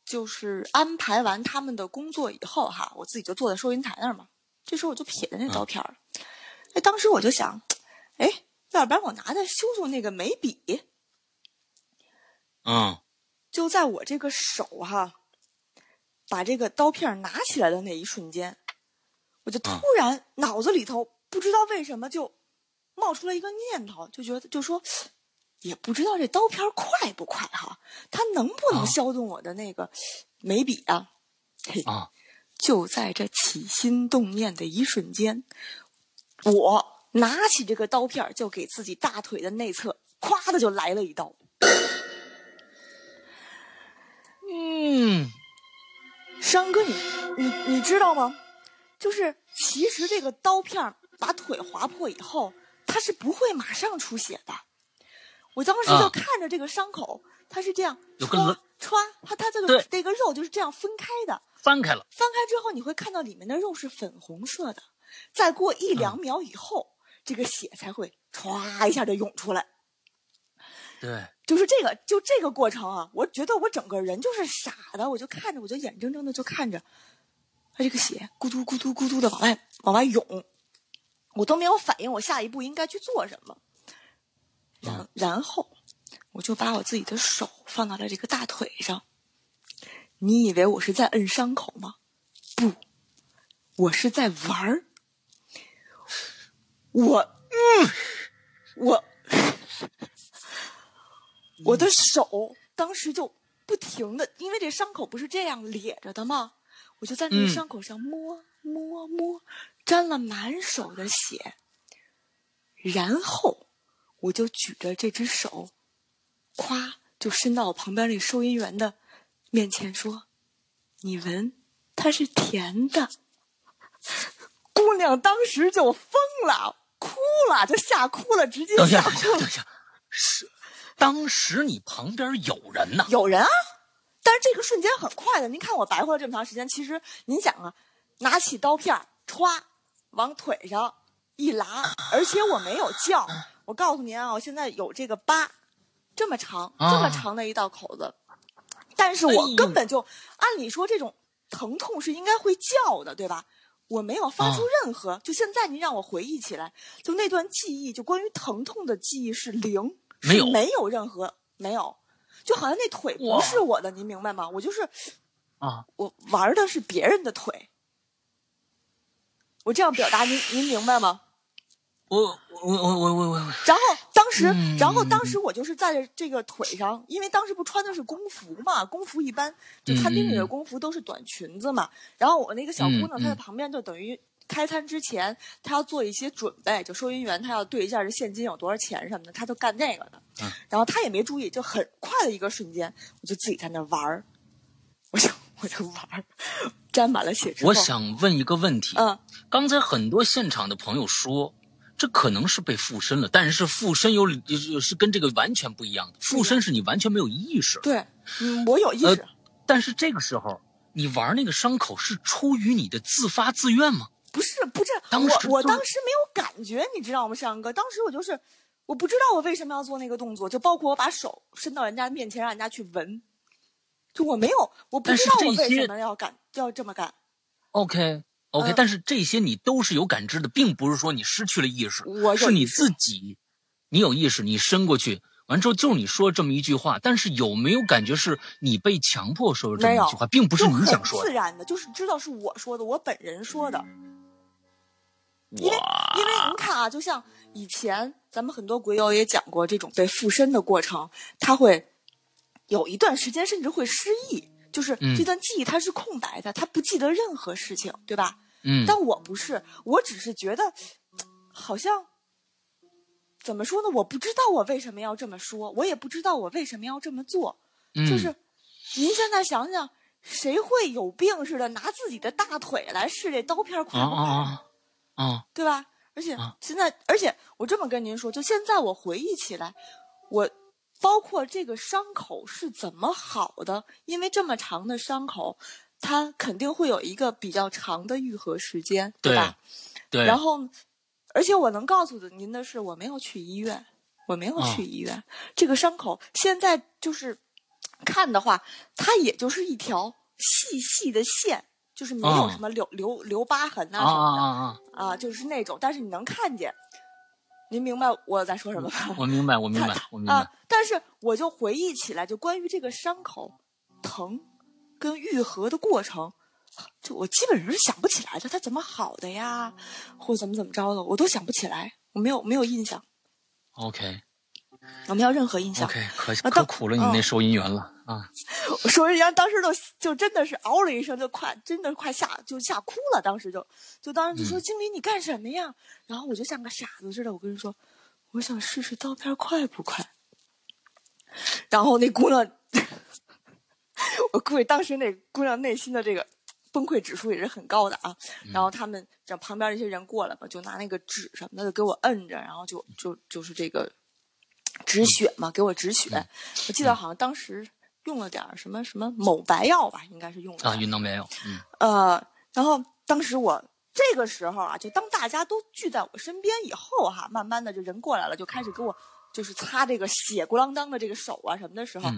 就是安排完他们的工作以后，哈，我自己就坐在收银台那儿嘛。这时候我就瞥着那刀片儿，哎，当时我就想，哎，要不然我拿它修修那个眉笔。嗯，就在我这个手哈，把这个刀片拿起来的那一瞬间，我就突然脑子里头不知道为什么就冒出了一个念头，就觉得就说。也不知道这刀片快不快哈，它能不能削动我的那个眉笔啊？嘿，就在这起心动念的一瞬间，我拿起这个刀片，就给自己大腿的内侧咵的就来了一刀。嗯，商哥，你你你知道吗？就是其实这个刀片把腿划破以后，它是不会马上出血的。我当时就看着这个伤口，它是这样，歘歘，它它这个那个肉就是这样分开的，翻开了，翻开之后你会看到里面的肉是粉红色的，再过一两秒以后，这个血才会歘一下就涌出来。对，就是这个，就这个过程啊，我觉得我整个人就是傻的，我就看着，我就眼睁睁的就看着，他这个血咕嘟咕嘟咕嘟的往外往外涌，我都没有反应，我下一步应该去做什么。然然后，我就把我自己的手放到了这个大腿上。你以为我是在摁伤口吗？不，我是在玩儿。我，嗯，我，我的手当时就不停的，因为这伤口不是这样咧着的吗？我就在那个伤口上摸摸摸，沾了满手的血。然后我就举着这只手，咵就伸到我旁边那收银员的面前说：“你闻，它是甜的。”姑娘当时就疯了。哭了，就吓哭了，直接吓哭了。等一下，是当时你旁边有人呢？有人啊，但是这个瞬间很快的。您看我白活了这么长时间，其实您想啊，拿起刀片，歘，往腿上一拉，而且我没有叫。我告诉您啊，我现在有这个疤，这么长，这么长的一道口子，但是我根本就按理说这种疼痛是应该会叫的，对吧？我没有发出任何，就现在您让我回忆起来，就那段记忆，就关于疼痛的记忆是零，没有，没有任何，没有，就好像那腿不是我的，您明白吗？我就是，啊，我玩的是别人的腿，我这样表达，您您明白吗？我我我我我我，然后当时，然后当时我就是在这个腿上，因为当时不穿的是工服嘛，工服一般就餐厅里的工服都是短裙子嘛。然后我那个小姑娘她在旁边，就等于开餐之前，她要做一些准备，就收银员她要对一下这现金有多少钱什么的，她就干那个的。然后她也没注意，就很快的一个瞬间，我就自己在那玩儿，我就我就玩儿，沾满了血之后。我想问一个问题，嗯，刚才很多现场的朋友说。这可能是被附身了，但是附身有是跟这个完全不一样的。附身是你完全没有意识。对，嗯，我有意识。但是这个时候，你玩那个伤口是出于你的自发自愿吗？不是，不是。当时我当时没有感觉，你知道吗，尚哥？当时我就是，我不知道我为什么要做那个动作，就包括我把手伸到人家面前让人家去闻，就我没有，我不知道我为什么要干要这么干。OK。OK，但是这些你都是有感知的，并不是说你失去了意识，是你自己，你有意识，你伸过去，完之后就是你说这么一句话，但是有没有感觉是你被强迫说了这么一句话，并不是你想说的，自然的，就是知道是我说的，我本人说的，因为因为您看啊，就像以前咱们很多鬼友也讲过这种被附身的过程，他会有一段时间甚至会失忆。就是这段记忆它是空白的，他不记得任何事情，对吧？嗯。但我不是，我只是觉得，好像怎么说呢？我不知道我为什么要这么说，我也不知道我为什么要这么做。嗯。就是您现在想想，谁会有病似的拿自己的大腿来试这刀片快不快？啊啊！对吧？而且现在，而且我这么跟您说，就现在我回忆起来，我。包括这个伤口是怎么好的？因为这么长的伤口，它肯定会有一个比较长的愈合时间，对吧？对。然后，而且我能告诉的您的是，我没有去医院，我没有去医院。这个伤口现在就是看的话，它也就是一条细细的线，就是没有什么留留留疤痕啊什么的啊啊，就是那种，但是你能看见。您明白我在说什么吧？我明白，我明白，我明白。啊！但是我就回忆起来，就关于这个伤口疼跟愈合的过程，就我基本上是想不起来的。它怎么好的呀，或怎么怎么着的，我都想不起来，我没有没有印象。OK。我没有任何印象。OK，可可苦了你那收银员了啊！收银员当时都就真的是嗷了一声，就快真的快吓就吓哭了。当时就就当时就说：“经理，你干什么呀？”然后我就像个傻子似的，我跟你说：“我想试试刀片快不快。”然后那姑娘，我估计当时那姑娘内心的这个崩溃指数也是很高的啊。然后他们让旁边这些人过来吧，就拿那个纸什么的给我摁着，然后就就就是这个。止血嘛，给我止血。我记得好像当时用了点什么什么某白药吧，应该是用了啊，云南白药。嗯。呃，然后当时我这个时候啊，就当大家都聚在我身边以后哈，慢慢的就人过来了，就开始给我就是擦这个血咕啷当的这个手啊什么的时候，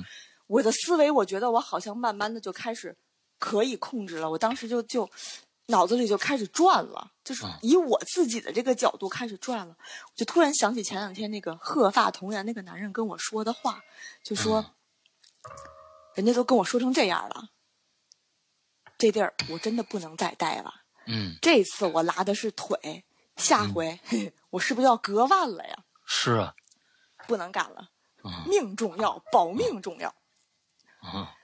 我的思维我觉得我好像慢慢的就开始可以控制了。我当时就就脑子里就开始转了，就是以我自己的这个角度开始转了。我就突然想起前两天那个鹤发童颜那个男人跟我说的话，就说，人家都跟我说成这样了，这地儿我真的不能再待了。嗯，这次我拉的是腿，下回 我是不是要割腕了呀？是啊，不能干了，命重要，保命重要。啊，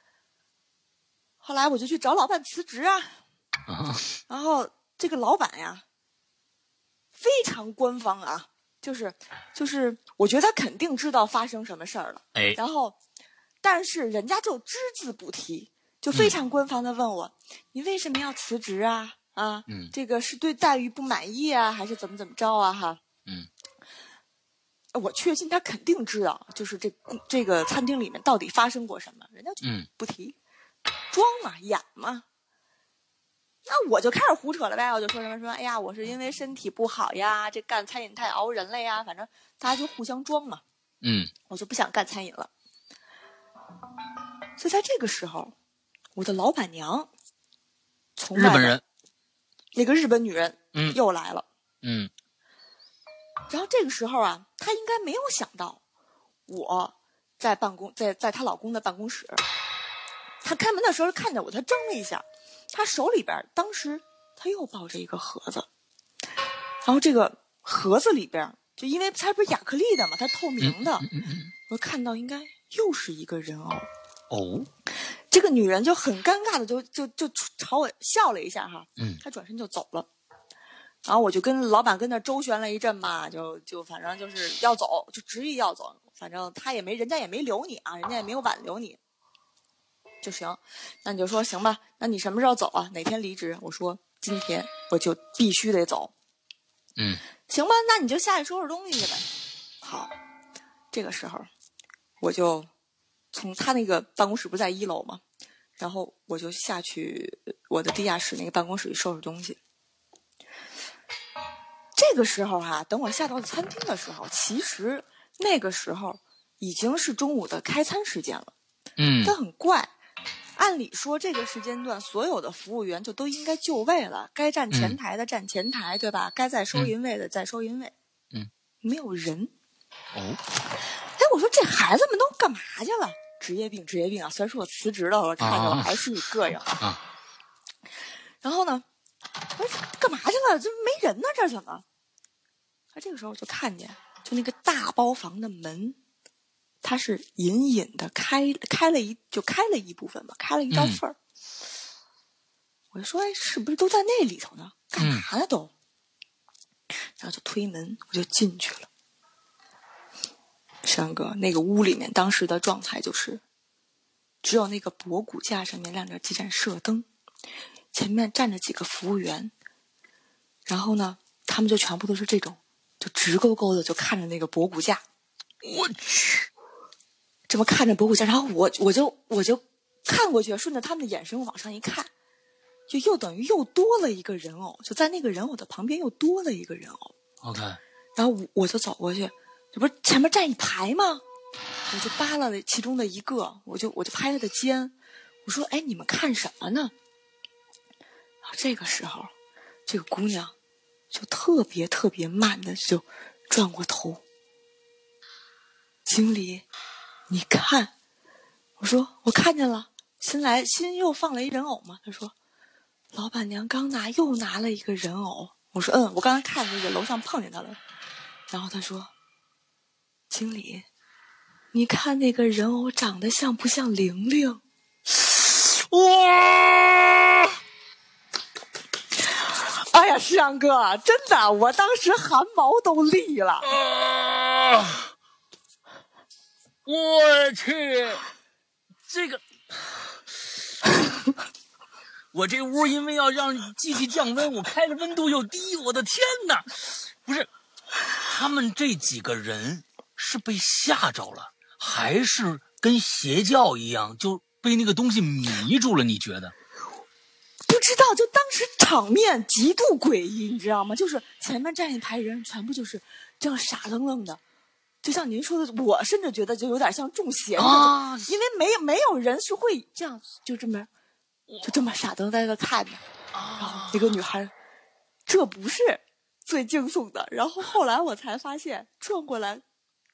后来我就去找老板辞职啊，然后这个老板呀，非常官方啊，就是就是，我觉得他肯定知道发生什么事儿了。哎，然后，但是人家就只字不提，就非常官方的问我，你为什么要辞职啊？啊，嗯，这个是对待遇不满意啊，还是怎么怎么着啊？哈，嗯，我确信他肯定知道，就是这这个餐厅里面到底发生过什么，人家就不提，装嘛，演嘛。那我就开始胡扯了呗，我就说什么说，哎呀，我是因为身体不好呀，这干餐饮太熬人了呀，反正大家就互相装嘛。嗯，我就不想干餐饮了。就在这个时候，我的老板娘从日本人。那个日本女人，嗯，又来了，嗯，然后这个时候啊，她应该没有想到我在办公，在在她老公的办公室，她开门的时候看见我，她怔了一下，她手里边当时她又抱着一个盒子，然后这个盒子里边就因为它不是亚克力的嘛，它透明的，我看到应该又是一个人偶，哦。这个女人就很尴尬的就就就朝我笑了一下哈，嗯，她转身就走了，然后我就跟老板跟那周旋了一阵嘛，就就反正就是要走，就执意要走，反正他也没人家也没留你啊，人家也没有挽留你，就行，那你就说行吧，那你什么时候走啊？哪天离职？我说今天我就必须得走，嗯，行吧，那你就下去收拾东西去呗。好，这个时候我就从他那个办公室不在一楼吗？然后我就下去我的地下室那个办公室去收拾东西。这个时候哈，等我下到餐厅的时候，其实那个时候已经是中午的开餐时间了。嗯。但很怪，按理说这个时间段所有的服务员就都应该就位了，该站前台的站前台，对吧？该在收银位的在收银位。嗯。没有人。哦。哎，我说这孩子们都干嘛去了？职业病，职业病啊！虽然说我辞职了，我看着我还是你膈应啊。然后呢，我说干嘛去了？这没人呢，这怎么？他这个时候就看见，就那个大包房的门，它是隐隐的开开了一，就开了一部分吧，开了一道缝儿。我就说，哎，是不是都在那里头呢？干嘛呢都？然后就推门，我就进去了。山哥，那个屋里面当时的状态就是，只有那个博古架上面亮着几盏射灯，前面站着几个服务员，然后呢，他们就全部都是这种，就直勾勾的就看着那个博古架。我去，这么看着博古架，然后我我就我就看过去，顺着他们的眼神往上一看，就又等于又多了一个人偶，就在那个人偶的旁边又多了一个人偶。OK，然后我我就走过去。这不是前面站一排吗？我就扒拉了其中的一个，我就我就拍他的肩，我说：“哎，你们看什么呢？”这个时候，这个姑娘就特别特别慢的就转过头。经理，你看，我说我看见了，新来新又放了一人偶吗？他说：“老板娘刚拿又拿了一个人偶。”我说：“嗯，我刚才看那个楼上碰见他了。”然后他说。经理，你看那个人偶长得像不像玲玲？哇！哎呀，石阳哥，真的，我当时汗毛都立了。我去，这个，我这屋因为要让机器降温，我开的温度又低，我的天哪！不是，他们这几个人。是被吓着了，还是跟邪教一样就被那个东西迷住了？你觉得？不知道，就当时场面极度诡异，你知道吗？就是前面站一排人，全部就是这样傻愣愣的，就像您说的，我甚至觉得就有点像中邪啊，因为没有没有人是会这样就这么就这么傻瞪瞪的看着，然后一个女孩，这不是最惊悚的。然后后来我才发现，转过来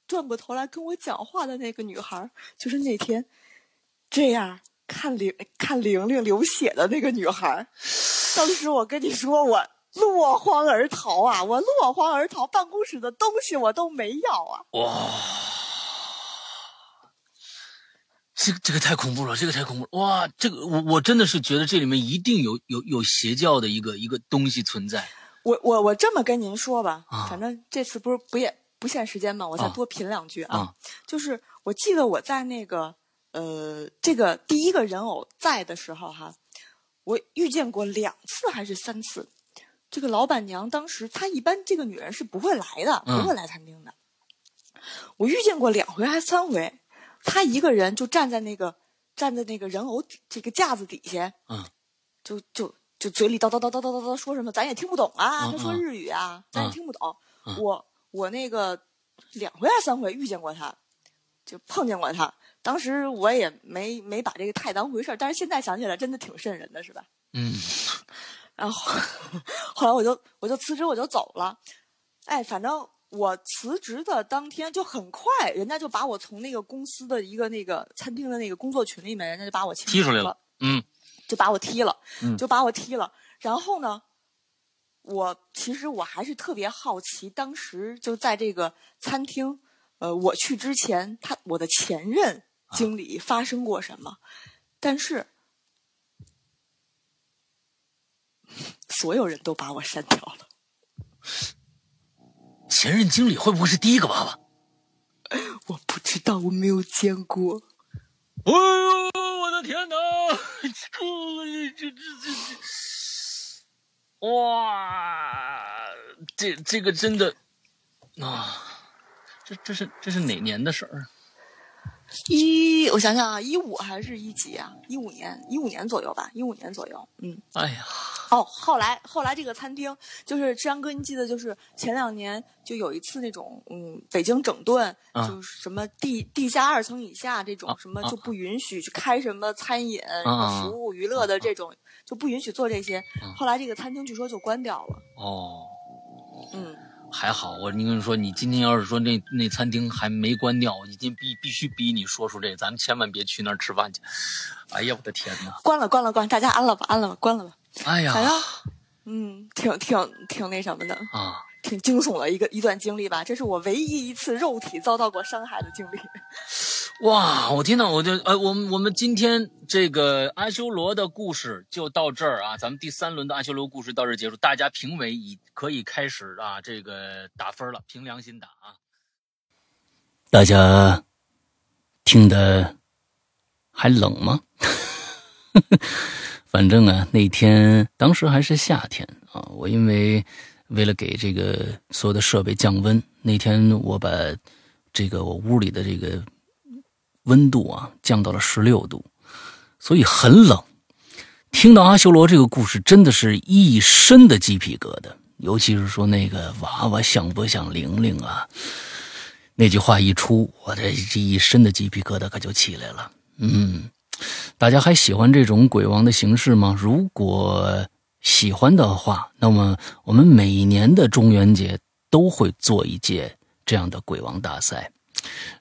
转过头来跟我讲话的那个女孩，就是那天这样看玲看玲玲流血的那个女孩。当时我跟你说我。落荒而逃啊！我落荒而逃，办公室的东西我都没要啊！哇，这个这个太恐怖了，这个太恐怖了！哇，这个我我真的是觉得这里面一定有有有邪教的一个一个东西存在。我我我这么跟您说吧，反正这次不是不也不限时间嘛，我再多品两句啊。就是我记得我在那个呃这个第一个人偶在的时候哈，我遇见过两次还是三次。这个老板娘当时，她一般这个女人是不会来的，不会来餐厅的。我遇见过两回还是三回，她一个人就站在那个站在那个人偶这个架子底下，嗯，就就就嘴里叨叨叨叨叨叨叨说什么，咱也听不懂啊。她说日语啊，咱也听不懂。我我那个两回还是三回遇见过她，就碰见过她。当时我也没没把这个太当回事儿，但是现在想起来真的挺瘆人的，是吧？嗯。然后，后来我就我就辞职我就走了，哎，反正我辞职的当天就很快，人家就把我从那个公司的一个那个餐厅的那个工作群里面，人家就把我踢出来了，嗯，就把我踢了，嗯，就把我踢了。然后呢，我其实我还是特别好奇，当时就在这个餐厅，呃，我去之前，他我的前任经理发生过什么，但是。所有人都把我删掉了。前任经理会不会是第一个娃娃？我不知道，我没有见过。哎呦，我的天哪！这，这这这这，哇，这这个真的啊，这这是这是哪年的事儿？一，我想想啊，一五还是一几啊？一五年，一五年左右吧，一五年左右。嗯，哎呀，哦，后来后来这个餐厅就是志阳哥，你记得就是前两年就有一次那种嗯，北京整顿，就是什么地地下二层以下这种什么就不允许去开什么餐饮、什么服务娱乐的这种，就不允许做这些。后来这个餐厅据说就关掉了。哦，嗯。还好，我你跟你说，你今天要是说那那餐厅还没关掉，我今天必必须逼你说出这个，咱们千万别去那儿吃饭去。哎呀，我的天哪！关了，关了，关，大家安了吧，安了吧，关了吧。哎呀，嗯，挺挺挺那什么的啊。挺惊悚的一个一段经历吧，这是我唯一一次肉体遭到过伤害的经历。哇，我听到我就呃，我们我们今天这个阿修罗的故事就到这儿啊，咱们第三轮的阿修罗故事到这儿结束，大家评委已可以开始啊，这个打分了，凭良心打啊。大家听的还冷吗？反正啊，那天当时还是夏天啊，我因为。为了给这个所有的设备降温，那天我把这个我屋里的这个温度啊降到了十六度，所以很冷。听到阿修罗这个故事，真的是一身的鸡皮疙瘩，尤其是说那个娃娃像不像玲玲啊？那句话一出，我这这一身的鸡皮疙瘩可就起来了。嗯，大家还喜欢这种鬼王的形式吗？如果。喜欢的话，那么我们每年的中元节都会做一届这样的鬼王大赛，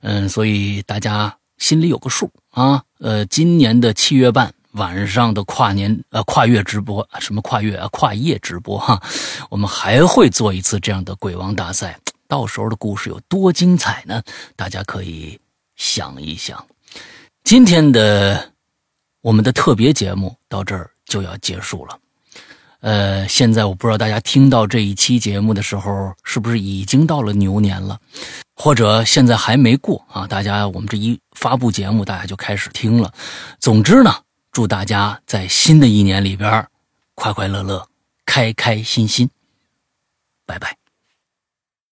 嗯，所以大家心里有个数啊。呃，今年的七月半晚上的跨年呃跨越直播，什么跨越啊跨夜直播哈，我们还会做一次这样的鬼王大赛，到时候的故事有多精彩呢？大家可以想一想。今天的我们的特别节目到这儿就要结束了。呃，现在我不知道大家听到这一期节目的时候，是不是已经到了牛年了，或者现在还没过啊？大家，我们这一发布节目，大家就开始听了。总之呢，祝大家在新的一年里边，快快乐乐，开开心心。拜拜。